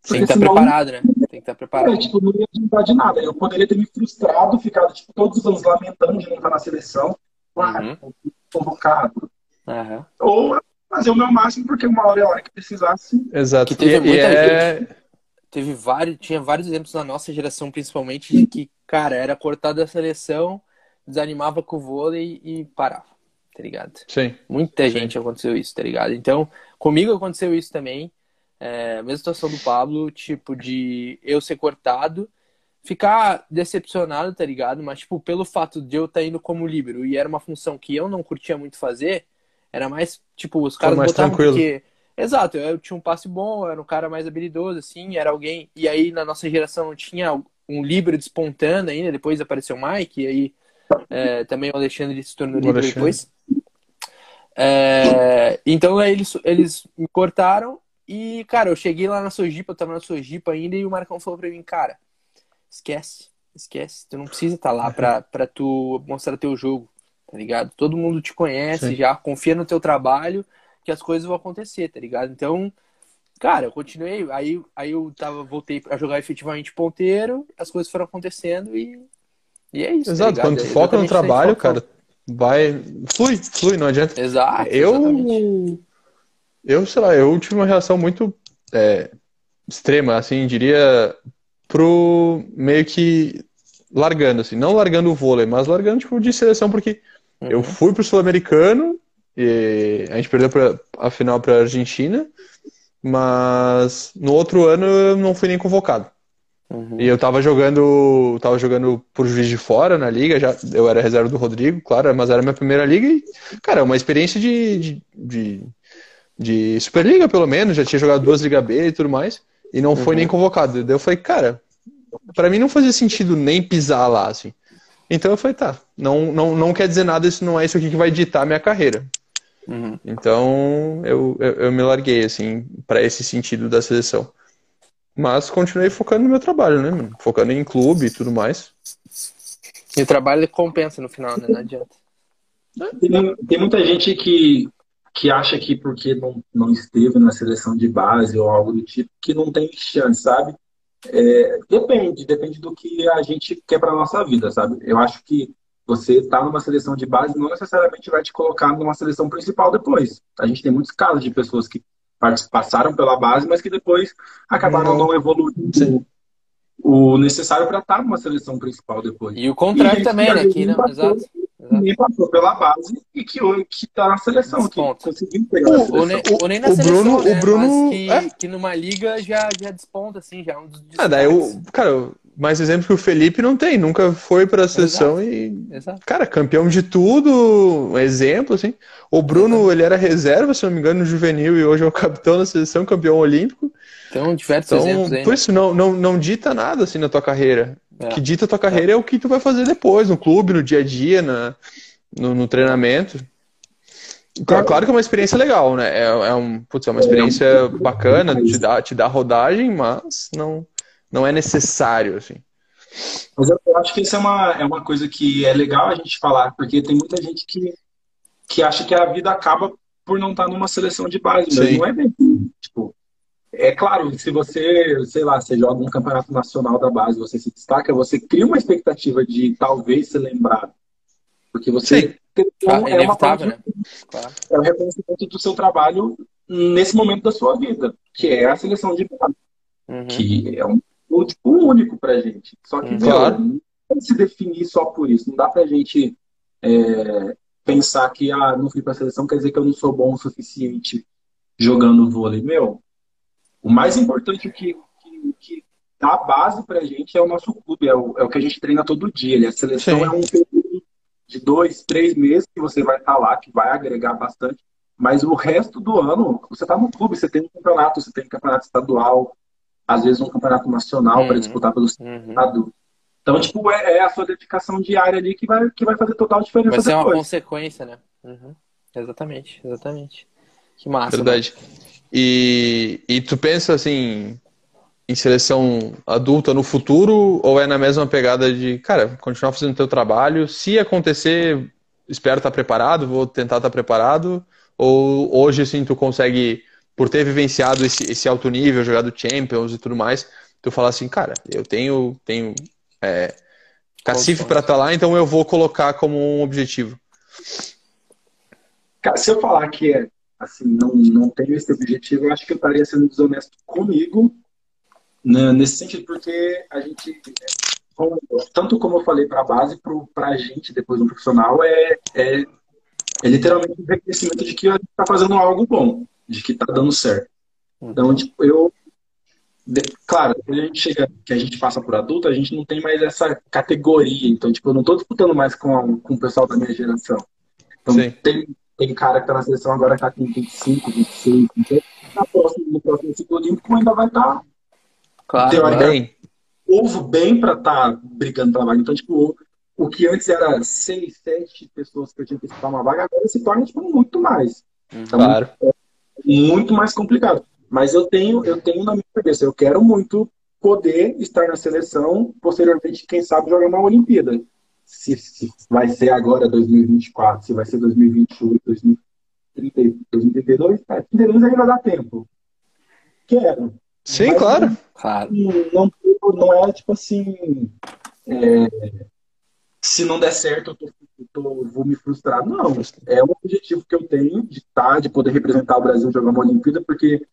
Tem que estar tá preparado, né? Tem que estar tá preparado. É, tipo, não ia adiantar de nada. Eu poderia ter me frustrado, ficado tipo, todos os anos lamentando de não estar na seleção. Ah, uhum. convocado. Uhum. Ou fazer o meu máximo, porque uma hora é a hora que precisasse. Exato. Que teve e, muita é... gente. Teve vários, tinha vários exemplos na nossa geração, principalmente, de que, cara, era cortado da seleção, desanimava com o vôlei e parava, tá ligado? Sim. Muita Sim. gente aconteceu isso, tá ligado? Então, comigo aconteceu isso também. É, a mesma situação do Pablo, tipo, de eu ser cortado, ficar decepcionado, tá ligado? Mas, tipo, pelo fato de eu estar tá indo como líbero e era uma função que eu não curtia muito fazer, era mais, tipo, os caras mais botavam tranquilo. porque. Exato, eu tinha um passe bom, era um cara mais habilidoso, assim, era alguém. E aí na nossa geração não tinha um livro despontando ainda, depois apareceu o Mike, e aí é, também o Alexandre se tornou livre depois. É, então aí eles, eles me cortaram e, cara, eu cheguei lá na Sojipa, eu tava na Sojipa ainda, e o Marcão falou pra mim, cara, esquece, esquece, tu não precisa estar tá lá pra, pra tu mostrar teu jogo tá ligado? Todo mundo te conhece Sim. já, confia no teu trabalho, que as coisas vão acontecer, tá ligado? Então, cara, eu continuei, aí, aí eu tava, voltei a jogar efetivamente ponteiro, as coisas foram acontecendo e, e é isso. Tá Exato, tá quando tu foca no trabalho, cara, vai. Flui, flui, não adianta. Exato. Eu. Exatamente. Eu, sei lá, eu tive uma reação muito é, extrema, assim, diria, pro meio que largando, assim, não largando o vôlei, mas largando, tipo, de seleção, porque Uhum. Eu fui pro Sul-Americano e a gente perdeu pra, a final para a Argentina, mas no outro ano eu não fui nem convocado. Uhum. E eu tava jogando, tava jogando por juiz de fora na liga, já eu era reserva do Rodrigo, claro, mas era minha primeira liga e, cara, uma experiência de, de, de, de Superliga, pelo menos, já tinha jogado duas Liga B e tudo mais, e não uhum. foi nem convocado. Daí eu falei, cara, para mim não fazia sentido nem pisar lá, assim. Então eu falei, tá, não, não, não quer dizer nada, isso não é isso aqui que vai ditar a minha carreira. Uhum. Então eu, eu, eu, me larguei, assim, para esse sentido da seleção. Mas continuei focando no meu trabalho, né, mano? Focando em clube e tudo mais. E o trabalho compensa no final, né? Não adianta. Tem, tem muita gente que, que acha que porque não, não esteve na seleção de base ou algo do tipo, que não tem chance, sabe? É, depende, depende do que a gente quer para nossa vida, sabe? Eu acho que você estar tá numa seleção de base não necessariamente vai te colocar numa seleção principal depois. A gente tem muitos casos de pessoas que passaram pela base, mas que depois acabaram não, não evoluindo o necessário para estar numa seleção principal depois. E o contrário e também, né? Que, não, exato. Ninguém passou pela base e que está na seleção, que conseguiu pegar o, ou, nem, ou nem na o seleção, Bruno, né? o Bruno que, é? que numa liga já, já desponta, assim, já é um dos Ah, daí o, cara, mais exemplo que o Felipe não tem, nunca foi para a seleção Exato. e Exato. cara, campeão de tudo, um exemplo assim. O Bruno, Exato. ele era reserva, se não me engano, no juvenil e hoje é o capitão da seleção, campeão olímpico. Então, diversos então, exemplos aí, Por né? isso não, não, não dita nada assim na tua carreira. É. Que dita a tua carreira é. é. o que tu vai fazer depois, no clube, no dia a dia, na, no, no treinamento. Claro, claro que é uma experiência legal, né? É, é, um, putz, é uma experiência bacana, te dá, te dá rodagem, mas não, não é necessário, assim. Mas eu acho que isso é uma, é uma coisa que é legal a gente falar, porque tem muita gente que, que acha que a vida acaba por não estar numa seleção de base, mas Sim. não é bem. Tipo, é claro, se você, sei lá, você joga um campeonato nacional da base, você se destaca, você cria uma expectativa de talvez ser lembrado. Porque você tem, ah, é, uma parte, né? claro. é o reconhecimento do seu trabalho nesse momento da sua vida, que é a seleção de base. Uhum. Que é um tipo único pra gente. Só que, uhum. claro. não se definir só por isso. Não dá pra gente é, pensar que, ah, não fui pra seleção, quer dizer que eu não sou bom o suficiente jogando vôlei. Meu, o mais importante que, que, que dá base pra gente é o nosso clube, é o, é o que a gente treina todo dia. Né? A seleção Sim. é um período de dois, três meses que você vai estar tá lá, que vai agregar bastante. Mas o resto do ano, você está no clube, você tem um campeonato, você tem um campeonato estadual, às vezes um campeonato nacional uhum. para disputar pelo uhum. estado. Então, tipo, é, é, a sua dedicação diária ali que vai, que vai fazer total diferença. Vai ser uma consequência, né? Uhum. Exatamente, exatamente. Que massa. Verdade. E, e tu pensa assim em seleção adulta no futuro ou é na mesma pegada de, cara, continuar fazendo teu trabalho, se acontecer, espero estar preparado, vou tentar estar preparado, ou hoje assim tu consegue por ter vivenciado esse, esse alto nível, jogado Champions e tudo mais, tu fala assim, cara, eu tenho, tenho é, cacife para estar tá lá, então eu vou colocar como um objetivo. Se eu falar que é, assim, não, não tenho esse objetivo, eu acho que eu estaria sendo desonesto comigo, né, nesse sentido, porque a gente, tanto como eu falei para a base, para a gente, depois no profissional, é, é, é literalmente um reconhecimento de que a gente está fazendo algo bom de que tá dando certo. Então, uhum. tipo, eu. De, claro, quando a gente chega, que a gente passa por adulto, a gente não tem mais essa categoria. Então, tipo, eu não tô disputando mais com, a, com o pessoal da minha geração. Então, tem, tem cara que tá na seleção agora que tá com 25, 26, então, na próxima, no próximo ciclo olímpico ainda vai estar. Tá, claro, bem. Ovo bem para estar tá brigando pela vaga. Então, tipo, o, o que antes era 6, 7 pessoas que eu tinha que disputar uma vaga, agora se torna, tipo, muito mais. Então, claro. É, muito mais complicado. Mas eu tenho, eu tenho na minha cabeça, eu quero muito poder estar na seleção, posteriormente, quem sabe, jogar uma Olimpíada. Se, se vai ser agora 2024, se vai ser 2028, 2030, 2032, é, 32 ainda dá tempo. Quero. Sim, Mas claro. Não, não, não é tipo assim. É, se não der certo, eu, tô, eu tô, vou me frustrar. Não, é um objetivo que eu tenho de estar, tá, de poder representar o Brasil jogar uma Olimpíada, porque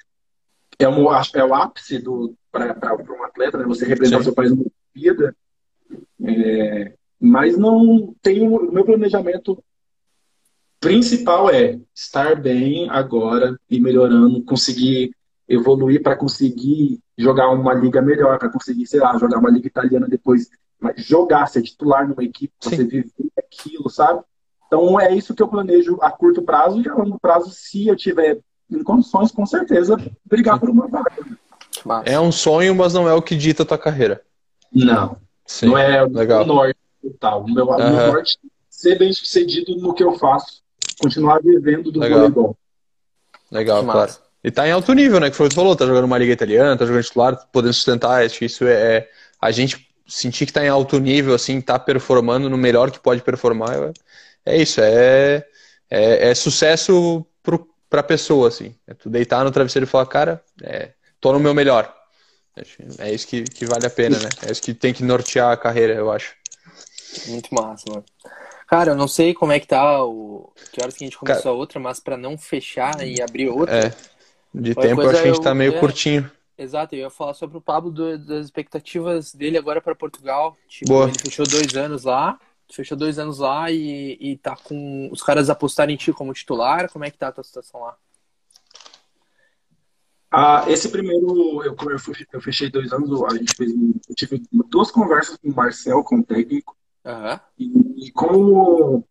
é, um, é o ápice para um atleta, né? Você representar o seu país numa Olimpíada. É, mas não tem o meu planejamento principal é estar bem agora e melhorando, conseguir evoluir para conseguir jogar uma liga melhor, para conseguir, sei lá, jogar uma liga italiana depois mas jogar, ser titular numa equipe, Sim. você viver aquilo, sabe? Então é isso que eu planejo a curto prazo e a longo prazo, se eu tiver em condições, com certeza, brigar por uma vaga. É um sonho, mas não é o que dita a tua carreira. Não. Sim. Não é Legal. o norte tal. O meu, uhum. meu norte é ser bem sucedido no que eu faço. Continuar vivendo do Legal. voleibol. Legal, claro. E tá em alto nível, né? Que foi o que tu falou, tá jogando uma liga italiana, tá jogando titular, podendo sustentar. Acho que isso é, é. A gente sentir que está em alto nível, assim, tá performando no melhor que pode performar, é, isso, é, é, é sucesso para a pessoa, assim. É tu deitar no travesseiro e falar, cara, é, tô no meu melhor. É isso que, que vale a pena, né? É isso que tem que nortear a carreira, eu acho. Muito massa, mano. Cara, eu não sei como é que tá o. Que horas que a gente começou Cara... a outra, mas para não fechar e abrir outra. É. De tempo eu acho que a gente tá meio é... curtinho. Exato, eu ia falar sobre o Pablo do, das expectativas dele agora para Portugal. Tipo, Boa. ele fechou dois anos lá, fechou dois anos lá e, e tá com os caras apostarem em ti como titular. Como é que tá a tua situação lá? Ah, esse primeiro, eu, eu fechei dois anos, a gente fez, eu tive duas conversas com o Marcel, com o técnico, uhum. e, e como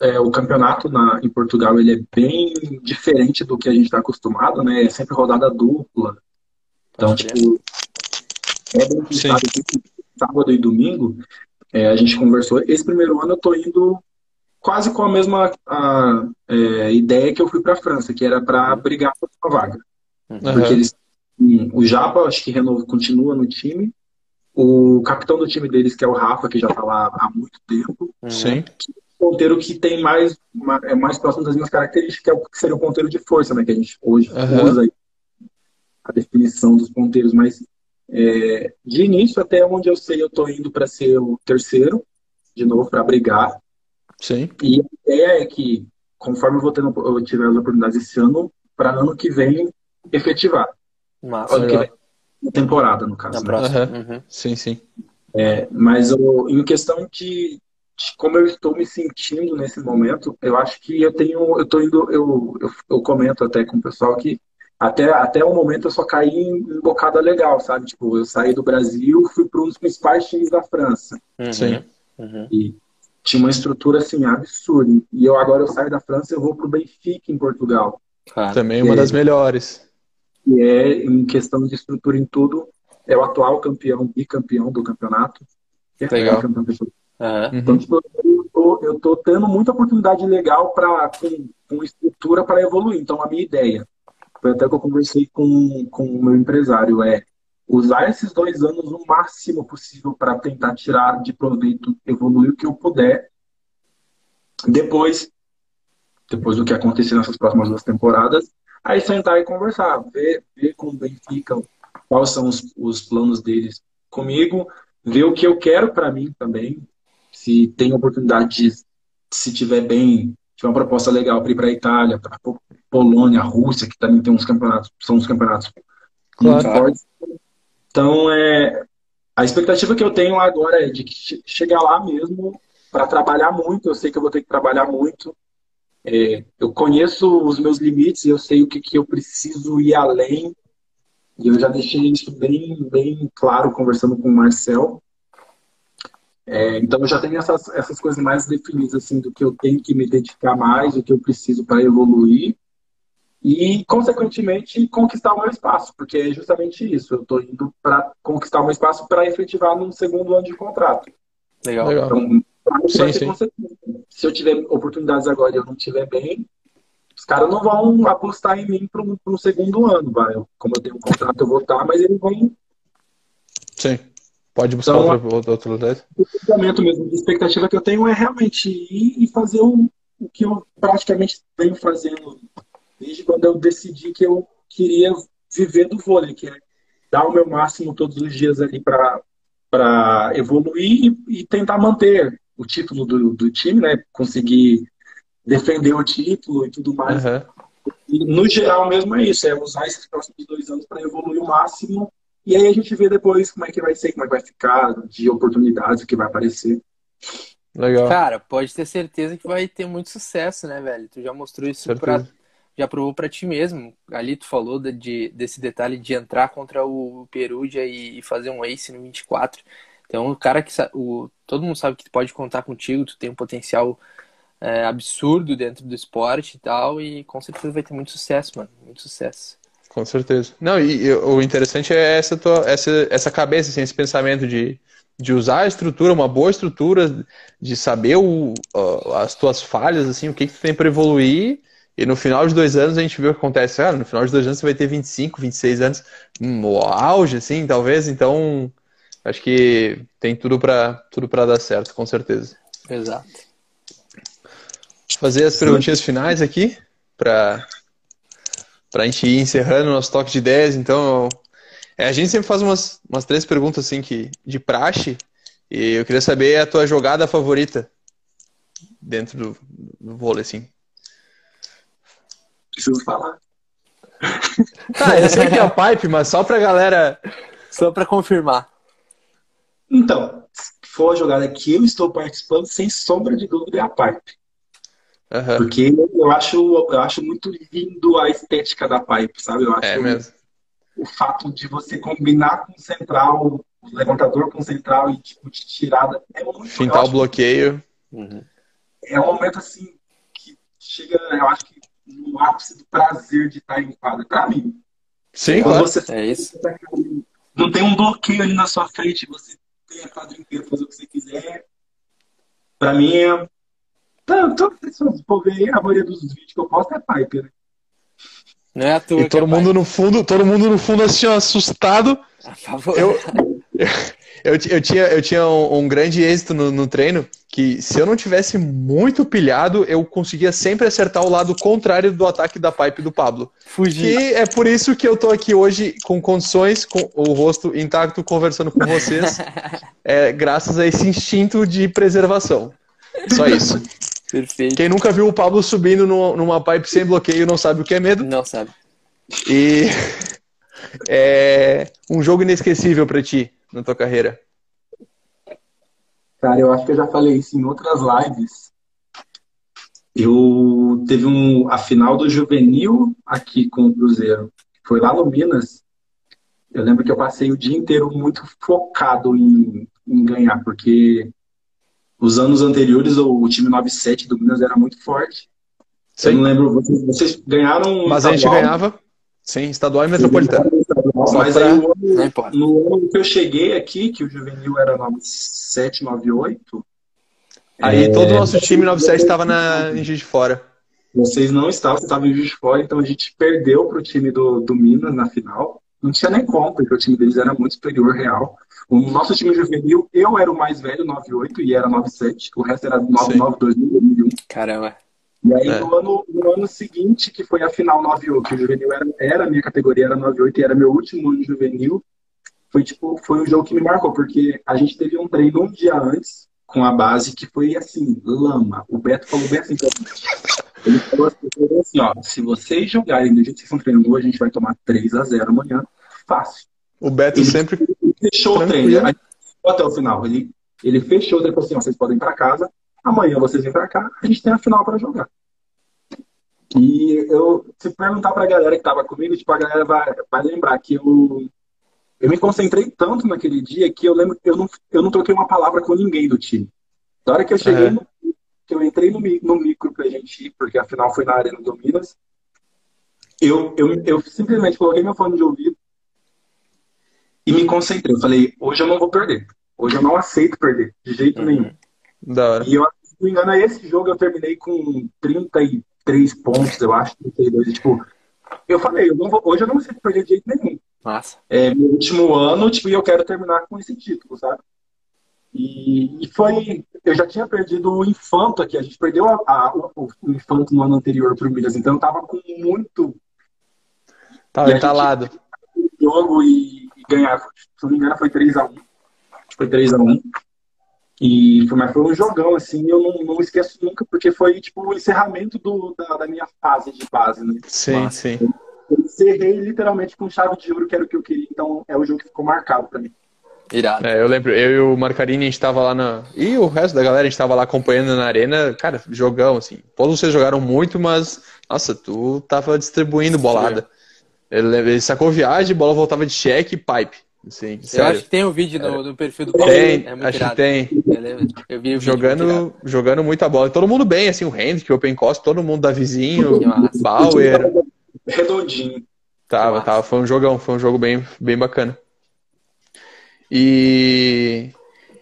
é, o campeonato na, em Portugal ele é bem diferente do que a gente está acostumado, né? É sempre rodada dupla. Então, tipo, é bem puxado. Sábado e domingo, é, a gente conversou. Esse primeiro ano eu tô indo quase com a mesma a, é, ideia que eu fui para a França, que era para brigar por uma vaga. Uhum. Porque eles, o Japa, acho que Renovo continua no time. O capitão do time deles, que é o Rafa, que já está lá há muito tempo. Sim. É um ponteiro que tem mais, é mais próximo das minhas características, que, é o, que seria o ponteiro de força, né? Que a gente hoje uhum. usa aí a definição dos ponteiros, mas é, de início até onde eu sei, eu estou indo para ser o terceiro, de novo, para brigar. Sim. E a ideia é que, conforme eu, vou tendo, eu tiver as oportunidades esse ano, para ano que vem, efetivar. Massa, ano que vem, temporada, no caso. Né? Uhum. Uhum. Sim, sim. É, mas eu, em questão de, de, como eu estou me sentindo nesse momento, eu acho que eu tenho, eu estou indo, eu, eu, eu comento até com o pessoal que até, até o momento eu só caí em bocada legal, sabe? Tipo, eu saí do Brasil, fui para um dos principais times da França. Uhum. Sim. Uhum. E tinha uma estrutura assim absurda. E eu agora eu saio da França, eu vou para o Benfica em Portugal. Claro. Também uma das melhores. E é em questão de estrutura em tudo, é o atual campeão, bicampeão do campeonato. É. Campeão uhum. Então, tipo, eu tô, eu tô tendo muita oportunidade legal para com, com estrutura para evoluir. Então, a minha ideia foi até que eu conversei com, com o meu empresário, é usar esses dois anos o máximo possível para tentar tirar de proveito, evoluir o que eu puder. Depois, depois do que acontecer nessas próximas duas temporadas, aí sentar e conversar, ver, ver com o Benfica quais são os, os planos deles comigo, ver o que eu quero para mim também, se tem oportunidade de, se tiver bem, tiver uma proposta legal para ir para a Itália, para Polônia, Rússia, que também tem uns campeonatos, são uns campeonatos claro. muito fortes. Então, é, a expectativa que eu tenho agora é de chegar lá mesmo para trabalhar muito. Eu sei que eu vou ter que trabalhar muito. É, eu conheço os meus limites, eu sei o que, que eu preciso ir além. E eu já deixei isso bem, bem claro conversando com o Marcel. É, então eu já tenho essas, essas coisas mais definidas assim do que eu tenho que me dedicar mais, do que eu preciso para evoluir e, consequentemente, conquistar o meu espaço, porque é justamente isso. Eu estou indo para conquistar o meu espaço para efetivar num segundo ano de contrato. Legal. Então, sim, sim. Se eu tiver oportunidades agora e eu não estiver bem, os caras não vão apostar em mim para um, um, segundo ano. Vai. Como eu tenho um contrato, eu vou estar, mas eles vão. Sim. Pode buscar então, outro, outro lugar. O pensamento mesmo de expectativa que eu tenho é realmente ir e fazer o, o que eu praticamente venho fazendo desde quando eu decidi que eu queria viver do vôlei, que é dar o meu máximo todos os dias ali para evoluir e, e, tentar manter o título do, do time, né? Conseguir defender o título e tudo mais. Uhum. E, no geral mesmo é isso, é usar esses próximos dois anos para evoluir o máximo e aí a gente vê depois como é que vai ser, como é que vai ficar, de oportunidades que vai aparecer. Legal. Cara, pode ter certeza que vai ter muito sucesso, né, velho? Tu já mostrou isso para já provou para ti mesmo. Ali tu falou de, de, desse detalhe de entrar contra o Perugia e, e fazer um ace no 24. Então, o cara que o, todo mundo sabe que pode contar contigo, tu tem um potencial é, absurdo dentro do esporte e tal, e com certeza vai ter muito sucesso, mano. Muito sucesso. Com certeza. Não, e, e o interessante é essa, tua, essa, essa cabeça, assim, esse pensamento de, de usar a estrutura, uma boa estrutura, de saber o, as tuas falhas, assim, o que, que tu tem para evoluir e no final de dois anos a gente vê o que acontece. Ah, no final de dois anos você vai ter 25, 26 anos, no auge, assim, talvez. Então, acho que tem tudo para tudo para dar certo, com certeza. Exato. Vou fazer as perguntinhas finais aqui para para a gente ir encerrando o nosso toque de ideias. Então, é, a gente sempre faz umas, umas três perguntas assim que de praxe E eu queria saber a tua jogada favorita dentro do, do vôlei, assim. Preciso falar. Tá, eu sei que é a pipe, mas só pra galera. Só pra confirmar. Então, for a jogada que eu estou participando, sem sombra de dúvida, é a pipe. Uhum. Porque eu acho, eu acho muito lindo a estética da pipe, sabe? Eu acho é mesmo. o fato de você combinar com o central, o levantador com o central e tipo, de tirada é muito Fintar o bloqueio. Uhum. É um momento assim que chega, eu acho que no ápice do prazer de estar em quadra. Pra mim. Sim, claro. Você, é isso. Não tem um bloqueio ali na sua frente, você tem a quadra inteira fazer o que você quiser. Pra mim é. Tanto, se for ver, a maioria dos vídeos que eu posto é Piper, né? Não é a tua. E todo é mundo no fundo, todo mundo no fundo assim, assustado. Eu, eu, eu, tinha, eu tinha um, um grande êxito no, no, treino que se eu não tivesse muito pilhado, eu conseguia sempre acertar o lado contrário do ataque da pipe do Pablo. Fugir. E é por isso que eu tô aqui hoje com condições, com o rosto intacto, conversando com vocês, é, graças a esse instinto de preservação. Só isso. Perfeito. Quem nunca viu o Pablo subindo numa pipe sem bloqueio não sabe o que é medo. Não sabe. E é um jogo inesquecível para ti na tua carreira. Cara, eu acho que eu já falei isso em outras lives. Eu teve um, a final do juvenil aqui com o Cruzeiro. Foi lá no Minas. Eu lembro que eu passei o dia inteiro muito focado em, em ganhar, porque os anos anteriores o, o time 97 do Minas era muito forte. Sim. Eu não lembro, vocês, vocês ganharam. Mas a gente ganhava. Sim, estadual e metropolitano. Mas pra... aí, no, no ano que eu cheguei aqui, que o juvenil era 97, 98. Aí é... todo o nosso time 97 estava na... em Juiz de Fora. Vocês não estavam, vocês estavam em Juiz de Fora, então a gente perdeu para o time do, do Minas na final. Não tinha nem como, porque o time deles era muito superior, real. O nosso time juvenil, eu era o mais velho, 98, e era 97. O resto era 99, 2000, 2001. Caramba. E aí, é. no, ano, no ano seguinte, que foi a final 98, que o juvenil era, era a minha categoria, era 98, e era meu último ano juvenil, foi tipo, foi um jogo que me marcou, porque a gente teve um treino um dia antes, com a base, que foi assim, lama. O Beto falou bem assim Ele falou assim, ó, se vocês jogarem do jeito que vocês estão treinando hoje, a gente vai tomar 3 a 0 amanhã. Fácil. O Beto ele, sempre. Fechou tranquilo. o treino. Até o final. Ele, ele fechou, ele falou assim: ó, vocês podem ir para casa, Amanhã vocês vêm para cá, a gente tem a final para jogar. E eu, se perguntar para a galera que estava comigo, tipo, a galera vai, vai lembrar que eu, eu me concentrei tanto naquele dia que eu lembro eu não, eu não troquei uma palavra com ninguém do time. Da hora que eu cheguei, é. no, que eu entrei no, no micro pra gente ir, porque a final foi na Arena do Minas, eu, eu, eu simplesmente coloquei meu fone de ouvido e me concentrei. Eu falei, hoje eu não vou perder. Hoje eu não aceito perder, de jeito uhum. nenhum. Da hora. E eu, não me engano, esse jogo eu terminei com 33 pontos, eu acho, 32. E, tipo, eu falei, eu vou, hoje eu não sei perder de jeito nenhum. Massa. É meu último ano, tipo, e eu quero terminar com esse título, sabe? E, e, foi. Eu já tinha perdido o Infanto aqui, a gente perdeu a, a, o, o, Infanto no ano anterior pro Minas, então eu tava com muito. Tava entalado. Jogo e, e ganhar, se não me engano, foi 3x1. Foi 3x1. E foi, mas foi um jogão, assim, eu não, não esqueço nunca, porque foi tipo o encerramento do, da, da minha fase de base, né? Sim, mas, sim. Eu encerrei literalmente com chave de ouro, que era o que eu queria, então é o jogo que ficou marcado pra mim. Irado. É, eu lembro, eu e o Marcarini, a gente tava lá na. E o resto da galera, a gente tava lá acompanhando na arena. Cara, jogão, assim. Todos vocês jogaram muito, mas. Nossa, tu tava distribuindo bolada. Ele, ele sacou viagem, bola voltava de cheque e pipe. Sim, eu acho que tem um vídeo no, no perfil do Paulo. Tem, é acho irado. que tem. Eu vi o jogando, vídeo jogando muita bola. Todo mundo bem, assim, o Hendrick, o Open Cost, todo mundo da vizinho, Bauer. Redondinho. Tava, tava. Foi um jogão, foi um jogo bem, bem bacana. E,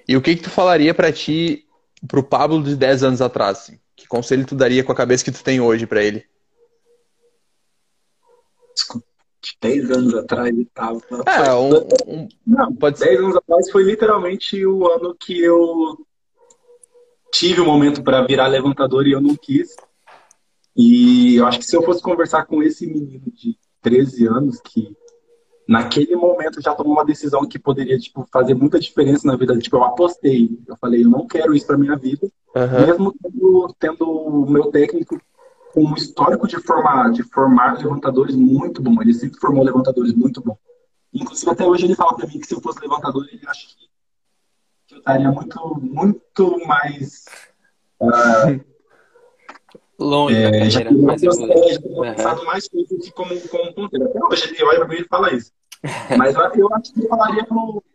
e o que que tu falaria para ti, pro Pablo de 10 anos atrás? Assim? Que conselho tu daria com a cabeça que tu tem hoje para ele? 10 anos atrás e tal. É, um, um, não, pode 10 ser. anos atrás foi literalmente o ano que eu tive o um momento para virar levantador e eu não quis. E eu acho que se eu fosse conversar com esse menino de 13 anos que naquele momento já tomou uma decisão que poderia tipo, fazer muita diferença na vida. Tipo, eu apostei. Eu falei, eu não quero isso para minha vida. Uhum. Mesmo tendo, tendo o meu técnico com um histórico de formar, de formar levantadores muito bom. Ele sempre formou levantadores muito bom. Inclusive, até hoje ele fala para mim que se eu fosse levantador, ele acha que, que eu estaria muito, muito mais. Uh, Longe é, da carreira, mas eu pensado mais coisas que como, como ponteiro. Até hoje ele olha para mim e fala isso. Mas eu, eu acho que eu falaria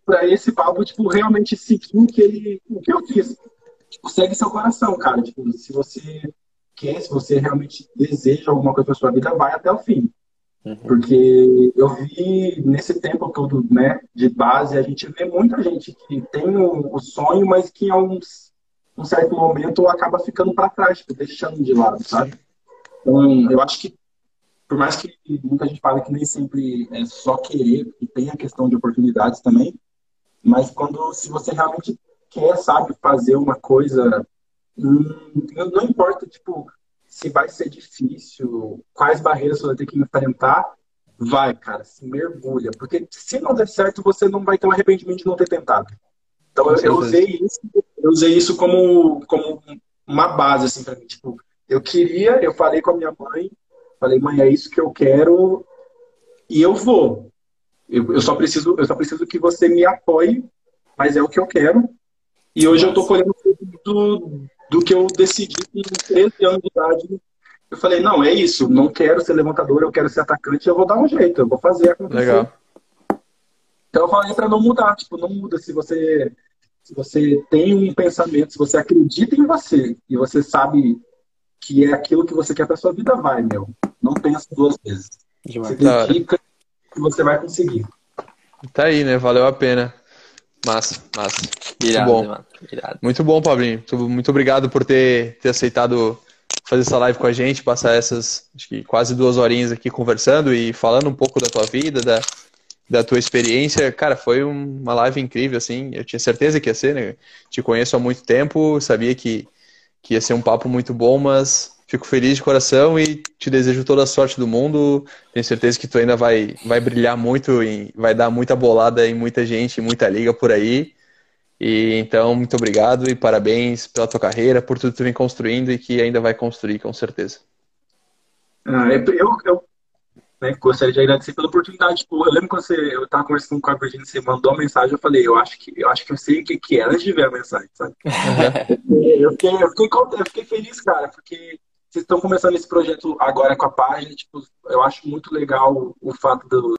para esse papo, tipo, realmente seguir o que, ele, o que eu fiz. Tipo, segue seu coração, cara. Tipo, se você quer, se você realmente deseja alguma coisa para sua vida, vai até o fim. Uhum. Porque eu vi nesse tempo todo, né, de base, a gente vê muita gente que tem o, o sonho, mas que em alguns, um certo momento acaba ficando para trás, tipo, deixando de lado, sabe? Então, eu acho que, por mais que muita gente fale que nem sempre é só querer, e tem a questão de oportunidades também, mas quando, se você realmente quer, sabe, fazer uma coisa, não importa, tipo, se vai ser difícil, quais barreiras você vai ter que enfrentar, vai, cara, se mergulha. Porque se não der certo, você não vai ter um arrependimento de não ter tentado. Então eu, eu, usei isso, eu usei isso como, como uma base, assim, pra mim. Tipo, eu queria, eu falei com a minha mãe, falei, mãe, é isso que eu quero e eu vou. Eu, eu só preciso, eu só preciso que você me apoie, mas é o que eu quero. E hoje Nossa. eu tô colhendo do, do que eu decidi com 13 anos de idade. Eu falei, não, é isso, não quero ser levantador, eu quero ser atacante, eu vou dar um jeito, eu vou fazer acontecer. Legal. Então eu falei para não mudar, tipo, não muda se você se você tem um pensamento, se você acredita em você e você sabe que é aquilo que você quer para sua vida, vai, meu. Não pensa duas vezes. Você dedica que você vai conseguir. Tá aí, né? Valeu a pena. Massa, massa. Irado, muito bom. Mano. Irado. Muito bom, Pablinho. Muito, muito obrigado por ter, ter aceitado fazer essa live com a gente, passar essas acho que quase duas horinhas aqui conversando e falando um pouco da tua vida, da, da tua experiência. Cara, foi uma live incrível, assim. Eu tinha certeza que ia ser, né? Te conheço há muito tempo, sabia que, que ia ser um papo muito bom, mas fico feliz de coração e te desejo toda a sorte do mundo. Tenho certeza que tu ainda vai, vai brilhar muito e vai dar muita bolada em muita gente, muita liga por aí. E então, muito obrigado e parabéns pela tua carreira, por tudo que tu vem construindo e que ainda vai construir, com certeza. Ah, eu, eu né, gostaria de agradecer pela oportunidade. Tipo, eu lembro quando você, eu estava conversando com a Virginia, você mandou a mensagem, eu falei, eu acho que eu, acho que eu sei o que, que é antes de ver a mensagem, sabe? eu, fiquei, eu, fiquei, eu fiquei feliz, cara, porque vocês estão começando esse projeto agora com a página, tipo, eu acho muito legal o fato do,